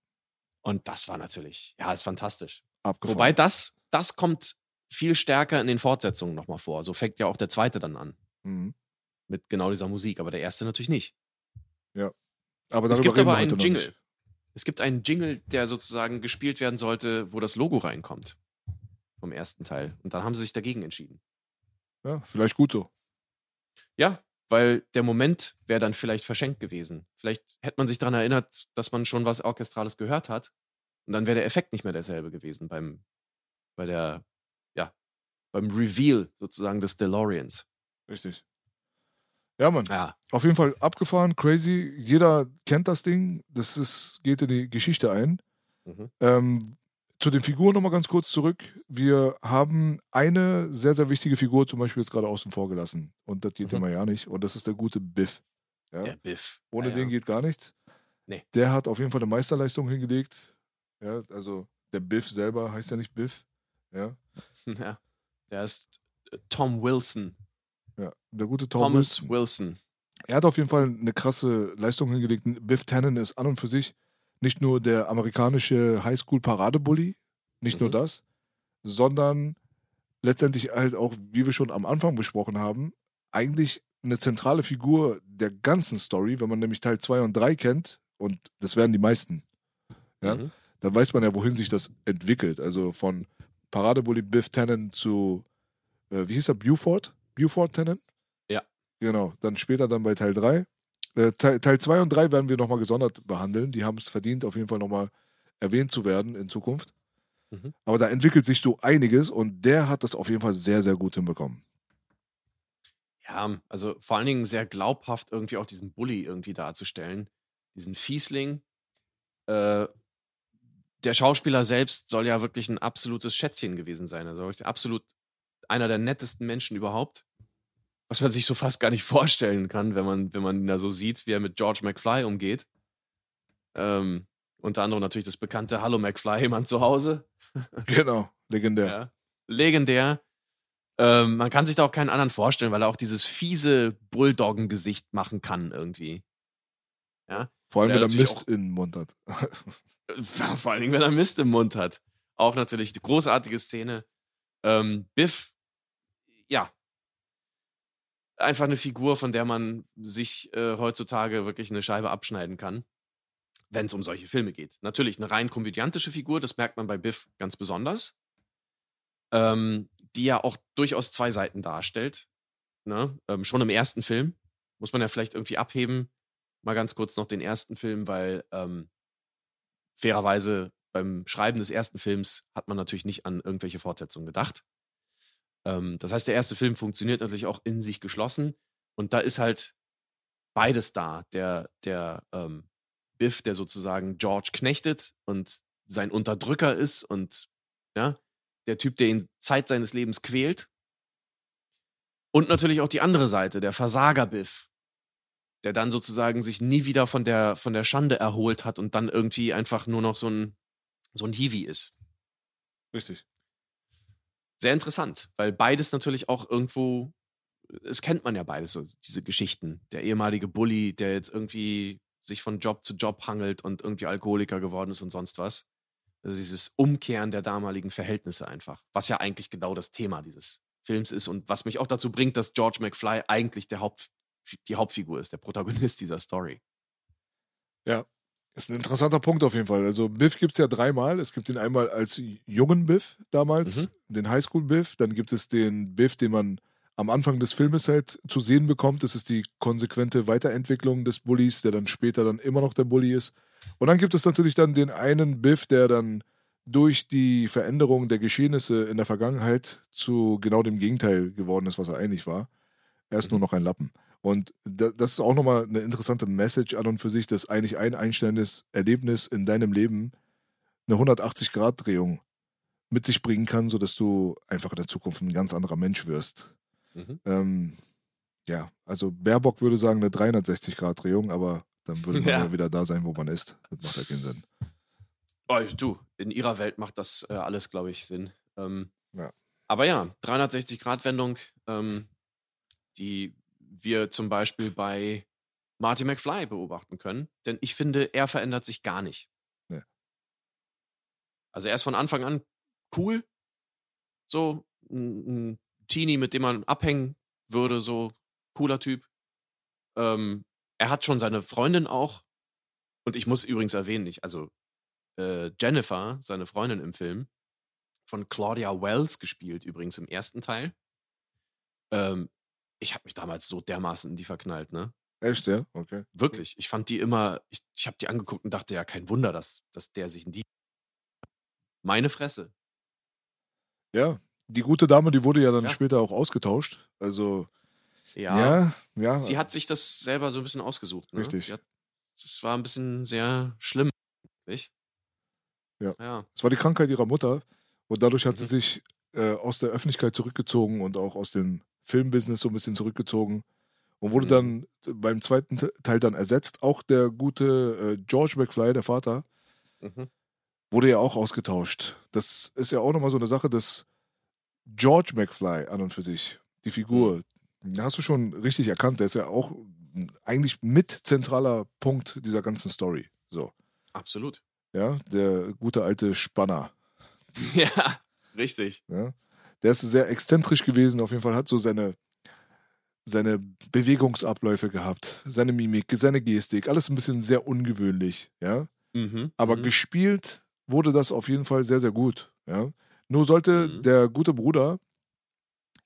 Und das war natürlich, ja, ist fantastisch. Abgefahren. Wobei das das kommt viel stärker in den Fortsetzungen nochmal vor. So fängt ja auch der zweite dann an Mhm. mit genau dieser Musik, aber der erste natürlich nicht. Aber Es gibt aber einen Jingle. Es gibt einen Jingle, der sozusagen gespielt werden sollte, wo das Logo reinkommt. Vom ersten Teil. Und dann haben sie sich dagegen entschieden. Ja, vielleicht gut so. Ja, weil der Moment wäre dann vielleicht verschenkt gewesen. Vielleicht hätte man sich daran erinnert, dass man schon was Orchestrales gehört hat. Und dann wäre der Effekt nicht mehr derselbe gewesen beim, bei der, ja, beim Reveal sozusagen des DeLoreans. Richtig. Ja, Mann. Ja, Auf jeden Fall abgefahren, crazy. Jeder kennt das Ding. Das ist, geht in die Geschichte ein. Mhm. Ähm, zu den Figuren nochmal ganz kurz zurück. Wir haben eine sehr, sehr wichtige Figur zum Beispiel jetzt gerade außen vor gelassen. Und das geht Mhm. immer ja nicht. Und das ist der gute Biff. Ja? der Biff. Ohne ja, den geht gar nichts. Nee. Der hat auf jeden Fall eine Meisterleistung hingelegt. Ja, also der Biff selber heißt ja nicht Biff. Ja, Ja, der ist äh, Tom Wilson. ja. Der gute Tom Thomas Wilson. Wilson. Er hat auf jeden Fall eine krasse Leistung hingelegt. Biff Tannen ist an und für sich nicht nur der amerikanische Highschool-Paradebully, nicht nur Mhm. das, sondern letztendlich halt auch, wie wir schon am Anfang besprochen haben, eigentlich eine zentrale Figur der ganzen Story, wenn man nämlich Teil 2 und 3 kennt, und das werden die meisten, Ja. Mhm. dann weiß man ja, wohin sich das entwickelt. Also von Paradebully Biff Tannen zu, äh, wie hieß er, Buford? Buford Tannen? Ja. Genau, dann später dann bei Teil 3. Äh, Teil, Teil 2 und 3 werden wir nochmal gesondert behandeln. Die haben es verdient, auf jeden Fall nochmal erwähnt zu werden in Zukunft. Mhm. Aber da entwickelt sich so einiges und der hat das auf jeden Fall sehr, sehr gut hinbekommen. Ja, also vor allen Dingen sehr glaubhaft irgendwie auch diesen Bully irgendwie darzustellen. Diesen Fiesling. Äh, der Schauspieler selbst soll ja wirklich ein absolutes Schätzchen gewesen sein. Also absolut einer der nettesten Menschen überhaupt. Was man sich so fast gar nicht vorstellen kann, wenn man, wenn man ihn da so sieht, wie er mit George McFly umgeht. Ähm, unter anderem natürlich das bekannte Hallo McFly, jemand zu Hause. Genau, legendär. Ja. Legendär. Ähm, man kann sich da auch keinen anderen vorstellen, weil er auch dieses fiese Bulldoggen-Gesicht machen kann irgendwie. Ja. Vor allem, wenn er Mist in den Mund hat. Vor allen Dingen, wenn er Mist im Mund hat. Auch natürlich eine großartige Szene. Ähm, Biff, ja. Einfach eine Figur, von der man sich äh, heutzutage wirklich eine Scheibe abschneiden kann, wenn es um solche Filme geht. Natürlich eine rein komödiantische Figur, das merkt man bei Biff ganz besonders. Ähm, die ja auch durchaus zwei Seiten darstellt. Ne? Ähm, schon im ersten Film. Muss man ja vielleicht irgendwie abheben. Mal ganz kurz noch den ersten Film, weil ähm, fairerweise beim Schreiben des ersten Films hat man natürlich nicht an irgendwelche Fortsetzungen gedacht. Ähm, das heißt, der erste Film funktioniert natürlich auch in sich geschlossen. Und da ist halt beides da. Der, der ähm, Biff, der sozusagen George knechtet und sein Unterdrücker ist und ja, der Typ, der ihn Zeit seines Lebens quält. Und natürlich auch die andere Seite, der Versager-Biff, der dann sozusagen sich nie wieder von der, von der Schande erholt hat und dann irgendwie einfach nur noch so ein, so ein Hiwi ist. Richtig. Sehr interessant, weil beides natürlich auch irgendwo, es kennt man ja beides, so diese Geschichten. Der ehemalige Bully, der jetzt irgendwie sich von Job zu Job hangelt und irgendwie Alkoholiker geworden ist und sonst was. Also dieses Umkehren der damaligen Verhältnisse einfach, was ja eigentlich genau das Thema dieses Films ist und was mich auch dazu bringt, dass George McFly eigentlich der Haupt, die Hauptfigur ist, der Protagonist dieser Story. Ja, ist ein interessanter Punkt auf jeden Fall. Also Biff gibt es ja dreimal. Es gibt den einmal als jungen Biff damals, den Highschool-Biff. Dann gibt es den Biff, den man am Anfang des Filmes halt zu sehen bekommt. Das ist die konsequente Weiterentwicklung des Bullies, der dann später dann immer noch der Bully ist. Und dann gibt es natürlich dann den einen Biff, der dann durch die Veränderung der Geschehnisse in der Vergangenheit zu genau dem Gegenteil geworden ist, was er eigentlich war. Er ist nur noch ein Lappen. Und das ist auch nochmal eine interessante Message an und für sich, dass eigentlich ein einstellendes Erlebnis in deinem Leben eine 180-Grad-Drehung mit sich bringen kann, sodass du einfach in der Zukunft ein ganz anderer Mensch wirst. Mhm. Ähm, ja, also Baerbock würde sagen eine 360-Grad-Drehung, aber dann würde man ja. ja. wieder da sein, wo man ist. Das macht ja keinen Sinn. Oh, du, in ihrer Welt macht das äh, alles, glaube ich, Sinn. Ähm, ja. Aber ja, 360-Grad-Wendung, ähm, die wir zum Beispiel bei Marty McFly beobachten können. Denn ich finde, er verändert sich gar nicht. Ja. Also er ist von Anfang an cool. So ein, ein Teenie, mit dem man abhängen würde, so cooler Typ. Ähm, er hat schon seine Freundin auch. Und ich muss übrigens erwähnen, ich, also äh, Jennifer, seine Freundin im Film, von Claudia Wells gespielt, übrigens im ersten Teil. Ähm, ich habe mich damals so dermaßen in die verknallt, ne? Echt, ja? Okay. Wirklich. Ich fand die immer, ich, ich habe die angeguckt und dachte, ja, kein Wunder, dass, dass der sich in die. Meine Fresse. Ja, die gute Dame, die wurde ja dann ja. später auch ausgetauscht. Also. Ja, ja, ja. Sie hat sich das selber so ein bisschen ausgesucht. Ne? Richtig. Es war ein bisschen sehr schlimm. Nicht? Ja. ja. Es war die Krankheit ihrer Mutter und dadurch hat mhm. sie sich äh, aus der Öffentlichkeit zurückgezogen und auch aus dem Filmbusiness so ein bisschen zurückgezogen und wurde mhm. dann beim zweiten Teil dann ersetzt. Auch der gute äh, George McFly, der Vater, mhm. wurde ja auch ausgetauscht. Das ist ja auch nochmal so eine Sache, dass George McFly an und für sich, die Figur, mhm. hast du schon richtig erkannt, der ist ja auch eigentlich mit zentraler Punkt dieser ganzen Story. So. Absolut. Ja, der gute alte Spanner. Ja, richtig. Ja. Der ist sehr exzentrisch gewesen, auf jeden Fall hat so seine, seine Bewegungsabläufe gehabt, seine Mimik, seine Gestik, alles ein bisschen sehr ungewöhnlich, ja. Mhm, Aber mhm. gespielt wurde das auf jeden Fall sehr, sehr gut, ja. Nur sollte mhm. der gute Bruder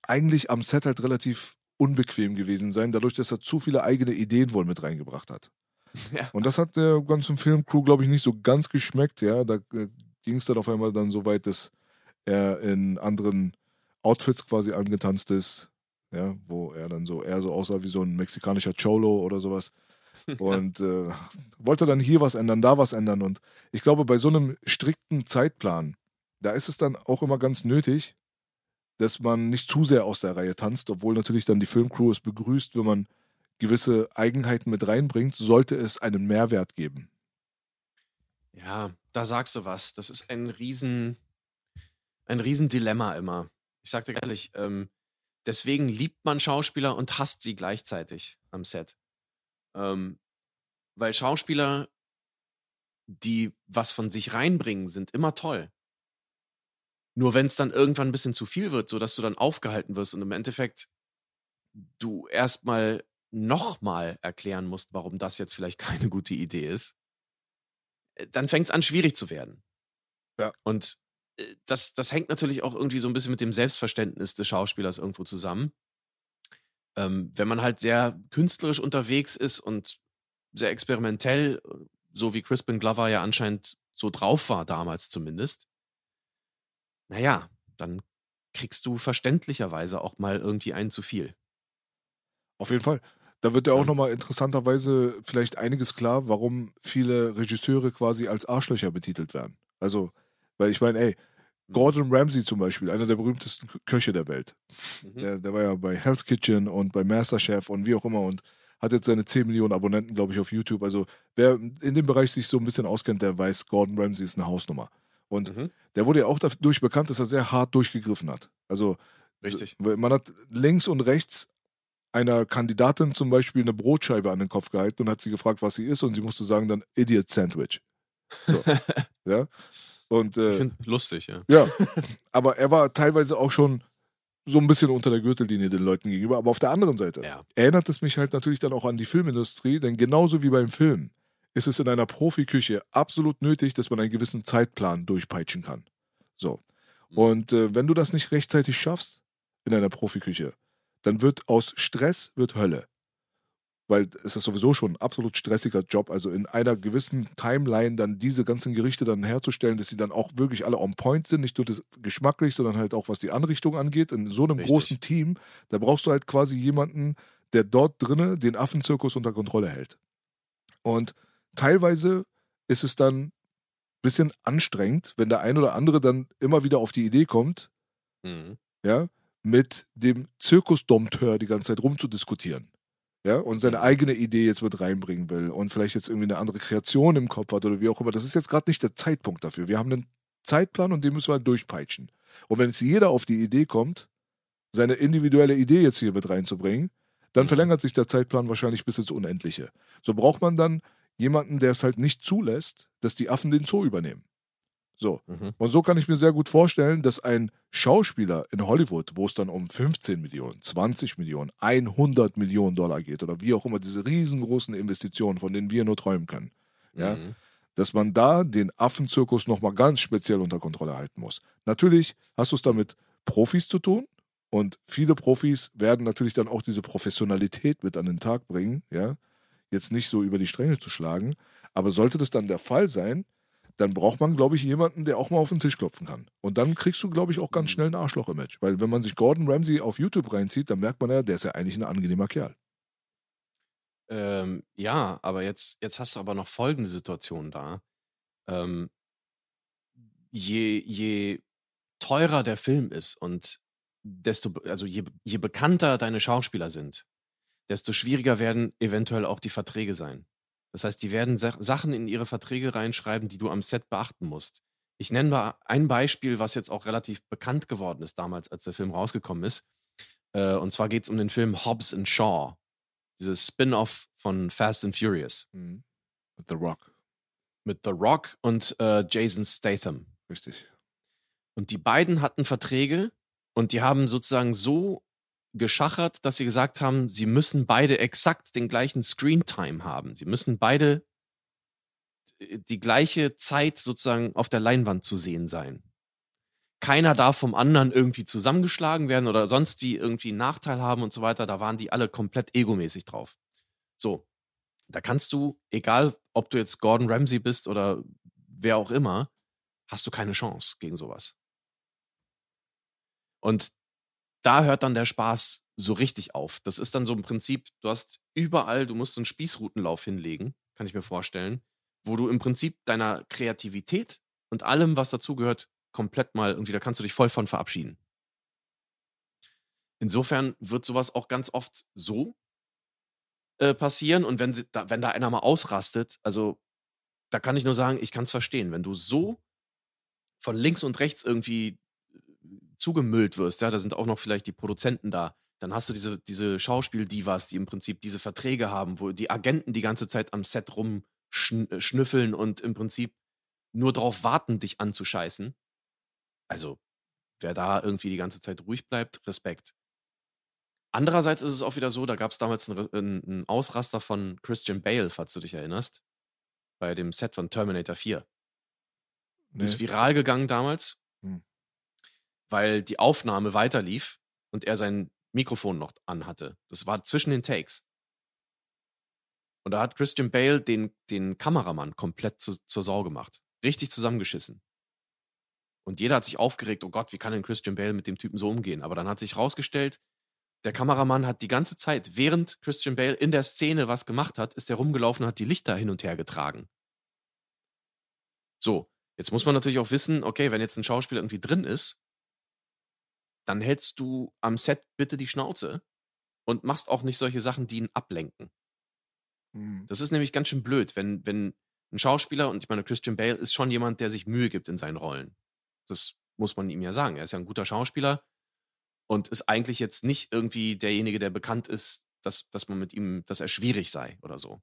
eigentlich am Set halt relativ unbequem gewesen sein, dadurch, dass er zu viele eigene Ideen wohl mit reingebracht hat. Ja. Und das hat der ganzen Filmcrew, glaube ich, nicht so ganz geschmeckt, ja. Da äh, ging es dann auf einmal dann so weit, dass er in anderen Outfits quasi angetanzt ist, ja, wo er dann so eher so aussah wie so ein mexikanischer Cholo oder sowas. Und äh, wollte dann hier was ändern, da was ändern. Und ich glaube, bei so einem strikten Zeitplan, da ist es dann auch immer ganz nötig, dass man nicht zu sehr aus der Reihe tanzt, obwohl natürlich dann die Filmcrew es begrüßt, wenn man gewisse Eigenheiten mit reinbringt, sollte es einen Mehrwert geben. Ja, da sagst du was. Das ist ein riesen, ein riesen Dilemma immer. Ich sag dir ehrlich, ähm, deswegen liebt man Schauspieler und hasst sie gleichzeitig am Set. Ähm, weil Schauspieler, die was von sich reinbringen, sind immer toll. Nur wenn es dann irgendwann ein bisschen zu viel wird, sodass du dann aufgehalten wirst und im Endeffekt du erstmal nochmal erklären musst, warum das jetzt vielleicht keine gute Idee ist, äh, dann fängt es an, schwierig zu werden. Ja. Und das, das hängt natürlich auch irgendwie so ein bisschen mit dem Selbstverständnis des Schauspielers irgendwo zusammen. Ähm, wenn man halt sehr künstlerisch unterwegs ist und sehr experimentell, so wie Crispin Glover ja anscheinend so drauf war, damals zumindest, naja, dann kriegst du verständlicherweise auch mal irgendwie einen zu viel. Auf jeden Fall. Da wird ja auch nochmal interessanterweise vielleicht einiges klar, warum viele Regisseure quasi als Arschlöcher betitelt werden. Also, weil ich meine, ey, mhm. Gordon Ramsay zum Beispiel, einer der berühmtesten Köche der Welt. Mhm. Der, der, war ja bei Hell's Kitchen und bei Masterchef und wie auch immer und hat jetzt seine 10 Millionen Abonnenten, glaube ich, auf YouTube. Also wer in dem Bereich sich so ein bisschen auskennt, der weiß, Gordon Ramsay ist eine Hausnummer. Und mhm. der wurde ja auch dadurch bekannt, dass er sehr hart durchgegriffen hat. Also Richtig. Man hat links und rechts einer Kandidatin zum Beispiel eine Brotscheibe an den Kopf gehalten und hat sie gefragt, was sie ist, und sie musste sagen dann Idiot Sandwich. So. ja. Und, äh, ich finde lustig, ja. Ja, aber er war teilweise auch schon so ein bisschen unter der Gürtellinie den Leuten gegenüber. Aber auf der anderen Seite ja. erinnert es mich halt natürlich dann auch an die Filmindustrie, denn genauso wie beim Film ist es in einer Profiküche absolut nötig, dass man einen gewissen Zeitplan durchpeitschen kann. So. Mhm. Und äh, wenn du das nicht rechtzeitig schaffst in einer Profiküche, dann wird aus Stress wird Hölle. Weil es ist sowieso schon ein absolut stressiger Job. Also in einer gewissen Timeline dann diese ganzen Gerichte dann herzustellen, dass sie dann auch wirklich alle on point sind, nicht nur das geschmacklich, sondern halt auch was die Anrichtung angeht. In so einem Richtig. großen Team, da brauchst du halt quasi jemanden, der dort drinnen den Affenzirkus unter Kontrolle hält. Und teilweise ist es dann ein bisschen anstrengend, wenn der ein oder andere dann immer wieder auf die Idee kommt, Mhm. ja, mit dem Zirkusdompteur die ganze Zeit rumzudiskutieren. Ja, und seine Mhm. eigene Idee jetzt mit reinbringen will und vielleicht jetzt irgendwie eine andere Kreation im Kopf hat oder wie auch immer. Das ist jetzt gerade nicht der Zeitpunkt dafür. Wir haben einen Zeitplan und den müssen wir halt durchpeitschen. Und wenn jetzt jeder auf die Idee kommt, seine individuelle Idee jetzt hier mit reinzubringen, dann Mhm. verlängert sich der Zeitplan wahrscheinlich bis ins Unendliche. So braucht man dann jemanden, der es halt nicht zulässt, dass die Affen den Zoo übernehmen. So. Mhm. Und so kann ich mir sehr gut vorstellen, dass ein Schauspieler in Hollywood, wo es dann um 15 Millionen, 20 Millionen, 100 Millionen Dollar geht oder wie auch immer diese riesengroßen Investitionen, von denen wir nur träumen können, ja, Mhm. dass man da den Affenzirkus nochmal ganz speziell unter Kontrolle halten muss. Natürlich hast du es damit Profis zu tun und viele Profis werden natürlich dann auch diese Professionalität mit an den Tag bringen, ja, jetzt nicht so über die Stränge zu schlagen, aber sollte das dann der Fall sein, dann braucht man, glaube ich, jemanden, der auch mal auf den Tisch klopfen kann. Und dann kriegst du, glaube ich, auch ganz schnell ein Arschloch-Image. Weil wenn man sich Gordon Ramsay auf YouTube reinzieht, dann merkt man ja, der ist ja eigentlich ein angenehmer Kerl. Ähm, ja, aber jetzt, jetzt hast du aber noch folgende Situation da. Ähm, je, je teurer der Film ist und desto, also je, je bekannter deine Schauspieler sind, desto schwieriger werden eventuell auch die Verträge sein. Das heißt, die werden Sa Sachen in ihre Verträge reinschreiben, die du am Set beachten musst. Ich nenne mal ein Beispiel, was jetzt auch relativ bekannt geworden ist damals, als der Film rausgekommen ist. Äh, und zwar geht es um den Film Hobbs and Shaw dieses Spin-off von Fast and Furious Mhm. Mit The Rock. mit The Rock und äh, Jason Statham. Richtig. Und die beiden hatten Verträge und die haben sozusagen so geschachert, dass sie gesagt haben, sie müssen beide exakt den gleichen Screentime haben. Sie müssen beide die gleiche Zeit sozusagen auf der Leinwand zu sehen sein. Keiner darf vom anderen irgendwie zusammengeschlagen werden oder sonst wie irgendwie einen Nachteil haben und so weiter. Da waren die alle komplett egomäßig drauf. So, da kannst du, egal ob du jetzt Gordon Ramsay bist oder wer auch immer, hast du keine Chance gegen sowas. Und da hört dann der Spaß so richtig auf. Das ist dann so im Prinzip, du hast überall, du musst so einen Spießrutenlauf hinlegen, kann ich mir vorstellen, wo du im Prinzip deiner Kreativität und allem, was dazugehört, komplett mal irgendwie, da kannst du dich voll von verabschieden. Insofern wird sowas auch ganz oft so äh, passieren und wenn, sie, da, wenn da einer mal ausrastet, also da kann ich nur sagen, ich kann es verstehen, wenn du so von links und rechts irgendwie zugemüllt wirst, ja, da sind auch noch vielleicht die Produzenten da, dann hast du diese, diese Schauspieldivas, die im Prinzip diese Verträge haben, wo die Agenten die ganze Zeit am Set rumschnüffeln und im Prinzip nur darauf warten, dich anzuscheißen. Also, wer da irgendwie die ganze Zeit ruhig bleibt, Respekt. Andererseits ist es auch wieder so, da gab es damals einen, einen, einen Ausraster von Christian Bale, falls du dich erinnerst, bei dem Set von Terminator 4. Nee. Ist viral gegangen damals, Hm. Weil die Aufnahme weiterlief und er sein Mikrofon noch anhatte. Das war zwischen den Takes. Und da hat Christian Bale den, den Kameramann komplett zu, zur Sau gemacht. Richtig zusammengeschissen. Und jeder hat sich aufgeregt, oh Gott, wie kann denn Christian Bale mit dem Typen so umgehen? Aber dann hat sich rausgestellt, der Kameramann hat die ganze Zeit, während Christian Bale in der Szene was gemacht hat, ist er rumgelaufen und hat die Lichter hin und her getragen. So, jetzt muss man natürlich auch wissen, okay, wenn jetzt ein Schauspieler irgendwie drin ist, dann hältst du am Set bitte die Schnauze und machst auch nicht solche Sachen, die ihn ablenken. Mhm. Das ist nämlich ganz schön blöd, wenn, wenn ein Schauspieler, und ich meine, Christian Bale ist schon jemand, der sich Mühe gibt in seinen Rollen. Das muss man ihm ja sagen. Er ist ja ein guter Schauspieler und ist eigentlich jetzt nicht irgendwie derjenige, der bekannt ist, dass, dass man mit ihm, dass er schwierig sei oder so.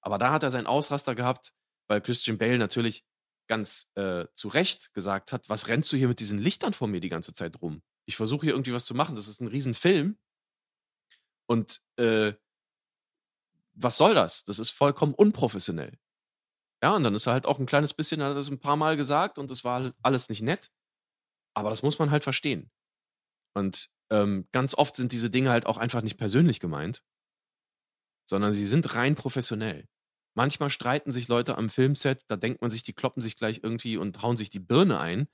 Aber da hat er seinen Ausraster gehabt, weil Christian Bale natürlich ganz äh, zu Recht gesagt hat, was rennst du hier mit diesen Lichtern vor mir die ganze Zeit rum? Ich versuche hier irgendwie was zu machen. Das ist ein Riesenfilm. Und äh, was soll das? Das ist vollkommen unprofessionell. Ja, und dann ist er halt auch ein kleines bisschen, er hat das ein paar Mal gesagt und das war halt alles nicht nett. Aber das muss man halt verstehen. Und ähm, ganz oft sind diese Dinge halt auch einfach nicht persönlich gemeint. sondern sie sind rein professionell. Manchmal streiten sich Leute am Filmset, da denkt man sich, die kloppen sich gleich irgendwie und hauen sich die Birne ein.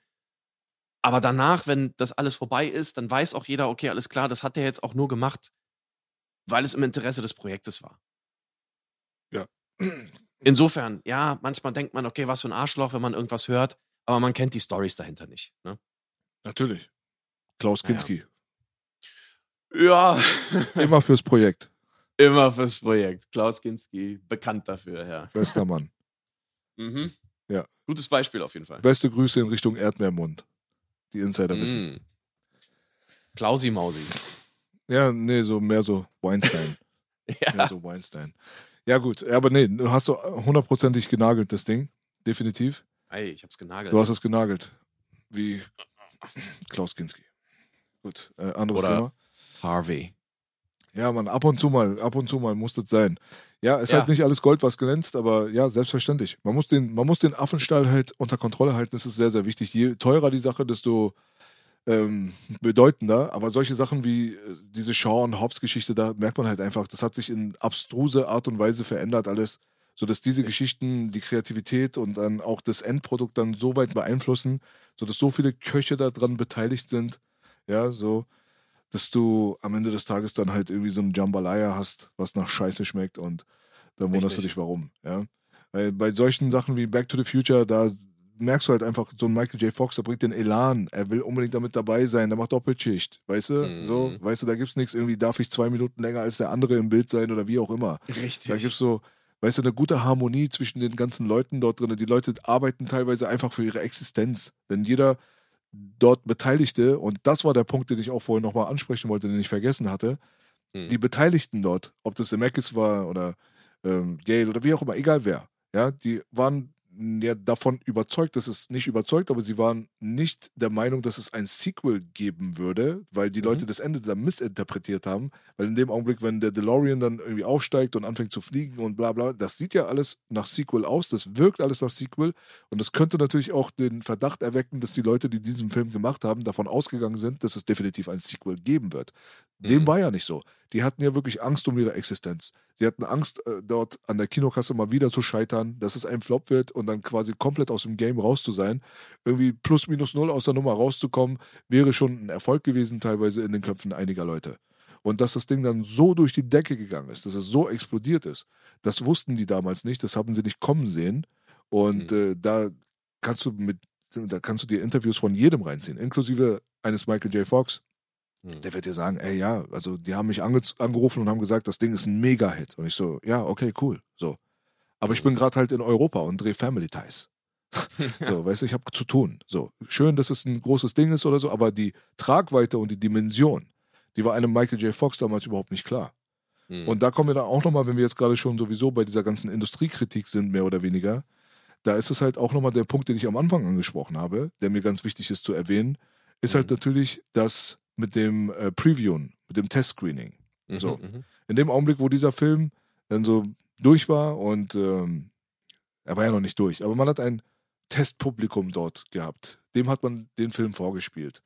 Aber danach, wenn das alles vorbei ist, dann weiß auch jeder, okay, alles klar, das hat er jetzt auch nur gemacht, weil es im Interesse des Projektes war. Ja. Insofern, ja, manchmal denkt man, okay, was für ein Arschloch, wenn man irgendwas hört, aber man kennt die Stories dahinter nicht. Ne? Natürlich. Klaus Kinski. Ja. Immer fürs Projekt. Immer fürs Projekt. Klaus Kinski, bekannt dafür, ja. Bester Mann. Mhm. Ja. Gutes Beispiel auf jeden Fall. Beste Grüße in Richtung Erdmeermund. Die Insider wissen. Mm. Klausi Mausi. Ja, nee, so mehr so Weinstein. Ja. Mehr so Weinstein. Ja, gut. Aber nee, du hast du hundertprozentig genagelt, das Ding. Definitiv. Ey, ich hab's genagelt. Du hast es genagelt. Wie Klaus Kinski. Gut. Äh, anderes Oder- Thema. Harvey. Ja, man, ab und zu mal, ab und zu mal muss das sein. Ja, ist Ja. halt nicht alles Gold, was glänzt, aber ja, selbstverständlich. Man muss den, man muss den Affenstall halt unter Kontrolle halten, das ist sehr, sehr wichtig. Je teurer die Sache, desto ähm, bedeutender. Aber solche Sachen wie äh, diese Shaw und Hobbs Geschichte, da merkt man halt einfach, das hat sich in abstruse Art und Weise verändert alles, sodass diese Geschichten die Kreativität und dann auch das Endprodukt dann so weit beeinflussen, sodass so viele Köche daran beteiligt sind, ja, so, dass du am Ende des Tages dann halt irgendwie so ein Jambalaya hast, was nach Scheiße schmeckt und dann wunderst du dich, warum, ja. Weil bei solchen Sachen wie Back to the Future, da merkst du halt einfach, so ein Michael J. Fox, der bringt den Elan, er will unbedingt damit dabei sein, der macht Doppelschicht, weißt du, Mhm. so, weißt du, da gibt's nichts, irgendwie darf ich zwei Minuten länger als der andere im Bild sein oder wie auch immer. Richtig. Da gibt's so, weißt du, eine gute Harmonie zwischen den ganzen Leuten dort drin. Die Leute arbeiten teilweise einfach für ihre Existenz. Denn jeder dort Beteiligte, und das war der Punkt, den ich auch vorhin nochmal ansprechen wollte, den ich vergessen hatte, Hm. die Beteiligten dort, ob das Zemeckis war oder ähm, Gale oder wie auch immer, egal wer, ja, die waren ja davon überzeugt, dass es nicht überzeugt, aber sie waren nicht der Meinung, dass es ein Sequel geben würde, weil die Leute das Ende dann missinterpretiert haben. Weil in dem Augenblick, wenn der DeLorean dann irgendwie aufsteigt und anfängt zu fliegen und bla bla, das sieht ja alles nach Sequel aus, das wirkt alles nach Sequel und das könnte natürlich auch den Verdacht erwecken, dass die Leute, die diesen Film gemacht haben, davon ausgegangen sind, dass es definitiv ein Sequel geben wird. Dem Mhm. war ja nicht so. Die hatten ja wirklich Angst um ihre Existenz. Sie hatten Angst, äh, dort an der Kinokasse mal wieder zu scheitern, dass es ein Flop wird und dann quasi komplett aus dem Game raus zu sein. Irgendwie plus minus null aus der Nummer rauszukommen, wäre schon ein Erfolg gewesen, teilweise in den Köpfen einiger Leute. Und dass das Ding dann so durch die Decke gegangen ist, dass es so explodiert ist, das wussten die damals nicht, das haben sie nicht kommen sehen. Und äh, da kannst du mit, da kannst du dir Interviews von jedem reinziehen, inklusive eines Michael J. Fox, Hm. der wird dir sagen, ey, ja, also die haben mich ange angerufen und haben gesagt, das Ding ist ein Mega-Hit. Und ich so, ja, okay, cool, so. Aber ich bin gerade halt in Europa und drehe Family Ties. So, weißt du, ich habe zu tun. So, schön, dass es ein großes Ding ist oder so, aber die Tragweite und die Dimension, die war einem Michael J. Fox damals überhaupt nicht klar. Hm. Und da kommen wir dann auch nochmal, wenn wir jetzt gerade schon sowieso bei dieser ganzen Industriekritik sind, mehr oder weniger, da ist es halt auch nochmal der Punkt, den ich am Anfang angesprochen habe, der mir ganz wichtig ist zu erwähnen, ist halt Mhm. natürlich das mit dem äh, Previewen, mit dem Testscreening. Mhm, so. mhm. In dem Augenblick, wo dieser Film dann so durch war und ähm, er war ja noch nicht durch, aber man hat ein Testpublikum dort gehabt. Dem hat man den Film vorgespielt.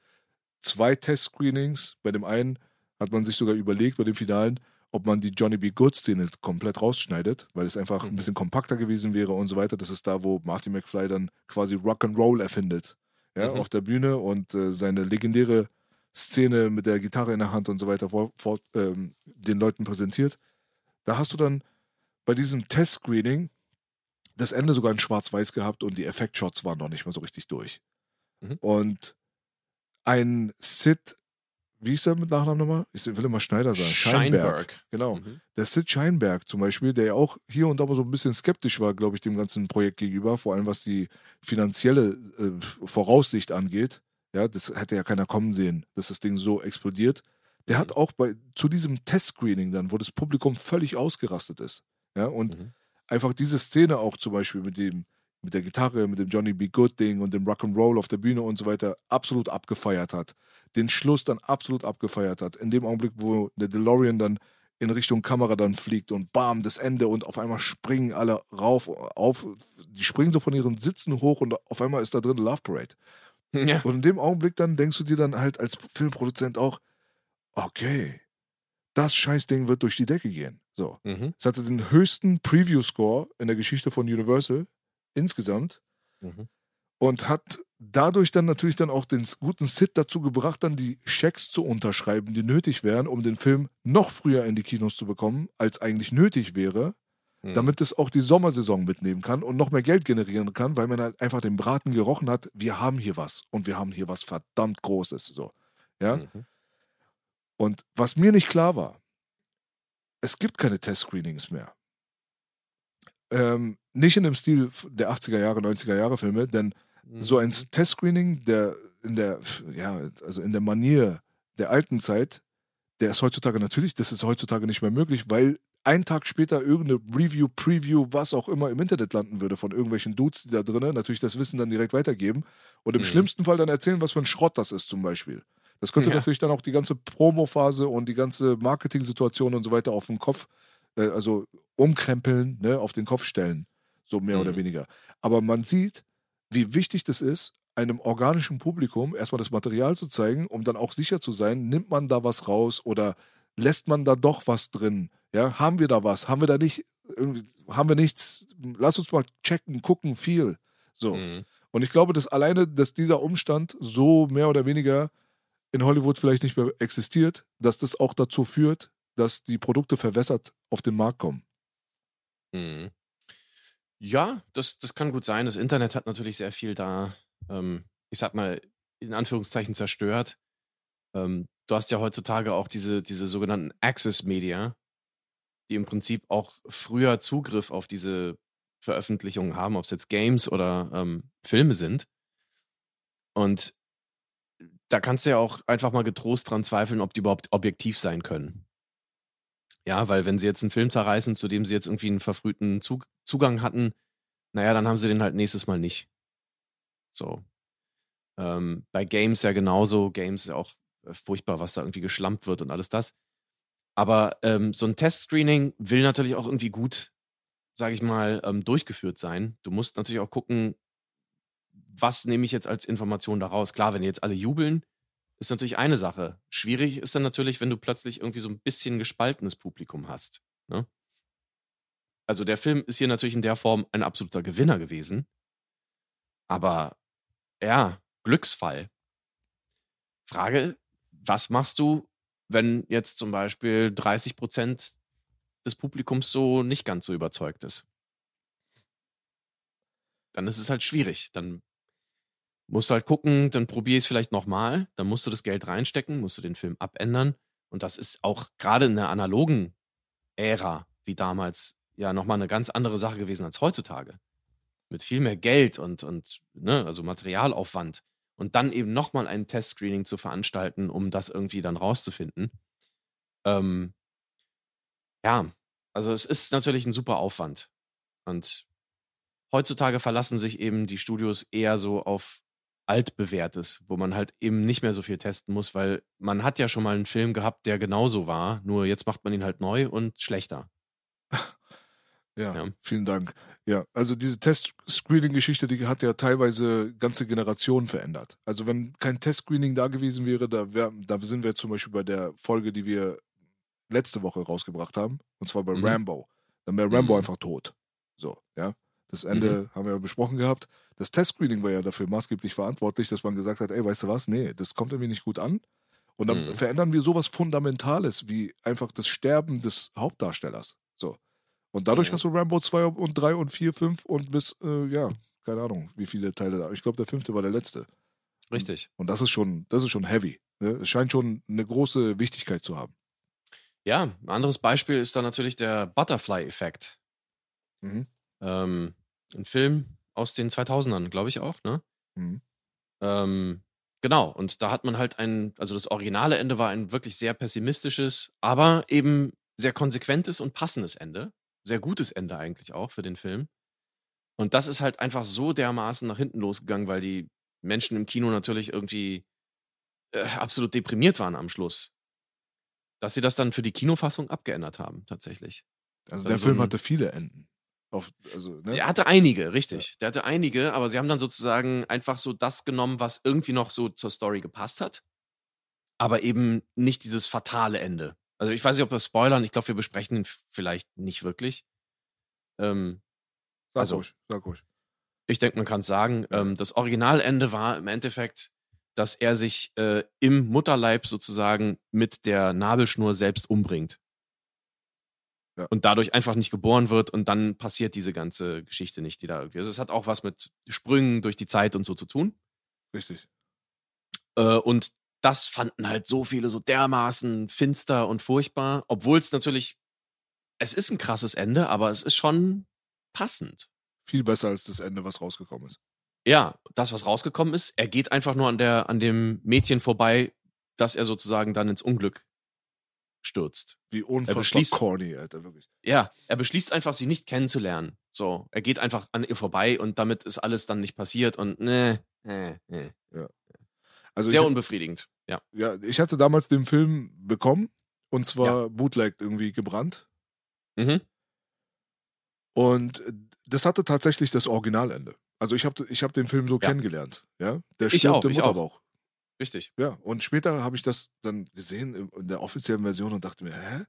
Zwei Testscreenings, bei dem einen hat man sich sogar überlegt, bei dem finalen, ob man die Johnny B. Good-Szene komplett rausschneidet, weil es einfach ein Mhm. bisschen kompakter gewesen wäre und so weiter. Das ist da, wo Marty McFly dann quasi Rock'n'Roll erfindet. Ja, Mhm. auf der Bühne und äh, seine legendäre Szene mit der Gitarre in der Hand und so weiter vor, vor, ähm, den Leuten präsentiert. Da hast du dann bei diesem Testscreening das Ende sogar in Schwarz-Weiß gehabt und die Effektshots waren noch nicht mal so richtig durch. Mhm. Und ein Sid, wie ist der mit Nachnamen nochmal? Ich will immer Schneider sagen. Scheinberg. Genau. Mhm. Der Sid Scheinberg zum Beispiel, der ja auch hier und da mal so ein bisschen skeptisch war, glaube ich, dem ganzen Projekt gegenüber, vor allem was die finanzielle äh, Voraussicht angeht. Ja, das hätte ja keiner kommen sehen, dass das Ding so explodiert. Der hat auch bei zu diesem Testscreening dann, wo das Publikum völlig ausgerastet ist. Ja, und Mhm. einfach diese Szene auch zum Beispiel mit dem, mit der Gitarre, mit dem Johnny B. Good Ding und dem Rock'n'Roll auf der Bühne und so weiter absolut abgefeiert hat. Den Schluss dann absolut abgefeiert hat. In dem Augenblick, wo der DeLorean dann in Richtung Kamera dann fliegt und bam, das Ende und auf einmal springen alle rauf, auf, die springen so von ihren Sitzen hoch und auf einmal ist da drin Love Parade. Ja. Und in dem Augenblick dann denkst du dir dann halt als Filmproduzent auch, okay, das Scheißding wird durch die Decke gehen. So. Mhm. Es hatte den höchsten Preview-Score in der Geschichte von Universal insgesamt Mhm. und hat dadurch dann natürlich dann auch den guten Sid dazu gebracht, dann die Schecks zu unterschreiben, die nötig wären, um den Film noch früher in die Kinos zu bekommen, als eigentlich nötig wäre, Mhm. damit es auch die Sommersaison mitnehmen kann und noch mehr Geld generieren kann, weil man halt einfach den Braten gerochen hat, wir haben hier was und wir haben hier was verdammt Großes. So. Ja? Mhm. Und was mir nicht klar war, es gibt keine Test-Screenings mehr. Ähm, nicht in dem Stil der 80er Jahre, 90er Jahre Filme, denn so ein Mhm. Test-Screening, der in der, ja, also in der Manier der alten Zeit, der ist heutzutage natürlich, das ist heutzutage nicht mehr möglich, weil ein Tag später irgendeine Review, Preview, was auch immer im Internet landen würde von irgendwelchen Dudes, die da drinnen natürlich das Wissen dann direkt weitergeben und im Mhm. schlimmsten Fall dann erzählen, was für ein Schrott das ist zum Beispiel. Das könnte Ja. natürlich dann auch die ganze Promo-Phase und die ganze Marketing-Situation und so weiter auf den Kopf, äh, also umkrempeln, ne, auf den Kopf stellen, so mehr oder Mhm. weniger. Aber man sieht, wie wichtig das ist, einem organischen Publikum erstmal das Material zu zeigen, um dann auch sicher zu sein, nimmt man da was raus oder lässt man da doch was drin? Ja, haben wir da was? Haben wir da nicht, irgendwie, haben wir nichts? Lass uns mal checken, gucken, viel. So. Mhm. Und ich glaube, dass alleine, dass dieser Umstand so mehr oder weniger in Hollywood vielleicht nicht mehr existiert, dass das auch dazu führt, dass die Produkte verwässert auf den Markt kommen. Mhm. Ja, das, das kann gut sein. Das Internet hat natürlich sehr viel da, ähm, ich sag mal, in Anführungszeichen zerstört. Ähm, du hast ja heutzutage auch diese, diese sogenannten Access Media, die im Prinzip auch früher Zugriff auf diese Veröffentlichungen haben, ob es jetzt Games oder ähm, Filme sind. Und da kannst du ja auch einfach mal getrost dran zweifeln, ob die überhaupt objektiv sein können. Ja, weil wenn sie jetzt einen Film zerreißen, zu dem sie jetzt irgendwie einen verfrühten Zug Zugang hatten, naja, dann haben sie den halt nächstes Mal nicht. So. Ähm, bei Games ja genauso. Games ja auch äh, furchtbar, was da irgendwie geschlampt wird und alles das. Aber ähm, so ein Testscreening will natürlich auch irgendwie gut, sage ich mal, ähm, durchgeführt sein. Du musst natürlich auch gucken, was nehme ich jetzt als Information daraus. Klar, wenn jetzt alle jubeln, ist natürlich eine Sache. Schwierig ist dann natürlich, wenn du plötzlich irgendwie so ein bisschen gespaltenes Publikum hast. Ne? Also der Film ist hier natürlich in der Form ein absoluter Gewinner gewesen. Aber ja, Glücksfall. Frage, was machst du, wenn jetzt zum Beispiel 30 Prozent des Publikums so nicht ganz so überzeugt ist? Dann ist es halt schwierig. Dann musst halt gucken, dann probier es vielleicht nochmal, dann musst du das Geld reinstecken, musst du den Film abändern. Und das ist auch gerade in der analogen Ära, wie damals, ja nochmal eine ganz andere Sache gewesen als heutzutage. Mit viel mehr Geld und, und ne, also Materialaufwand. Und dann eben nochmal ein Testscreening zu veranstalten, um das irgendwie dann rauszufinden. Ähm, ja, also es ist natürlich ein super Aufwand. Und heutzutage verlassen sich eben die Studios eher so auf altbewährtes, wo man halt eben nicht mehr so viel testen muss, weil man hat ja schon mal einen Film gehabt, der genauso war, nur jetzt macht man ihn halt neu und schlechter. Ja, Ja. vielen Dank. Ja, also diese Test-Screening-Geschichte, die hat ja teilweise ganze Generationen verändert. Also wenn kein Test-Screening da gewesen wäre, da, wär, da sind wir zum Beispiel bei der Folge, die wir letzte Woche rausgebracht haben, und zwar bei Mhm. Rambo. Dann wäre Rambo Mhm. einfach tot. So, ja. Das Ende haben wir ja besprochen gehabt. Das Test-Screening war ja dafür maßgeblich verantwortlich, dass man gesagt hat, ey, weißt du was, nee, das kommt irgendwie nicht gut an. Und dann Mhm. verändern wir sowas Fundamentales wie einfach das Sterben des Hauptdarstellers. So. Und dadurch Mhm. hast du Rambo 2 und 3 und 4, 5 und bis, äh, ja, keine Ahnung, wie viele Teile da. Ich glaube, der fünfte war der letzte. Richtig. Und das ist schon, das ist schon heavy. Ne? Es scheint schon eine große Wichtigkeit zu haben. Ja, ein anderes Beispiel ist dann natürlich der Butterfly-Effekt. Mhm. Ähm, ein Film aus den 2000ern, glaube ich auch, ne? Mhm. Ähm, genau, und da hat man halt ein, also das originale Ende war ein wirklich sehr pessimistisches, aber eben sehr konsequentes und passendes Ende. Sehr gutes Ende eigentlich auch für den Film. Und das ist halt einfach so dermaßen nach hinten losgegangen, weil die Menschen im Kino natürlich irgendwie äh, absolut deprimiert waren am Schluss. Dass sie das dann für die Kinofassung abgeändert haben, tatsächlich. Also Dann der so Film hatte viele Enden. Auf, also, ne? Er hatte einige, richtig. Der hatte einige, aber sie haben dann sozusagen einfach so das genommen, was irgendwie noch so zur Story gepasst hat. Aber eben nicht dieses fatale Ende. Also ich weiß nicht, ob wir spoilern. Ich glaube, wir besprechen ihn vielleicht nicht wirklich. Ähm, Sag Also- ruhig, sag ruhig. ich denke, man kann es sagen. Ähm, das Originalende war im Endeffekt, dass er sich äh, im Mutterleib sozusagen mit der Nabelschnur selbst umbringt. Ja. Und dadurch einfach nicht geboren wird und dann passiert diese ganze Geschichte nicht, die da irgendwie. Also es hat auch was mit Sprüngen durch die Zeit und so zu tun. Richtig. Äh, und das fanden halt so viele so dermaßen finster und furchtbar, obwohl es natürlich, es ist ein krasses Ende, aber es ist schon passend. Viel besser als das Ende, was rausgekommen ist. Ja, das, was rausgekommen ist, er geht einfach nur an der, an dem Mädchen vorbei, dass er sozusagen dann ins Unglück stürzt. Wie unfassbar beschließt- corny, Alter, wirklich. Ja, er beschließt einfach, sie nicht kennenzulernen. So, er geht einfach an ihr vorbei und damit ist alles dann nicht passiert und ne, ne, ne. Also Sehr ich, unbefriedigend. Ja. ja, ich hatte damals den Film bekommen und zwar bootlegged irgendwie gebrannt. Mhm. Und das hatte tatsächlich das Originalende. Also ich habe ich hab den Film so Ja. kennengelernt. Ja, der Ich stirbt auch, im. Mutterbauch. Richtig. Ja, und später habe ich das dann gesehen in- der offiziellen Version und dachte mir, hä?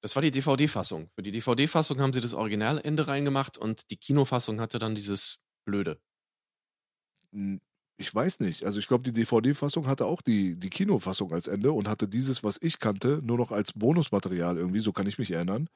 Das war die DVD-Fassung. Für die DVD-Fassung haben sie das Originalende reingemacht und die Kinofassung hatte dann dieses Blöde. Hm, Ich weiß nicht. Also ich glaube, die DVD-Fassung hatte auch die, die Kinofassung als Ende und hatte dieses, was ich kannte, nur noch als Bonusmaterial irgendwie, so kann ich mich erinnern.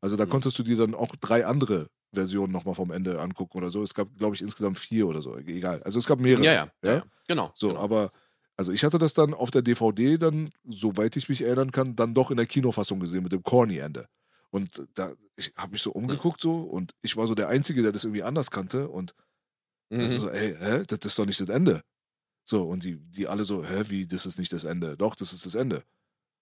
Also da Mhm. konntest du dir dann auch drei andere Versionen nochmal vom Ende angucken oder so. Es gab, glaube ich, insgesamt vier oder so. Egal. Also es gab mehrere. Ja, ja, ja, ja. Genau. So, genau. aber also ich hatte das dann auf der DVD dann, soweit ich mich erinnern kann, dann doch in der Kinofassung gesehen mit dem Corny-Ende. Und da, ich habe mich so umgeguckt so und ich war so der Einzige, der das irgendwie anders kannte und Mhm. so, ey, hä, das ist doch nicht das Ende. So, und die, die alle so, hä, wie, das ist nicht das Ende. Doch, das ist das Ende.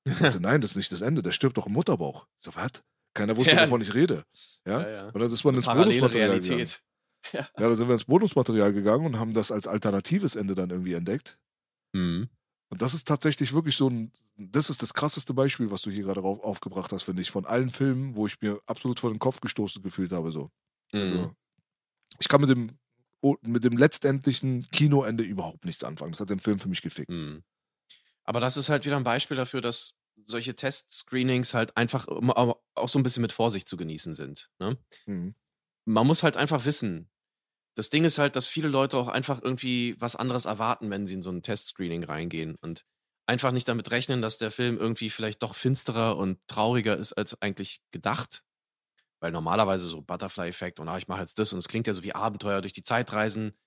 Ich dachte, nein, das ist nicht das Ende, der stirbt doch im Mutterbauch. Ich so, was? Keiner wusste, Ja. wovon ich rede. Ja? ja, ja. Und dann ist man ins Bonusmaterial gegangen. Realität. Ja, da sind wir ins Bonusmaterial gegangen und haben das als alternatives Ende dann irgendwie entdeckt. Mhm. Und das ist tatsächlich wirklich so ein, das ist das krasseste Beispiel, was du hier gerade auf, aufgebracht hast, finde ich, von allen Filmen, wo ich mir absolut vor den Kopf gestoßen gefühlt habe, so. Also, Mhm. ich kann mit dem, mit dem letztendlichen Kinoende überhaupt nichts anfangen. Das hat den Film für mich gefickt. Mhm. Aber das ist halt wieder ein Beispiel dafür, dass solche Test-Screenings halt einfach auch so ein bisschen mit Vorsicht zu genießen sind. Ne? Mhm. Man muss halt einfach wissen. Das Ding ist halt, dass viele Leute auch einfach irgendwie was anderes erwarten, wenn sie in so ein Test-Screening reingehen und einfach nicht damit rechnen, dass der Film irgendwie vielleicht doch finsterer und trauriger ist als eigentlich gedacht. Weil normalerweise so Butterfly-Effekt und ah, ich mache jetzt das und es klingt ja so wie Abenteuer durch die Zeit reisen,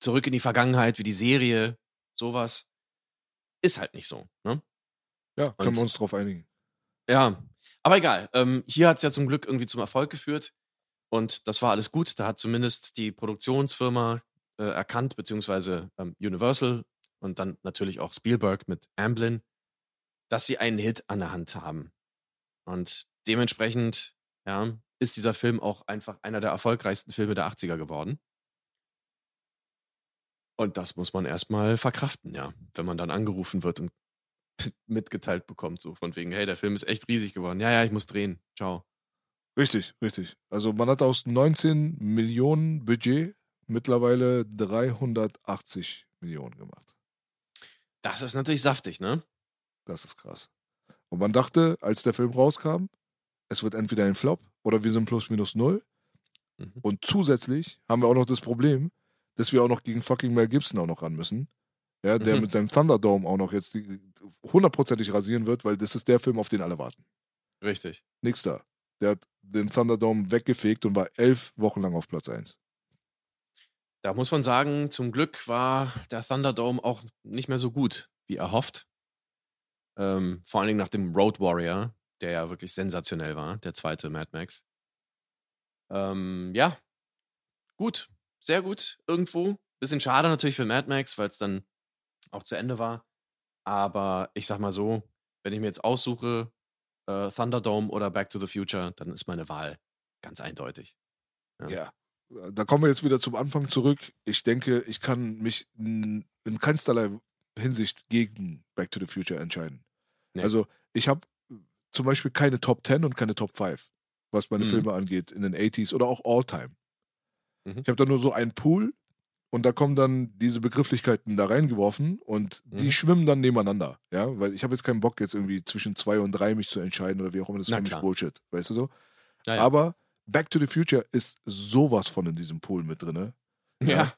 zurück in die Vergangenheit, wie die Serie, sowas. Ist halt nicht so. Ne? Ja, können Und- wir uns drauf einigen. Ja, aber egal. Ähm, hier hat es ja zum Glück irgendwie zum Erfolg geführt. Und das war alles gut. Da hat zumindest die Produktionsfirma äh, erkannt, beziehungsweise ähm, Universal und dann natürlich auch Spielberg mit Amblin, dass sie einen Hit an der Hand haben. Und dementsprechend ja, ist dieser Film auch einfach einer der erfolgreichsten Filme der 80er geworden. Und das muss man erstmal verkraften, ja, wenn man dann angerufen wird und mitgeteilt bekommt, so von wegen, hey, der Film ist echt riesig geworden. Ja, ja, ich muss drehen. Ciao. Richtig, richtig. Also man hat aus 19 Millionen Budget mittlerweile 380 Millionen gemacht. Das ist natürlich saftig, ne? Das ist krass. Und man dachte, als der Film rauskam, es wird entweder ein Flop oder wir sind plus minus null. Mhm. Und zusätzlich haben wir auch noch das Problem, dass wir auch noch gegen fucking Mel Gibson auch noch ran müssen. Ja, der Mhm. mit seinem Thunderdome auch noch jetzt hundertprozentig rasieren wird, weil das ist der Film, auf den alle warten. Richtig. Nix da. Der hat den Thunderdome weggefegt und war elf Wochen lang auf Platz 1. Da muss man sagen, zum Glück war der Thunderdome auch nicht mehr so gut, wie erhofft. Ähm, vor allen Dingen nach dem Road Warrior, der ja wirklich sensationell war, der zweite Mad Max. Ähm, ja, gut, sehr gut irgendwo. Bisschen schade natürlich für Mad Max, weil es dann auch zu Ende war. Aber ich sag mal so, wenn ich mir jetzt aussuche, äh, Thunderdome oder Back to the Future, dann ist meine Wahl ganz eindeutig. Ja. Ja. Da kommen wir jetzt wieder zum Anfang zurück. Ich denke, ich kann mich in in keinsterlei Hinsicht gegen Back to the Future entscheiden. Nee. Also, ich habe zum Beispiel keine Top 10 und keine Top 5, was meine Mhm. Filme angeht, in den 80s oder auch All-Time. Mhm. Ich habe da nur so einen Pool und da kommen dann diese Begrifflichkeiten da reingeworfen und die Mhm. schwimmen dann nebeneinander, ja, weil ich habe jetzt keinen Bock jetzt irgendwie zwischen zwei und drei mich zu entscheiden oder wie auch immer, das ist für mich. Bullshit, weißt du so? Ja, ja. Aber Back to the Future ist sowas von in diesem Pool mit drin. ja.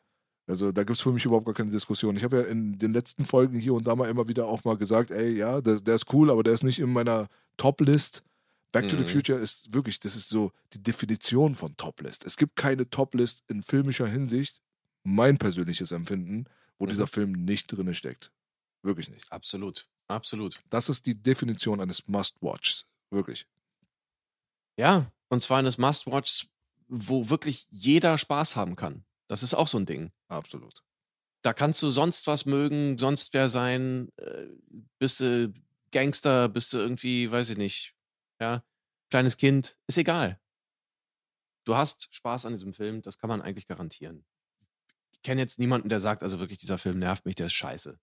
Also da gibt es für mich überhaupt gar keine Diskussion. Ich habe ja in den letzten Folgen hier und da mal immer wieder auch mal gesagt, ey, ja, der, der ist cool, aber der ist nicht in meiner Top-List. Back to the Mhm. Future ist wirklich, das ist so die Definition von Top-List. Es gibt keine Top-List in filmischer Hinsicht, mein persönliches Empfinden, wo Mhm. dieser Film nicht drin steckt. Wirklich nicht. Absolut. Absolut. Das ist die Definition eines Must-Watchs. Wirklich. Ja, und zwar eines Must-Watchs, wo wirklich jeder Spaß haben kann. Das ist auch so ein Ding. Absolut. Da kannst du sonst was mögen, sonst wer sein, äh, bist du Gangster, bist du irgendwie, weiß ich nicht, ja, kleines Kind, ist egal. Du hast Spaß an diesem Film, das kann man eigentlich garantieren. Ich kenne jetzt niemanden, der sagt, also wirklich, dieser Film nervt mich, der ist scheiße.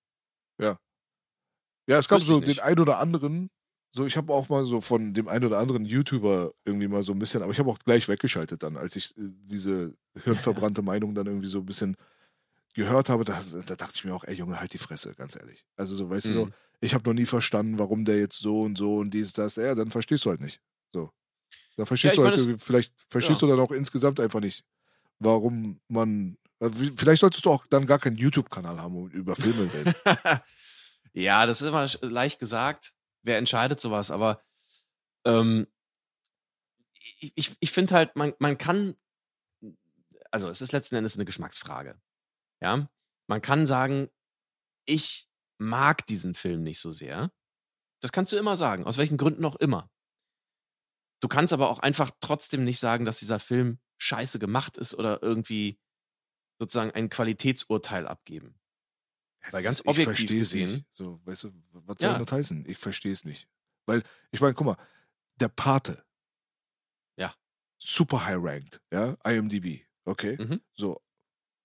Ja, es gab so den ein oder anderen, so ich habe auch mal so von dem ein oder anderen YouTuber irgendwie mal so ein bisschen, aber ich habe auch gleich weggeschaltet dann, als ich äh, diese hirnverbrannte Meinung dann irgendwie so ein bisschen gehört habe, da, da dachte ich mir auch, ey Junge, halt die Fresse, ganz ehrlich. Also so, weißt du so, Mhm. ich habe noch nie verstanden, warum der jetzt so und so und dies, das, ja, dann verstehst du halt nicht. So. Dann verstehst ich du halt, irgendwie- vielleicht verstehst ja. du dann auch insgesamt einfach nicht, warum man, vielleicht solltest du auch dann gar keinen YouTube-Kanal haben und über Filme reden. ja, das ist immer leicht gesagt. Wer entscheidet sowas? Aber ähm, ich, ich, ich finde halt, man, man kann, also es ist letzten Endes eine Geschmacksfrage. Ja, man kann sagen, ich mag diesen Film nicht so sehr. Das kannst du immer sagen, aus welchen Gründen auch immer. Du kannst aber auch einfach trotzdem nicht sagen, dass dieser Film scheiße gemacht ist oder irgendwie sozusagen ein Qualitätsurteil abgeben. Weil ganz Ich objektiv gesehen- Nicht. So, weißt du, was soll Ja. das heißen? Ich verstehe es nicht. Weil, ich meine, guck mal, der Pate. Ja. Super high ranked, ja, IMDb, okay? Mhm. So,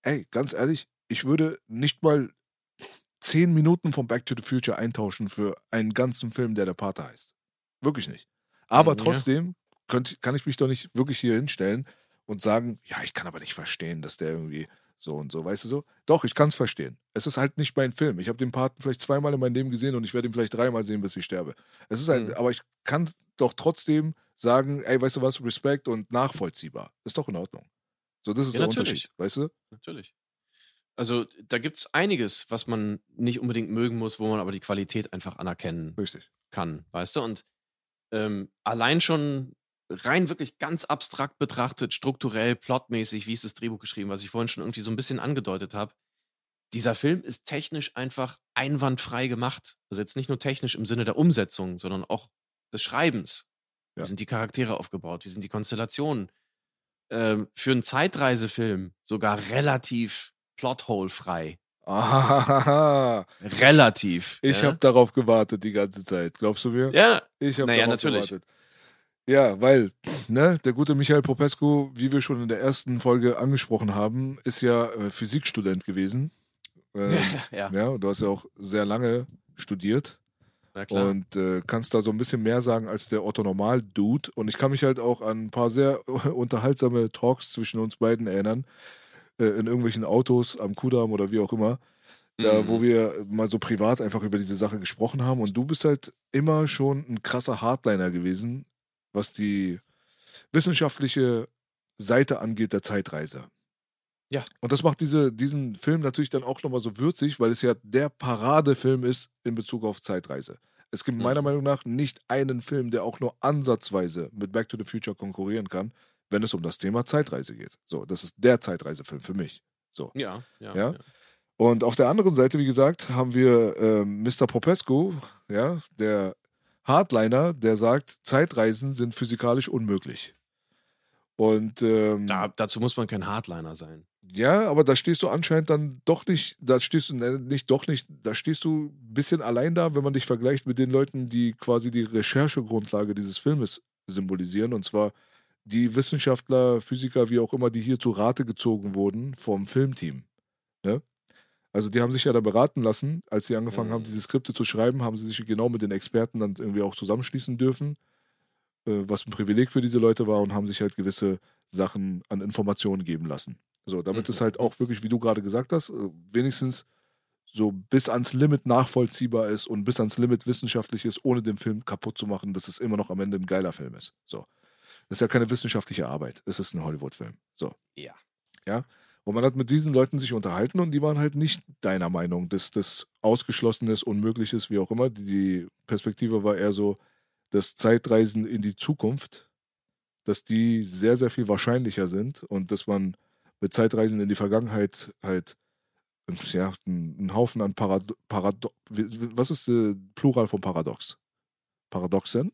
ey, ganz ehrlich, ich würde nicht mal zehn Minuten von Back to the Future eintauschen für einen ganzen Film, der der Pate heißt. Wirklich nicht. Aber Mhm, ja. trotzdem könnt, kann ich mich doch nicht wirklich hier hinstellen und sagen, ja, ich kann aber nicht verstehen, dass der irgendwie so und so, weißt du so? Doch, ich kann es verstehen. Es ist halt nicht mein Film. Ich habe den Paten vielleicht zweimal in meinem Leben gesehen und ich werde ihn vielleicht dreimal sehen, bis ich sterbe. Es ist halt, Mhm. aber ich kann doch trotzdem sagen, ey, weißt du was, Respekt und nachvollziehbar. Ist doch in Ordnung. So, das ist Ja, der natürlich. Unterschied, weißt du? Natürlich. Also da gibt's einiges, was man nicht unbedingt mögen muss, wo man aber die Qualität einfach anerkennen Richtig. kann, weißt du? Und ähm, allein schon rein wirklich ganz abstrakt betrachtet, strukturell, plotmäßig, wie ist das Drehbuch geschrieben, was ich vorhin schon irgendwie so ein bisschen angedeutet habe. Dieser Film ist technisch einfach einwandfrei gemacht. Also jetzt nicht nur technisch im Sinne der Umsetzung, sondern auch des Schreibens. Ja. Wie sind die Charaktere aufgebaut? Wie sind die Konstellationen? Ähm, für einen Zeitreisefilm sogar relativ plothole-frei. Ah, Relativ. ich ja? habe darauf gewartet die ganze Zeit. Glaubst du mir? Ja, Ich habe Naja, darauf natürlich. gewartet. Ja, weil, ne, der gute Michael Popescu, wie wir schon in der ersten Folge angesprochen haben, ist ja äh, Physikstudent gewesen. Ähm, ja, ja, du hast ja auch sehr lange studiert na klar. und äh, kannst da so ein bisschen mehr sagen als der Otto Normal Dude. Und ich kann mich halt auch an ein paar sehr unterhaltsame Talks zwischen uns beiden erinnern, äh, in irgendwelchen Autos am Kudamm oder wie auch immer da, Mhm. wo wir mal so privat einfach über diese Sache gesprochen haben. Und du bist halt immer schon ein krasser Hardliner gewesen, was die wissenschaftliche Seite angeht der Zeitreise. Ja. Und das macht diese, diesen Film natürlich dann auch nochmal so würzig, weil es ja der Paradefilm ist in Bezug auf Zeitreise. Es gibt Mhm. meiner Meinung nach nicht einen Film, der auch nur ansatzweise mit Back to the Future konkurrieren kann, wenn es um das Thema Zeitreise geht. So, das ist der Zeitreisefilm für mich. So. ja, ja, Ja? ja. Und auf der anderen Seite, wie gesagt, haben wir ähm, Mr. Popescu, ja, der Hardliner, der sagt, Zeitreisen sind physikalisch unmöglich. Und ähm, Da, dazu muss man kein Hardliner sein. ja, aber da stehst du anscheinend dann doch nicht, da stehst du ne, nicht doch nicht, da stehst du ein bisschen allein da, wenn man dich vergleicht mit den Leuten, die quasi die Recherchegrundlage dieses Filmes symbolisieren. Und zwar die Wissenschaftler, Physiker, wie auch immer, die hier zu Rate gezogen wurden vom Filmteam. Ne? Also die haben sich ja da beraten lassen, als sie angefangen Mhm. haben, diese Skripte zu schreiben, haben sie sich genau mit den Experten dann irgendwie auch zusammenschließen dürfen, äh, was ein Privileg für diese Leute war und haben sich halt gewisse Sachen an Informationen geben lassen. So, damit Mhm. es halt auch wirklich, wie du gerade gesagt hast, äh, wenigstens so bis ans Limit nachvollziehbar ist und bis ans Limit wissenschaftlich ist, ohne den Film kaputt zu machen, dass es immer noch am Ende ein geiler Film ist. So. Das ist ja keine wissenschaftliche Arbeit. Es ist ein Hollywood-Film. So. Ja. Ja. Und man hat mit diesen Leuten sich unterhalten und die waren halt nicht deiner Meinung, dass das ausgeschlossen ist, unmöglich ist, wie auch immer. Die Perspektive war eher so, dass Zeitreisen in die Zukunft, dass die sehr, sehr viel wahrscheinlicher sind und dass man mit Zeitreisen in die Vergangenheit halt ja, einen Haufen an Parado Parado was ist der Plural von Paradox? Paradoxen?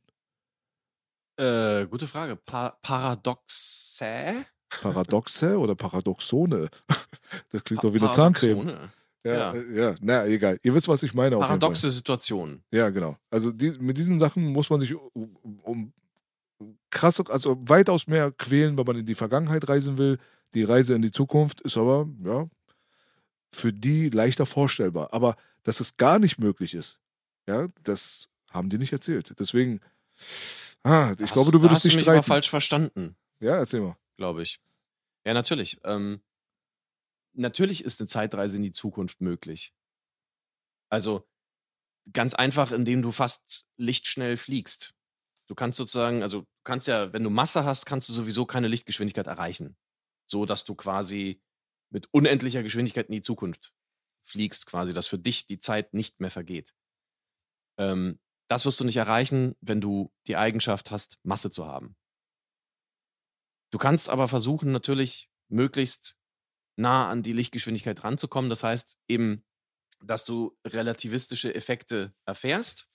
Äh, gute Frage. Pa Paradoxe? Paradoxe oder Paradoxone? Das klingt doch wie eine Zahncreme. Paradoxone. Ja, Ja. ja, na egal. Ihr wisst, was ich meine. Paradoxe Situationen. Ja, genau. Also die, mit diesen Sachen muss man sich um, um krass, also weitaus mehr quälen, wenn man in die Vergangenheit reisen will. Die Reise in die Zukunft ist aber, ja, für die leichter vorstellbar. Aber dass es gar nicht möglich ist, ja, das haben die nicht erzählt. Deswegen, ah, ich Hast- glaube, du würdest hast du dich mich aber streiten. falsch verstanden, Ja, erzähl mal. Glaube ich. Ja, natürlich. Ähm, natürlich ist eine Zeitreise in die Zukunft möglich. Also ganz einfach, indem du fast lichtschnell fliegst. Du kannst sozusagen, also du kannst ja, wenn du Masse hast, kannst du sowieso keine Lichtgeschwindigkeit erreichen. So dass du quasi mit unendlicher Geschwindigkeit in die Zukunft fliegst, quasi, dass für dich die Zeit nicht mehr vergeht. Ähm, das wirst du nicht erreichen, wenn du die Eigenschaft hast, Masse zu haben. Du kannst aber versuchen, natürlich möglichst nah an die Lichtgeschwindigkeit ranzukommen. Das heißt eben, dass du relativistische Effekte erfährst.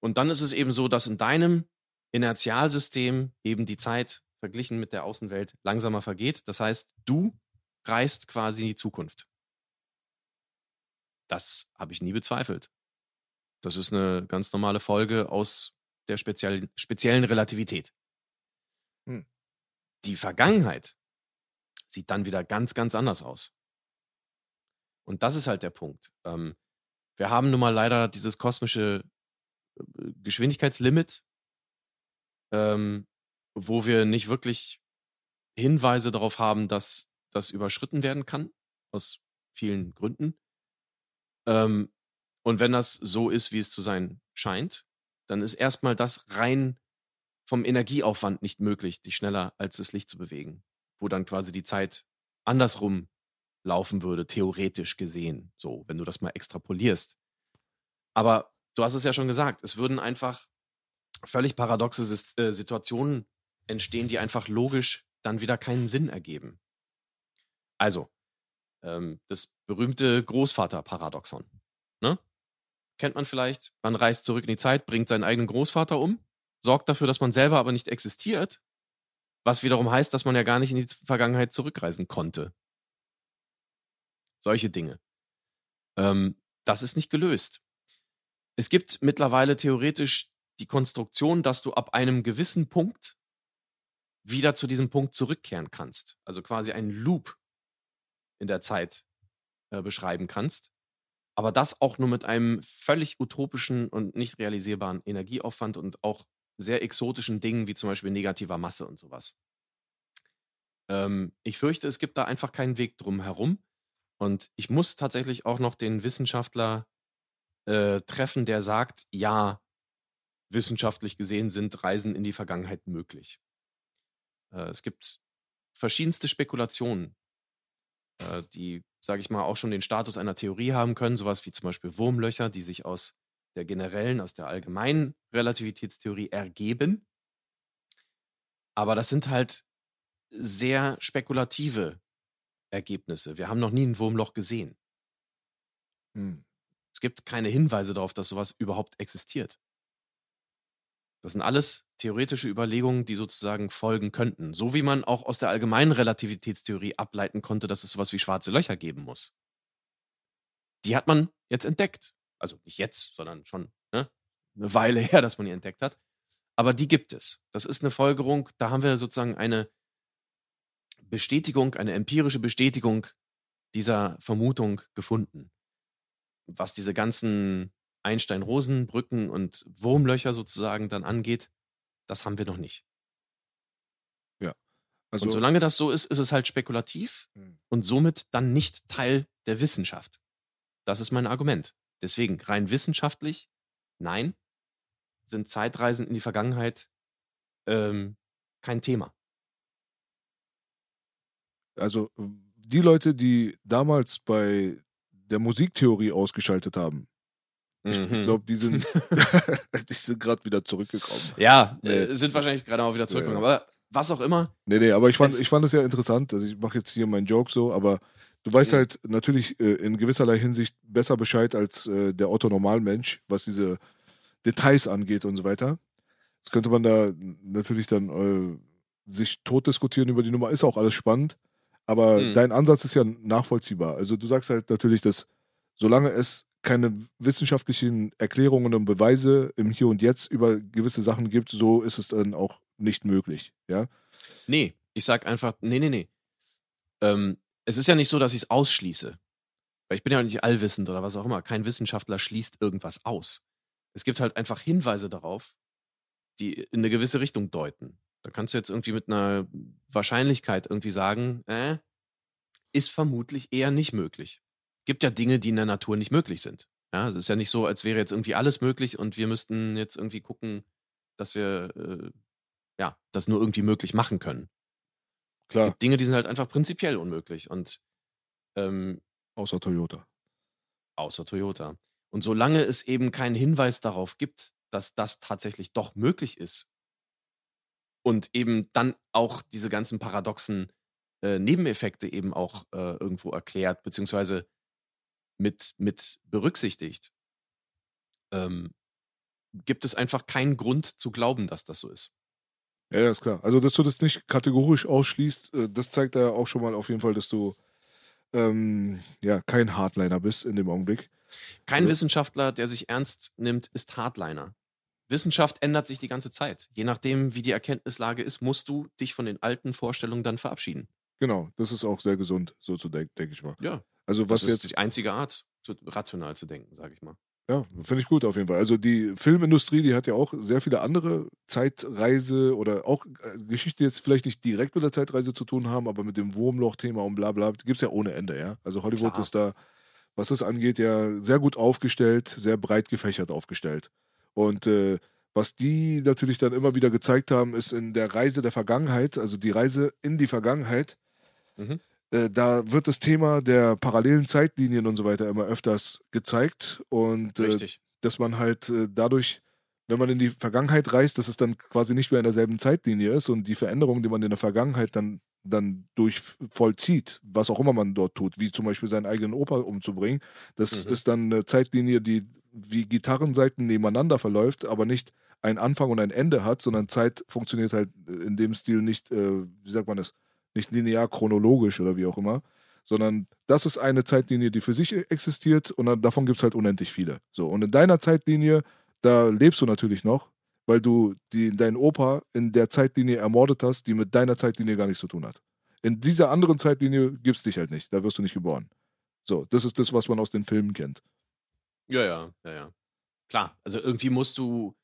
Und dann ist es eben so, dass in deinem Inertialsystem eben die Zeit verglichen mit der Außenwelt langsamer vergeht. Das heißt, du reist quasi in die Zukunft. Das habe ich nie bezweifelt. Das ist eine ganz normale Folge aus der speziellen, Relativität. Hm. Die Vergangenheit sieht dann wieder ganz, ganz anders aus. Und das ist halt der Punkt. Ähm, wir haben nun mal leider dieses kosmische äh, Geschwindigkeitslimit, ähm, wo wir nicht wirklich Hinweise darauf haben, dass das überschritten werden kann, aus vielen Gründen. Ähm, und wenn das so ist, wie es zu sein scheint, dann ist erstmal das rein vom Energieaufwand nicht möglich, dich schneller als das Licht zu bewegen, wo dann quasi die Zeit andersrum laufen würde, theoretisch gesehen, so, wenn du das mal extrapolierst. Aber du hast es ja schon gesagt, es würden einfach völlig paradoxe äh, Situationen entstehen, die einfach logisch dann wieder keinen Sinn ergeben. Also, ähm, das berühmte Großvater-Paradoxon. Ne? Kennt man vielleicht? Man reist zurück in die Zeit, bringt seinen eigenen Großvater um, sorgt dafür, dass man selber aber nicht existiert, was wiederum heißt, dass man ja gar nicht in die Vergangenheit zurückreisen konnte. Solche Dinge. Ähm, das ist nicht gelöst. Es gibt mittlerweile theoretisch die Konstruktion, dass du ab einem gewissen Punkt wieder zu diesem Punkt zurückkehren kannst. Also quasi einen Loop in der Zeit äh, beschreiben kannst. Aber das auch nur mit einem völlig utopischen und nicht realisierbaren Energieaufwand und auch sehr exotischen Dingen wie zum Beispiel negativer Masse und sowas. Ähm, ich fürchte, es gibt da einfach keinen Weg drum herum. Und ich muss tatsächlich auch noch den Wissenschaftler äh, treffen, der sagt, ja, wissenschaftlich gesehen sind Reisen in die Vergangenheit möglich. Äh, es gibt verschiedenste Spekulationen, äh, die, sage ich mal, auch schon den Status einer Theorie haben können, sowas wie zum Beispiel Wurmlöcher, die sich aus der generellen, aus der allgemeinen Relativitätstheorie ergeben. Aber das sind halt sehr spekulative Ergebnisse. Wir haben noch nie ein Wurmloch gesehen. Hm. Es gibt keine Hinweise darauf, dass sowas überhaupt existiert. Das sind alles theoretische Überlegungen, die sozusagen folgen könnten. So wie man auch aus der allgemeinen Relativitätstheorie ableiten konnte, dass es sowas wie schwarze Löcher geben muss. Die hat man jetzt entdeckt. Also nicht jetzt, sondern schon ne? eine Weile her, dass man die entdeckt hat. Aber die gibt es. Das ist eine Folgerung. Da haben wir sozusagen eine Bestätigung, eine empirische Bestätigung dieser Vermutung gefunden. Was diese ganzen Einstein-Rosen-Brücken und Wurmlöcher sozusagen dann angeht, das haben wir noch nicht. Also, und solange das so ist, ist es halt spekulativ hm. und somit dann nicht Teil der Wissenschaft. Das ist mein Argument. Deswegen rein wissenschaftlich, nein, sind Zeitreisen in die Vergangenheit ähm, kein Thema. Also die Leute, die damals bei der Musiktheorie ausgeschaltet haben, ich, ich mhm. glaube, die sind, die sind gerade wieder zurückgekommen. Ja, nee. äh, sind wahrscheinlich gerade auch wieder zurückgekommen. Ja. Aber was auch immer. Nee, nee, aber ich fand, ich fand es ja interessant. Also ich mache jetzt hier meinen Joke so, aber du weißt ja. halt natürlich äh, in gewisserlei Hinsicht besser Bescheid als äh, der Otto Normalmensch, was diese Details angeht und so weiter. Das könnte man da natürlich dann äh, sich tot diskutieren über die Nummer, ist auch alles spannend. Aber mhm. dein Ansatz ist ja nachvollziehbar. Also du sagst halt natürlich, dass solange es keine wissenschaftlichen Erklärungen und Beweise im Hier und Jetzt über gewisse Sachen gibt, so ist es dann auch nicht möglich, ja? Nee, ich sag einfach, nee, nee, nee. Ähm, es ist ja nicht so, dass ich es ausschließe. Weil ich bin ja nicht allwissend oder was auch immer. Kein Wissenschaftler schließt irgendwas aus. Es gibt halt einfach Hinweise darauf, die in eine gewisse Richtung deuten. Da kannst du jetzt irgendwie mit einer Wahrscheinlichkeit irgendwie sagen, äh, ist vermutlich eher nicht möglich. Gibt ja Dinge, die in der Natur nicht möglich sind. Ja, es ist ja nicht so, als wäre jetzt irgendwie alles möglich und wir müssten jetzt irgendwie gucken, dass wir äh, ja das nur irgendwie möglich machen können. Klar. Es gibt Dinge, die sind halt einfach prinzipiell unmöglich und ähm, außer Toyota. Außer Toyota. Und solange es eben keinen Hinweis darauf gibt, dass das tatsächlich doch möglich ist und eben dann auch diese ganzen paradoxen äh, Nebeneffekte eben auch äh, irgendwo erklärt, beziehungsweise mit, mit berücksichtigt, ähm, gibt es einfach keinen Grund zu glauben, dass das so ist. Ja, ja, ist klar. Also, dass du das nicht kategorisch ausschließt, äh, das zeigt ja auch schon mal auf jeden Fall, dass du ähm, ja kein Hardliner bist in dem Augenblick. Kein also, Wissenschaftler, der sich ernst nimmt, ist Hardliner. Wissenschaft ändert sich die ganze Zeit. Je nachdem, wie die Erkenntnislage ist, musst du dich von den alten Vorstellungen dann verabschieden. Genau, das ist auch sehr gesund, so zu denken, denke ich mal. Ja. Also was das ist jetzt die einzige Art, rational zu denken, sage ich mal. Ja, finde ich gut auf jeden Fall. Also die Filmindustrie, die hat ja auch sehr viele andere Zeitreise oder auch äh, Geschichte jetzt vielleicht nicht direkt mit der Zeitreise zu tun haben, aber mit dem Wurmloch-Thema und bla bla, gibt es ja ohne Ende, ja. Also Hollywood Klar. ist da, was das angeht, ja sehr gut aufgestellt, sehr breit gefächert aufgestellt. Und äh, was die natürlich dann immer wieder gezeigt haben, ist in der Reise der Vergangenheit, also die Reise in die Vergangenheit, mhm. Äh, da wird das Thema der parallelen Zeitlinien und so weiter immer öfters gezeigt und äh, dass man halt äh, dadurch, wenn man in die Vergangenheit reist, dass es dann quasi nicht mehr in derselben Zeitlinie ist und die Veränderungen, die man in der Vergangenheit dann dann durch vollzieht, was auch immer man dort tut, wie zum Beispiel seinen eigenen Opa umzubringen, das mhm. ist dann eine Zeitlinie, die wie Gitarrenseiten nebeneinander verläuft, aber nicht ein Anfang und ein Ende hat, sondern Zeit funktioniert halt in dem Stil nicht, äh, wie sagt man das, nicht linear chronologisch oder wie auch immer, sondern das ist eine Zeitlinie, die für sich existiert und dann, davon gibt es halt unendlich viele. So, und in deiner Zeitlinie, da lebst du natürlich noch, weil du die, deinen Opa in der Zeitlinie ermordet hast, die mit deiner Zeitlinie gar nichts zu tun hat. In dieser anderen Zeitlinie gibt es dich halt nicht, da wirst du nicht geboren. So, das ist das, was man aus den Filmen kennt. Ja, ja, ja, ja. Klar, also irgendwie musst du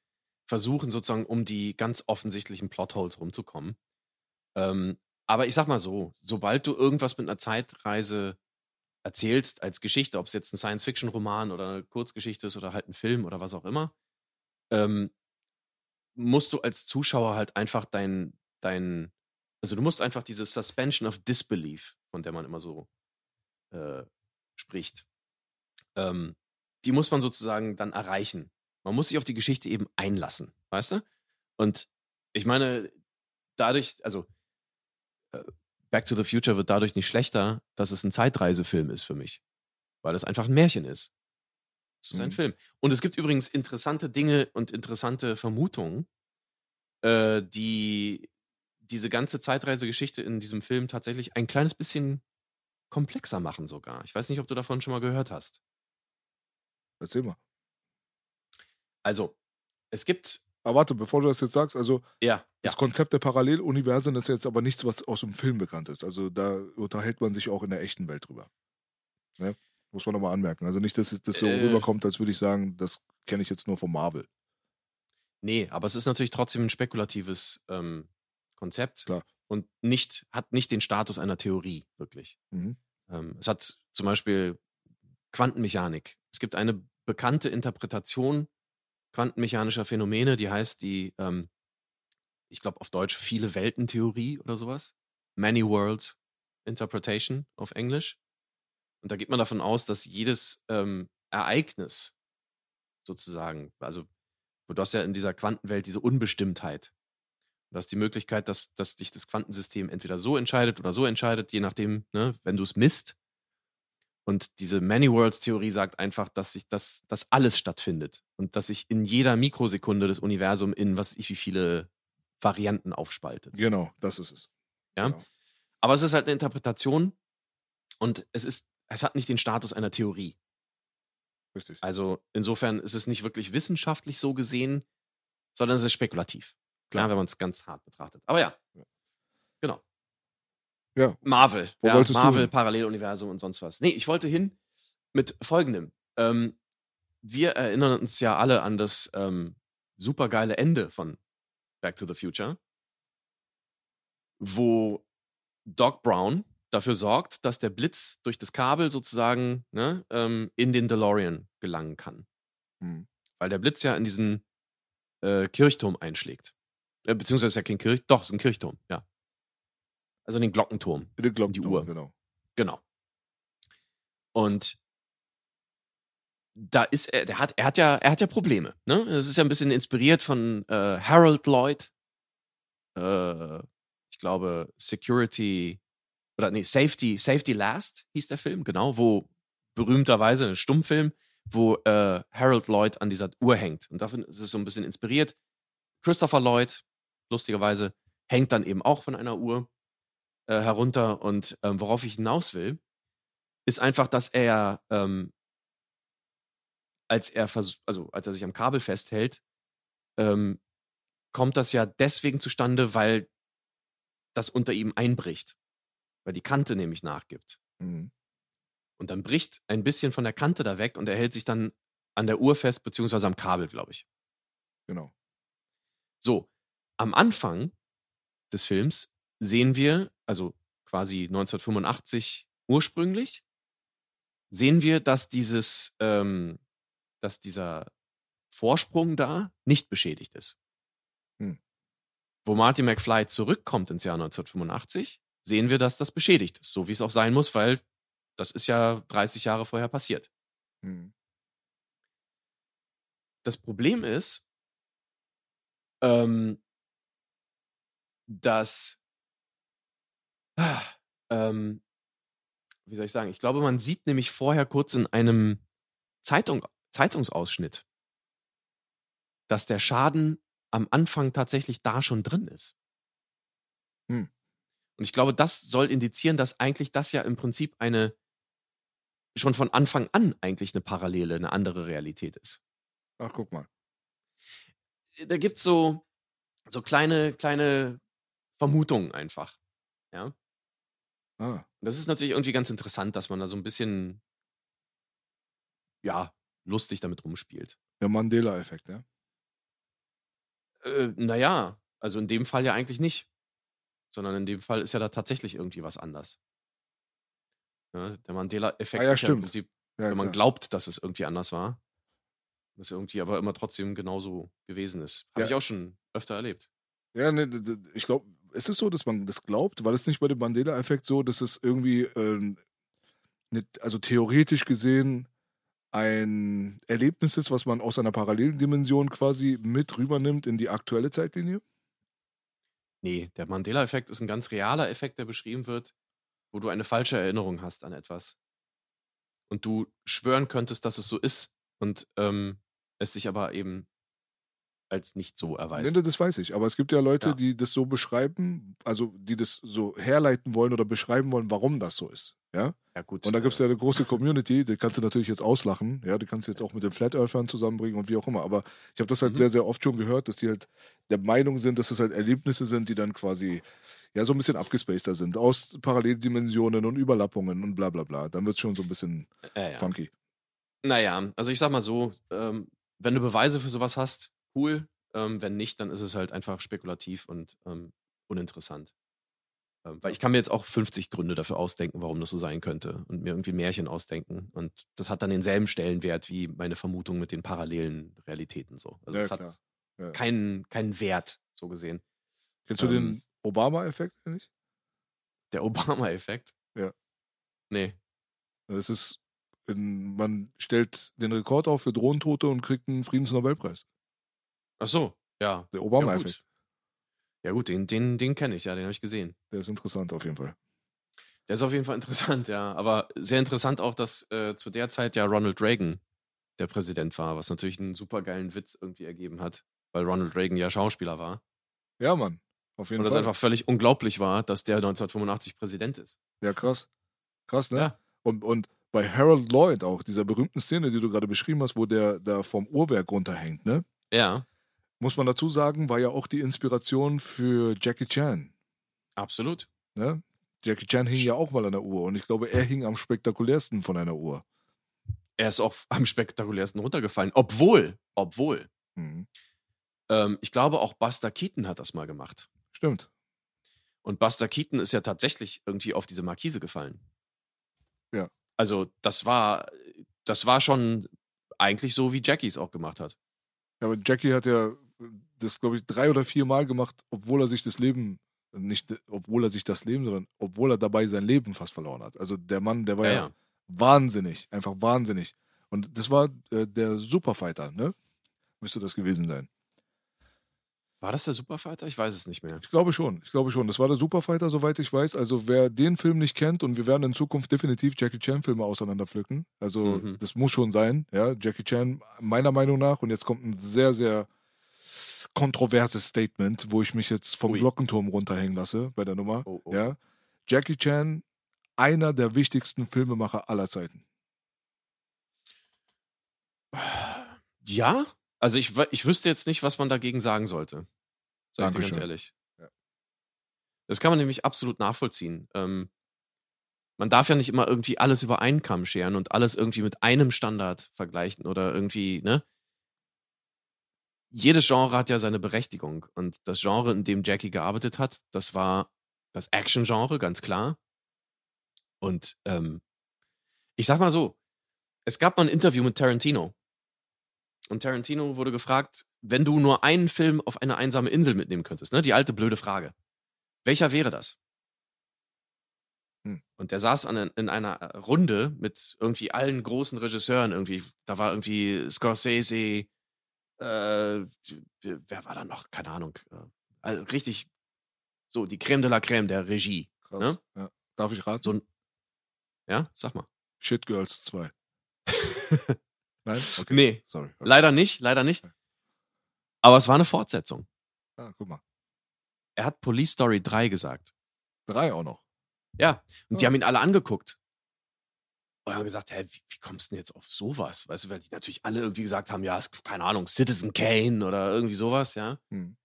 versuchen, sozusagen um die ganz offensichtlichen Plotholes rumzukommen. Ähm, aber ich sag mal so, sobald du irgendwas mit einer Zeitreise erzählst als Geschichte, ob es jetzt ein Science-Fiction-Roman oder eine Kurzgeschichte ist oder halt ein Film oder was auch immer, ähm, musst du als Zuschauer halt einfach dein, dein, also du musst einfach diese Suspension of Disbelief, von der man immer so äh, spricht, ähm, die muss man sozusagen dann erreichen. Man muss sich auf die Geschichte eben einlassen, weißt du? Und ich meine, dadurch, also Back to the Future wird dadurch nicht schlechter, dass es ein Zeitreisefilm ist für mich. Weil es einfach ein Märchen ist. Es ist mhm. ein Film. Und es gibt übrigens interessante Dinge und interessante Vermutungen, äh, die diese ganze Zeitreisegeschichte in diesem Film tatsächlich ein kleines bisschen komplexer machen sogar. Ich weiß nicht, ob du davon schon mal gehört hast. Erzähl mal. Also, es gibt aber warte, bevor du das jetzt sagst, also ja, das ja. Konzept der Paralleluniversen ist jetzt aber nichts, was aus dem Film bekannt ist. Also da unterhält man sich auch in der echten Welt drüber. Ne? Muss man nochmal anmerken. Also nicht, dass das so äh, rüberkommt, als würde ich sagen, das kenne ich jetzt nur von Marvel. Nee, aber es ist natürlich trotzdem ein spekulatives ähm, Konzept. Klar. und nicht, hat nicht den Status einer Theorie, wirklich. Mhm. Ähm, es hat zum Beispiel Quantenmechanik. Es gibt eine bekannte Interpretation quantenmechanischer Phänomene, die heißt die, ähm, ich glaube auf Deutsch, viele Welten-Theorie oder sowas. Many Worlds Interpretation auf Englisch. Und da geht man davon aus, dass jedes ähm, Ereignis sozusagen, also du hast ja in dieser Quantenwelt diese Unbestimmtheit. Du hast die Möglichkeit, dass, dass dich das Quantensystem entweder so entscheidet oder so entscheidet, je nachdem, ne, wenn du es misst. Und diese Many Worlds Theorie sagt einfach, dass sich das, dass alles stattfindet und dass sich in jeder Mikrosekunde das Universum in was ich wie viele Varianten aufspaltet. Genau, das ist es. Ja. Genau. Aber es ist halt eine Interpretation und es ist, es hat nicht den Status einer Theorie. Richtig. Also insofern ist es nicht wirklich wissenschaftlich so gesehen, sondern es ist spekulativ. Klar, wenn man es ganz hart betrachtet. Aber ja. Ja. Genau. Ja. Marvel. Wo ja, wolltest du Marvel, hin? Paralleluniversum und sonst was. Nee, ich wollte hin mit folgendem. Ähm, wir erinnern uns ja alle an das ähm, supergeile Ende von Back to the Future, wo Doc Brown dafür sorgt, dass der Blitz durch das Kabel sozusagen ne, ähm, in den DeLorean gelangen kann. Mhm. Weil der Blitz ja in diesen äh, Kirchturm einschlägt. Äh, beziehungsweise ist ja kein Kirch, doch, es ist ein Kirchturm, ja. Also den Glockenturm. Den Glocken, Die Uhr. Genau. Genau. Und da ist er, der hat, er hat ja, er hat ja Probleme. Ne? Das ist ja ein bisschen inspiriert von äh, Harold Lloyd. Äh, ich glaube, Security oder nee, Safety, Safety Last hieß der Film, genau, wo berühmterweise ein Stummfilm, wo äh, Harold Lloyd an dieser Uhr hängt. Und davon ist es so ein bisschen inspiriert. Christopher Lloyd, lustigerweise, hängt dann eben auch von einer Uhr äh, herunter. Und ähm, worauf ich hinaus will, ist einfach, dass er, ähm, als er vers also als er sich am Kabel festhält, ähm, kommt das ja deswegen zustande, weil das unter ihm einbricht. Weil die Kante nämlich nachgibt. Mhm. Und dann bricht ein bisschen von der Kante da weg und er hält sich dann an der Uhr fest, beziehungsweise am Kabel, glaube ich. Genau. So, am Anfang des Films sehen wir, also quasi 1985 ursprünglich, sehen wir, dass dieses, ähm, dass dieser Vorsprung da nicht beschädigt ist. Hm. Wo Marty McFly zurückkommt ins Jahr 1985, sehen wir, dass das beschädigt ist, so wie es auch sein muss, weil das ist ja 30 Jahre vorher passiert. Mhm. Das Problem ist, ähm, dass, ähm, wie soll ich sagen, ich glaube, man sieht nämlich vorher kurz in einem Zeitung, Zeitungsausschnitt, dass der Schaden am Anfang tatsächlich da schon drin ist. Hm. Und ich glaube, das soll indizieren, dass eigentlich das ja im Prinzip eine schon von Anfang an eigentlich eine Parallele, eine andere Realität ist. Ach, guck mal. da gibt's so, so kleine, kleine Vermutungen einfach. Ja. Ah, das ist natürlich irgendwie ganz interessant, dass man da so ein bisschen, ja, lustig damit rumspielt. der Mandela-Effekt, ja? Äh, naja, also in dem Fall ja eigentlich nicht. Sondern in dem Fall ist ja da tatsächlich irgendwie was anders. Ja, der Mandela-Effekt Ah ja, ist ja im. Prinzip, ja wenn man klar. glaubt, dass es irgendwie anders war. Das irgendwie aber immer trotzdem genauso gewesen ist. Habe ich auch schon öfter erlebt. Ja, ne, ich glaube, ist es so, dass man das glaubt? War das nicht bei dem Mandela-Effekt so, dass es irgendwie, ähm, ne, also theoretisch gesehen, ein Erlebnis ist, was man aus einer Paralleldimension quasi mit rübernimmt in die aktuelle Zeitlinie? Nee, der Mandela-Effekt ist ein ganz realer Effekt, der beschrieben wird, wo du eine falsche Erinnerung hast an etwas. Und du schwören könntest, dass es so ist und ähm, es sich aber eben als nicht so erweist. Nee, das weiß ich. Aber es gibt ja Leute, Ja. die das so beschreiben, also die das so herleiten wollen oder beschreiben wollen, warum das so ist. Ja? ja, gut. Und da gibt es ja äh, eine große Community, die kannst du natürlich jetzt auslachen, ja, die kannst du jetzt auch mit den Flat Earthern zusammenbringen und wie auch immer. Aber ich habe das halt Mhm. sehr, sehr oft schon gehört, dass die halt der Meinung sind, dass es halt Erlebnisse sind, die dann quasi ja so ein bisschen abgespaceder sind, aus Paralleldimensionen und Überlappungen und bla bla bla. Dann wird es schon so ein bisschen äh, ja. funky. Naja, also ich sag mal so, ähm, wenn du Beweise für sowas hast, cool. Ähm, wenn nicht, dann ist es halt einfach spekulativ und ähm, uninteressant. Ähm, weil ich kann mir jetzt auch 50 Gründe dafür ausdenken, warum das so sein könnte und mir irgendwie Märchen ausdenken. Und das hat dann denselben Stellenwert wie meine Vermutung mit den parallelen Realitäten so. Also Ja, es klar. hat Ja. keinen, keinen Wert, so gesehen. Kennst du Ähm, den Obama-Effekt nicht? Der Obama-Effekt. Ja. Nee. Das ist, man stellt den Rekord auf für Drohnentote und kriegt einen Friedensnobelpreis. Ach so, ja. Der Ja, Obama-Effekt. gut, ja, gut den, den, den kenne ich, ja, den habe ich gesehen. Der ist interessant auf jeden Fall. Der ist auf jeden Fall interessant, ja. Aber sehr interessant auch, dass äh, zu der Zeit ja Ronald Reagan der Präsident war, was natürlich einen supergeilen Witz irgendwie ergeben hat, weil Ronald Reagan ja Schauspieler war. Ja, Mann. Auf jeden Und das Fall. einfach völlig unglaublich war, dass der 1985 Präsident ist. Ja, krass. Krass, ne? Ja. Und, und bei Harold Lloyd auch, dieser berühmten Szene, die du gerade beschrieben hast, wo der da vom Uhrwerk runterhängt, ne? Ja, Muss man dazu sagen, war ja auch die Inspiration für Jackie Chan. absolut. Ne? Jackie Chan hing ja auch mal an der Uhr und ich glaube, er hing am spektakulärsten von einer Uhr. Er ist auch am spektakulärsten runtergefallen. Obwohl, obwohl, Mhm. ähm, ich glaube auch Buster Keaton hat das mal gemacht. Stimmt. Und Buster Keaton ist ja tatsächlich irgendwie auf diese Markise gefallen. Ja. Also das war, das war schon eigentlich so, wie Jackie es auch gemacht hat. Ja, aber Jackie hat ja das, glaube ich, drei oder vier Mal gemacht, obwohl er sich das Leben, nicht obwohl er sich das Leben, sondern obwohl er dabei sein Leben fast verloren hat. Also der Mann, der war Ja, ja, wahnsinnig, einfach wahnsinnig. Und das war äh, der Superfighter, ne? Müsste das gewesen sein. War das der Superfighter? Ich weiß es nicht mehr. Ich glaube schon, ich glaube schon. Das war der Superfighter, soweit ich weiß. Also wer den Film nicht kennt und wir werden in Zukunft definitiv Jackie Chan Filme auseinanderpflücken. Also Mhm. das muss schon sein, ja. Jackie Chan meiner Meinung nach und jetzt kommt ein sehr sehr kontroverses Statement, wo ich mich jetzt vom Ui. Glockenturm runterhängen lasse bei der Nummer, Oh, oh. ja. Jackie Chan einer der wichtigsten Filmemacher aller Zeiten. Ja? Also ich, ich wüsste jetzt nicht, was man dagegen sagen sollte. Sag ich dir ganz Dankeschön. ehrlich. Ja. Das kann man nämlich absolut nachvollziehen. Ähm, man darf ja nicht immer irgendwie alles über einen Kamm scheren und alles irgendwie mit einem Standard vergleichen oder irgendwie, ne? Jedes Genre hat ja seine Berechtigung. Und das Genre, in dem Jackie gearbeitet hat, das war das Action-Genre, ganz klar. Und ähm, ich sag mal so, es gab mal ein Interview mit Tarantino. Und Tarantino wurde gefragt, wenn du nur einen Film auf eine einsame Insel mitnehmen könntest, ne? Die alte blöde Frage. Welcher wäre das? Hm. Und der saß an, in einer Runde mit irgendwie allen großen Regisseuren irgendwie. Da war irgendwie Scorsese, wer war da noch? Keine Ahnung. Äh, Also richtig so die Creme de la Creme der Regie. Krass. Ne? Ja. Darf ich raten? So ein, ja, sag mal. Shit Girls 2. Nein? Okay. Nee, Sorry. Okay. leider nicht, leider nicht. Aber es war eine Fortsetzung. Ah, guck mal. Er hat Police Story 3 gesagt. Drei auch noch. Ja. Und die Ja. haben ihn alle angeguckt. Und haben gesagt, hä, wie, wie kommst du denn jetzt auf sowas? Weißt du, weil die natürlich alle irgendwie gesagt haben, ja, keine Ahnung, Citizen Kane oder irgendwie sowas, ja. Hm.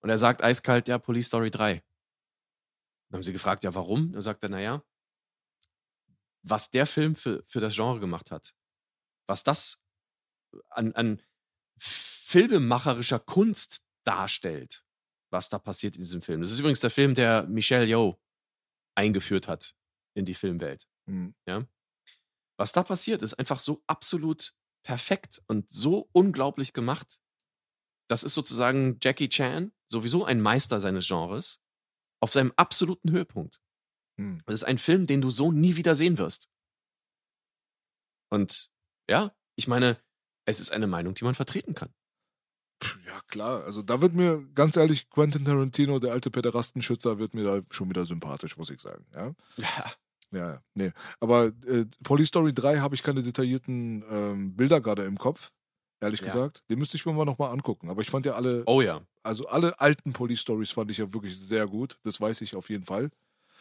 Und er sagt eiskalt, ja, Police Story 3. Dann haben sie gefragt, ja, warum? Dann sagt er, naja, was der Film für, für das Genre gemacht hat, was das an, an filmemacherischer Kunst darstellt, was da passiert in diesem Film. Das ist übrigens der Film, der Michelle Yeoh eingeführt hat in die Filmwelt. Hm. Was da passiert, ist einfach so absolut perfekt und so unglaublich gemacht. Das ist sozusagen Jackie Chan, sowieso ein Meister seines Genres, auf seinem absoluten Höhepunkt. Hm. Das ist ein Film, den du so nie wieder sehen wirst. Und ja, ich meine, es ist eine Meinung, die man vertreten kann. Ja, klar. Also da wird mir, ganz ehrlich, Quentin Tarantino, der alte Pederastenschützer, wird mir da schon wieder sympathisch, muss ich sagen. Ja, Ja. Ja, ja. nee. Aber äh, Police Story 3 habe ich keine detaillierten ähm, Bilder gerade im Kopf, ehrlich Ja. gesagt. Den müsste ich mir mal nochmal angucken. Aber ich fand ja alle, Oh ja. also alle alten Police Stories fand ich ja wirklich sehr gut. Das weiß ich auf jeden Fall.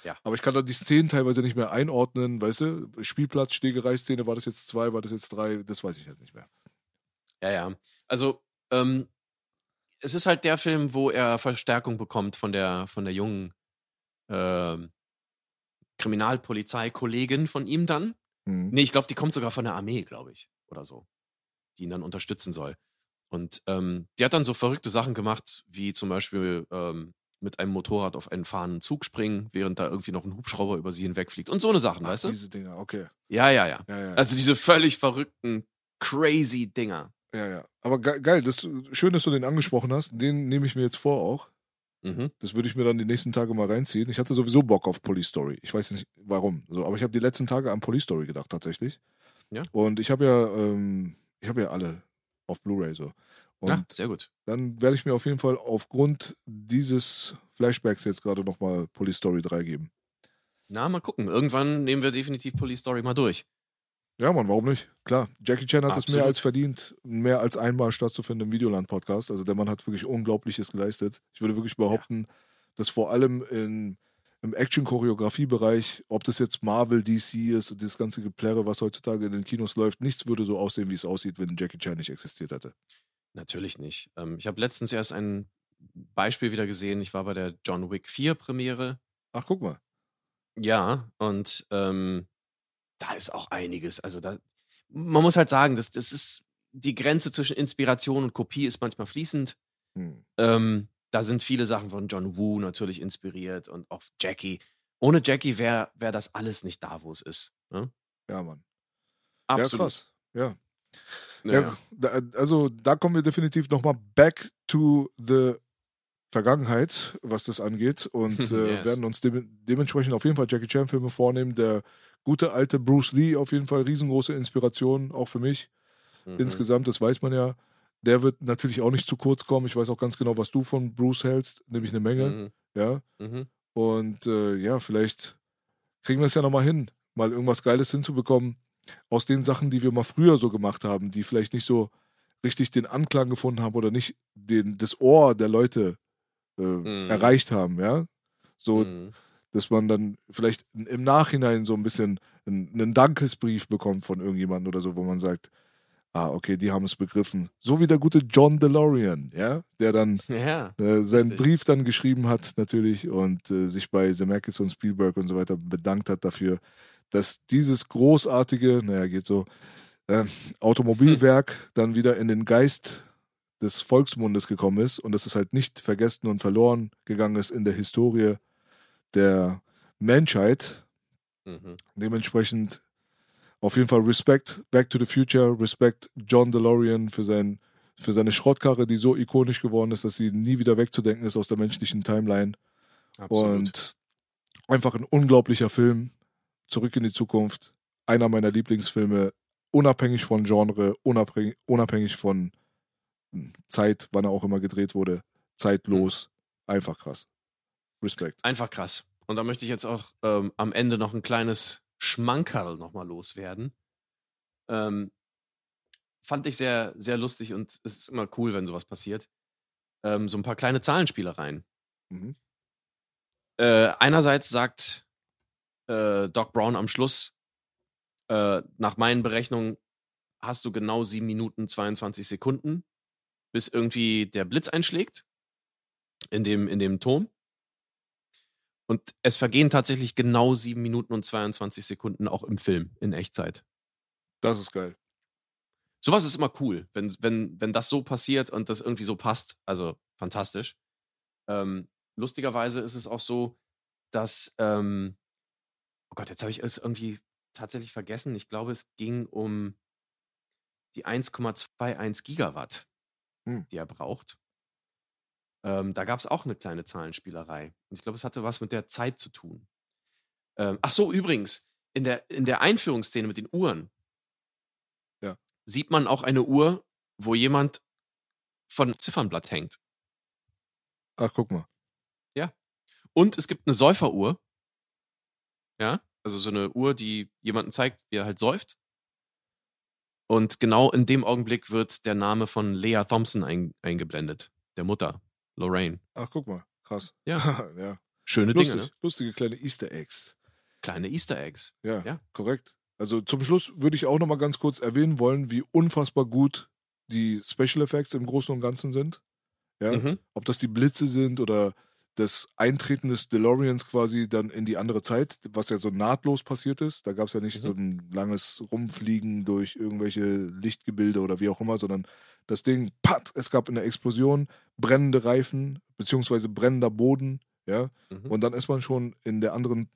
Ja. Aber ich kann da die Szenen teilweise nicht mehr einordnen, weißt du? Spielplatz, Stegerei-Szene, war das jetzt zwei, war das jetzt drei? Das weiß ich halt nicht mehr. Ja, ja. Also, ähm, es ist halt der Film, wo er Verstärkung bekommt von der, von der jungen ähm, Kriminalpolizeikollegin von ihm dann. Hm. Nee, ich glaube, die kommt sogar von der Armee, glaube ich, oder so, die ihn dann unterstützen soll. Und ähm, die hat dann so verrückte Sachen gemacht, wie zum Beispiel ähm, mit einem Motorrad auf einen fahrenden Zug springen, während da irgendwie noch ein Hubschrauber über sie hinwegfliegt und so eine Sachen, Ach, weißt du? diese Dinger, okay. Ja, ja, ja. Ja, ja. Also diese völlig verrückten, crazy Dinger. ja, ja. Aber ge geil, das, schön, dass du den angesprochen hast. Den nehme ich mir jetzt vor auch. Mhm. Das würde ich mir dann die nächsten Tage mal reinziehen. Ich hatte sowieso Bock auf Police Story. Ich weiß nicht warum. So, aber ich habe die letzten Tage an Police Story gedacht, tatsächlich. Ja. Und ich habe ja, ähm, ich habe ja alle auf Blu-ray so. Und Ja, sehr gut. dann werde ich mir auf jeden Fall aufgrund dieses Flashbacks jetzt gerade nochmal Police Story 3 geben. Na, mal gucken. Irgendwann nehmen wir definitiv Police Story mal durch. Ja, Mann, warum nicht? Klar, Jackie Chan hat es mehr Absolut. als verdient, mehr als einmal stattzufinden im Videoland-Podcast. Also der Mann hat wirklich Unglaubliches geleistet. Ich würde wirklich behaupten, dass vor allem in, im Action-Choreografie-Bereich, ob das jetzt Marvel, DC ist und das ganze Geplärre, was heutzutage in den Kinos läuft, nichts würde so aussehen, wie es aussieht, wenn Jackie Chan nicht existiert hätte. Natürlich nicht. Ähm, ich habe letztens erst ein Beispiel wieder gesehen. Ich war bei der John Wick 4 Premiere. Ach, guck mal. Ja, und ähm, da ist auch einiges. Also da, man muss halt sagen, das, das ist die Grenze zwischen Inspiration und Kopie ist manchmal fließend. Hm. Ähm, da sind viele Sachen von John Woo natürlich inspiriert und auch Jackie. Ohne Jackie wäre wär das alles nicht da, wo es ist. Ne? Ja, Mann. Absolut. Ja, krass. Ja. Ja, Ja, also da kommen wir definitiv nochmal back to the Vergangenheit, was das angeht und äh, Yes. werden uns de dementsprechend auf jeden Fall Jackie Chan Filme vornehmen. Der gute alte Bruce Lee auf jeden Fall riesengroße Inspiration, auch für mich. Mhm. Insgesamt, das weiß man ja. Der wird natürlich auch nicht zu kurz kommen. Ich weiß auch ganz genau, was du von Bruce hältst, nämlich eine Menge. Mhm. Ja. Mhm. Und äh, ja, vielleicht kriegen wir es ja nochmal hin, mal irgendwas Geiles hinzubekommen aus den Sachen, die wir mal früher so gemacht haben, die vielleicht nicht so richtig den Anklang gefunden haben oder nicht den, das Ohr der Leute äh, Mhm. erreicht haben, ja. So, Mhm. Dass man dann vielleicht im Nachhinein so ein bisschen einen, Dankesbrief bekommt von irgendjemandem oder so, wo man sagt, ah, okay, die haben es begriffen. So wie der gute John DeLorean, ja, der dann Ja. äh, seinen Richtig. Brief dann geschrieben hat natürlich und äh, sich bei Zemeckis und Spielberg und so weiter bedankt hat dafür, dass dieses großartige, naja, geht so, äh, Automobilwerk dann wieder in den Geist des Volksmundes gekommen ist und dass es halt nicht vergessen und verloren gegangen ist in der Historie der Menschheit. Mhm. Dementsprechend auf jeden Fall Respekt, Back to the Future, Respekt John DeLorean für, sein, für seine Schrottkarre, die so ikonisch geworden ist, dass sie nie wieder wegzudenken ist aus der menschlichen Timeline. Absolut. Und einfach ein unglaublicher Film. Zurück in die Zukunft. Einer meiner Lieblingsfilme, unabhängig von Genre, unabhängig, unabhängig von Zeit, wann er auch immer gedreht wurde. Zeitlos. Einfach krass. Respekt. Einfach krass. Und da möchte ich jetzt auch ähm, am Ende noch ein kleines Schmankerl nochmal loswerden. Ähm, fand ich sehr, sehr lustig und es ist immer cool, wenn sowas passiert. Ähm, so ein paar kleine Zahlenspielereien. Mhm. Äh, einerseits sagt äh, Doc Brown am Schluss, äh, nach meinen Berechnungen hast du genau 7 Minuten 22 Sekunden, bis irgendwie der Blitz einschlägt in dem, in dem Turm. Und es vergehen tatsächlich genau 7 Minuten und 22 Sekunden auch im Film, in Echtzeit. Das ist geil. Sowas ist immer cool, wenn, wenn, wenn das so passiert und das irgendwie so passt. Also fantastisch. Ähm, lustigerweise ist es auch so, dass, ähm, oh Gott, jetzt habe ich es irgendwie tatsächlich vergessen. Ich glaube, es ging um die 1,21 Gigawatt, Hm. die er braucht. Ähm, da gab es auch eine kleine Zahlenspielerei. Und ich glaube, es hatte was mit der Zeit zu tun. Ähm, ach so, übrigens, in der, in der Einführungsszene mit den Uhren Ja. sieht man auch eine Uhr, wo jemand von Ziffernblatt hängt. Ach, guck mal. Und es gibt eine Säuferuhr. Ja, also so eine Uhr, die jemanden zeigt, wie er halt säuft. Und genau in dem Augenblick wird der Name von Lea Thompson ein, eingeblendet. Der Mutter, Lorraine. Ach, guck mal. Krass. Ja. ja. Schöne Lustig. Dinge, ne? Lustige kleine Easter Eggs. Kleine Easter Eggs. Ja, Ja. korrekt. Also zum Schluss würde ich auch noch mal ganz kurz erwähnen wollen, wie unfassbar gut die Special Effects im Großen und Ganzen sind. Ja, Mhm. ob das die Blitze sind oder das Eintreten des DeLoreans quasi dann in die andere Zeit, was ja so nahtlos passiert ist. Da gab es ja nicht Mhm. so ein langes Rumfliegen durch irgendwelche Lichtgebilde oder wie auch immer, sondern Das Ding, pat, es gab eine Explosion, brennende Reifen, beziehungsweise brennender Boden, ja. Mhm. Und dann ist man schon in der anderen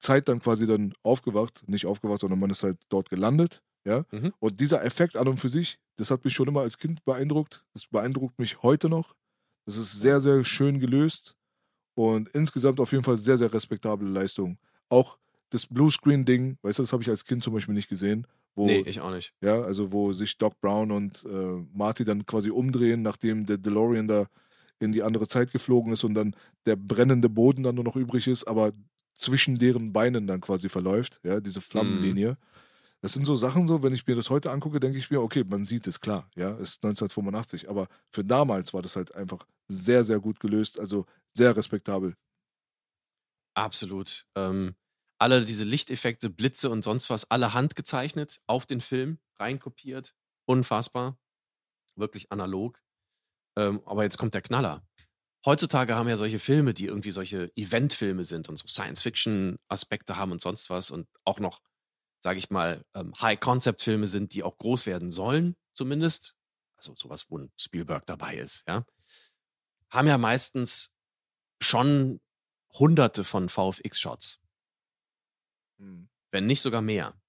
Zeit dann quasi dann aufgewacht, nicht aufgewacht, sondern man ist halt dort gelandet, ja. Mhm. Und dieser Effekt an und für sich, das hat mich schon immer als Kind beeindruckt. Das beeindruckt mich heute noch. Das ist sehr, sehr schön gelöst und insgesamt auf jeden Fall sehr, sehr respektable Leistung. Auch das Bluescreen-Ding, weißt du, das habe ich als Kind zum Beispiel nicht gesehen. Wo, nee, ich auch nicht. ja, also wo sich Doc Brown und äh, Marty dann quasi umdrehen, nachdem der DeLorean da in die andere Zeit geflogen ist und dann der brennende Boden dann nur noch übrig ist, aber zwischen deren Beinen dann quasi verläuft, ja, diese Flammenlinie. Das sind so Sachen so, wenn ich mir das heute angucke, denke ich mir, okay, man sieht es, klar, ja, ist 1985, aber für damals war das halt einfach sehr, sehr gut gelöst, also sehr respektabel. Absolut. Ähm, alle diese Lichteffekte, Blitze und sonst was, alle handgezeichnet auf den Film, reinkopiert. Unfassbar. Wirklich analog. Ähm, aber jetzt kommt der Knaller. Heutzutage haben ja solche Filme, die irgendwie solche Eventfilme sind und so Science-Fiction-Aspekte haben und sonst was und auch noch, sage ich mal, ähm, High-Concept-Filme sind, die auch groß werden sollen, zumindest. Also sowas, wo ein Spielberg dabei ist, ja. Haben ja meistens schon hunderte von VFX-Shots wenn nicht sogar mehr.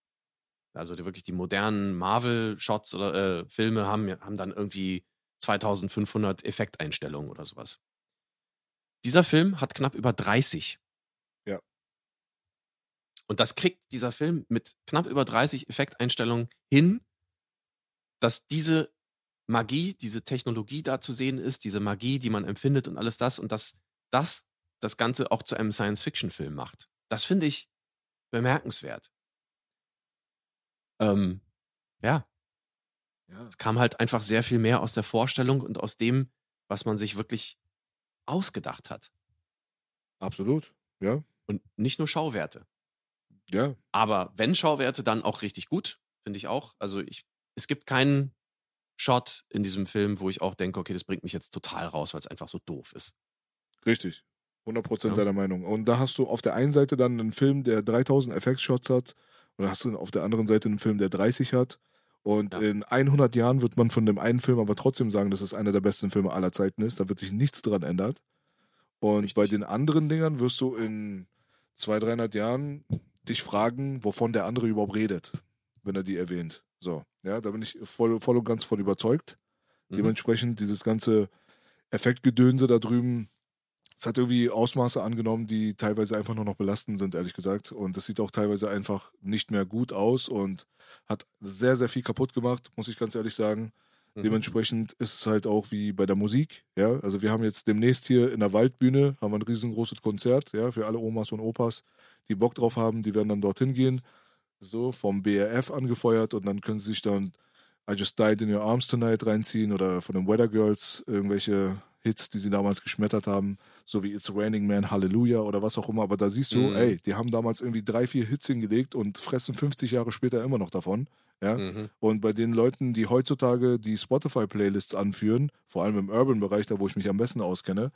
Also die, wirklich die modernen Marvel-Shots oder äh, Filme haben, haben dann irgendwie 2500 Effekteinstellungen oder sowas. Dieser Film hat knapp über 30. Ja. Und das kriegt dieser Film mit knapp über 30 Effekteinstellungen hin, dass diese Magie, diese Technologie da zu sehen ist, diese Magie, die man empfindet und alles das und dass das das Ganze auch zu einem Science-Fiction-Film macht. Das finde ich bemerkenswert. Ähm, ja, Ja. es kam halt einfach sehr viel mehr aus der Vorstellung und aus dem, was man sich wirklich ausgedacht hat. Absolut. Ja. Und nicht nur Schauwerte. Ja. Aber wenn Schauwerte, dann auch richtig gut, finde ich auch. Also ich, es gibt keinen Shot in diesem Film, wo ich auch denke, okay, das bringt mich jetzt total raus, weil es einfach so doof ist. Richtig. 100% Ja. deiner Meinung. Und da hast du auf der einen Seite dann einen Film, der 3000 Effektshots hat. Und dann hast du auf der anderen Seite einen Film, der 30 hat. Und Ja. in 100 Jahren wird man von dem einen Film aber trotzdem sagen, dass es einer der besten Filme aller Zeiten ist. Da wird sich nichts dran ändern. Und Richtig. bei den anderen Dingern wirst du in 200, 300 Jahren dich fragen, wovon der andere überhaupt redet, wenn er die erwähnt. So, ja, da bin ich voll, voll und ganz von überzeugt. Mhm. Dementsprechend dieses ganze Effektgedönse da drüben, es hat irgendwie Ausmaße angenommen, die teilweise einfach nur noch belastend sind, ehrlich gesagt. Und das sieht auch teilweise einfach nicht mehr gut aus und hat sehr, sehr viel kaputt gemacht, muss ich ganz ehrlich sagen. Mhm. Dementsprechend ist es halt auch wie bei der Musik, ja. Also wir haben jetzt demnächst hier in der Waldbühne, haben wir ein riesengroßes Konzert, ja, für alle Omas und Opas, die Bock drauf haben, die werden dann dorthin gehen, so vom BRF angefeuert und dann können sie sich dann I Just Died in Your Arms Tonight reinziehen oder von den Weather Girls irgendwelche Hits, die sie damals geschmettert haben, so wie It's Raining Man, Hallelujah oder was auch immer. Aber da siehst du, Mhm. ey, die haben damals irgendwie drei, vier Hits hingelegt und fressen 50 Jahre später immer noch davon. Ja? Mhm. Und bei den Leuten, die heutzutage die Spotify-Playlists anführen, vor allem im Urban-Bereich, da wo ich mich am besten auskenne,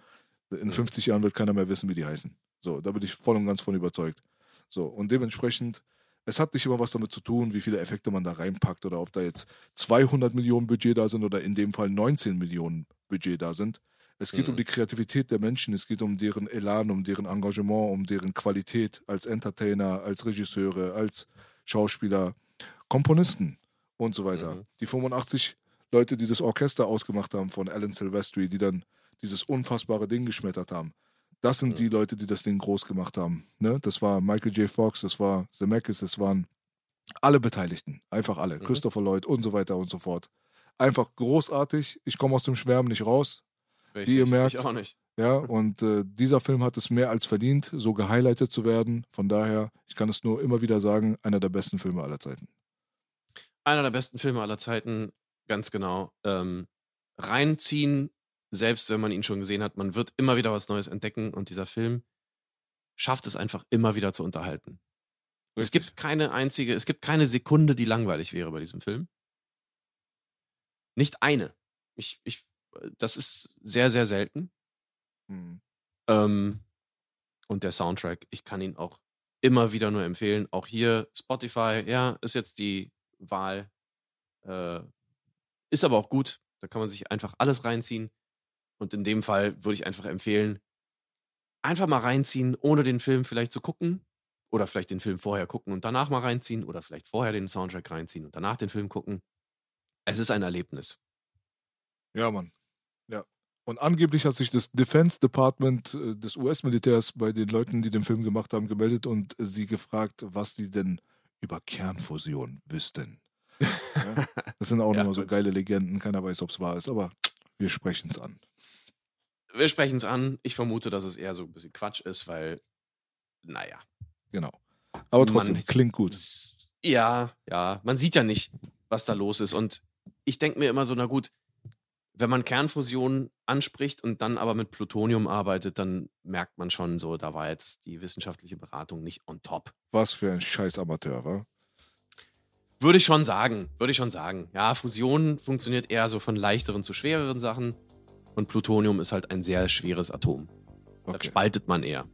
in Mhm. 50 Jahren wird keiner mehr wissen, wie die heißen. So, da bin ich voll und ganz von überzeugt. So, und dementsprechend, es hat nicht immer was damit zu tun, wie viele Effekte man da reinpackt oder ob da jetzt 200 Millionen Budget da sind oder in dem Fall 19 Millionen Budget da sind. Es geht um Mhm. die Kreativität der Menschen, es geht um deren Elan, um deren Engagement, um deren Qualität als Entertainer, als Regisseure, als Schauspieler, Komponisten und so weiter. Mhm. Die 85 Leute, die das Orchester ausgemacht haben von Alan Silvestri, die dann dieses unfassbare Ding geschmettert haben. Das sind Mhm. die Leute, die das Ding groß gemacht haben. Ne? Das war Michael J. Fox, das war Zemeckis, das waren alle Beteiligten. Einfach alle. Mhm. Christopher Lloyd und so weiter und so fort. Einfach großartig. Ich komme aus dem Schwärmen nicht raus. Richtig. ihr merkt- Ich auch nicht. Ja, und äh, dieser Film hat es mehr als verdient, so gehighlightet zu werden. Von daher, ich kann es nur immer wieder sagen, einer der besten Filme aller Zeiten. Einer der besten Filme aller Zeiten, ganz genau. Ähm, reinziehen, selbst wenn man ihn schon gesehen hat, man wird immer wieder was Neues entdecken und dieser Film schafft es einfach immer wieder zu unterhalten. Es Richtig. gibt keine einzige, es gibt keine Sekunde, die langweilig wäre bei diesem Film. Nicht eine. Ich, ich, das ist sehr, sehr selten. Hm. Ähm, und der Soundtrack, ich kann ihn auch immer wieder nur empfehlen. Auch hier Spotify, ja, ist jetzt die Wahl. Äh, ist aber auch gut. Da kann man sich einfach alles reinziehen. Und in dem Fall würde ich einfach empfehlen, einfach mal reinziehen, ohne den Film vielleicht zu gucken. Oder vielleicht den Film vorher gucken und danach mal reinziehen. Oder vielleicht vorher den Soundtrack reinziehen und danach den Film gucken. Es ist ein Erlebnis. Ja, Mann. Und angeblich hat sich das Defense Department äh, des US-Militärs bei den Leuten, die den Film gemacht haben, gemeldet und sie gefragt, was die denn über Kernfusion wüssten. Ja? Das sind auch Ja, nochmal so geile Legenden. Keiner weiß, ob es wahr ist, aber wir sprechen es an. Wir sprechen es an. Ich vermute, dass es eher so ein bisschen Quatsch ist, weil, naja. Genau. Aber trotzdem, Man- klingt gut. Ja, ja. Man sieht ja nicht, was da los ist. Und ich denke mir immer so, na gut, wenn man Kernfusion anspricht und dann aber mit Plutonium arbeitet, dann merkt man schon so, da war jetzt die wissenschaftliche Beratung nicht on top. Was für ein scheiß Amateur, wa? Würde ich schon sagen, würde ich schon sagen. Ja, Fusion funktioniert eher so von leichteren zu schwereren Sachen. Und Plutonium ist halt ein sehr schweres Atom. Das Okay. spaltet man eher.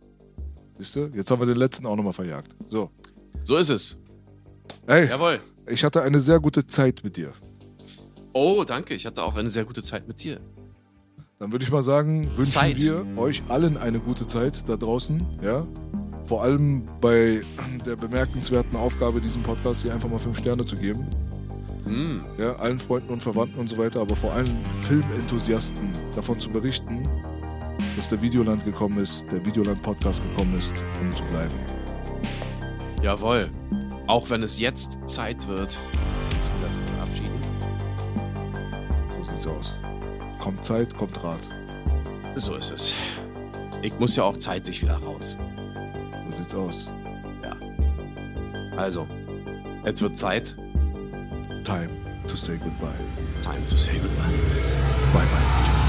Siehst du? Jetzt haben wir den letzten auch nochmal verjagt. So. So ist es. Ey, Jawohl. ich hatte eine sehr gute Zeit mit dir. Oh, danke. Ich hatte auch eine sehr gute Zeit mit dir. Dann würde ich mal sagen, wünschen Zeit. wir euch allen eine gute Zeit da draußen, ja. Vor allem bei der bemerkenswerten Aufgabe, diesem Podcast hier einfach mal fünf Sterne zu geben. Hm. Ja, allen Freunden und Verwandten und so weiter, aber vor allem Filmenthusiasten davon zu berichten, dass der Videoland gekommen ist, der Videoland-Podcast gekommen ist, um zu bleiben. Jawohl. Auch wenn es jetzt Zeit wird, uns wieder zu verabschieden. So sieht's aus. Kommt Zeit, kommt Rat. So ist es. Ich muss ja auch zeitlich wieder raus. So sieht's aus. Also, es wird Zeit. Time to say goodbye. Time to say goodbye. Bye bye. Tschüss.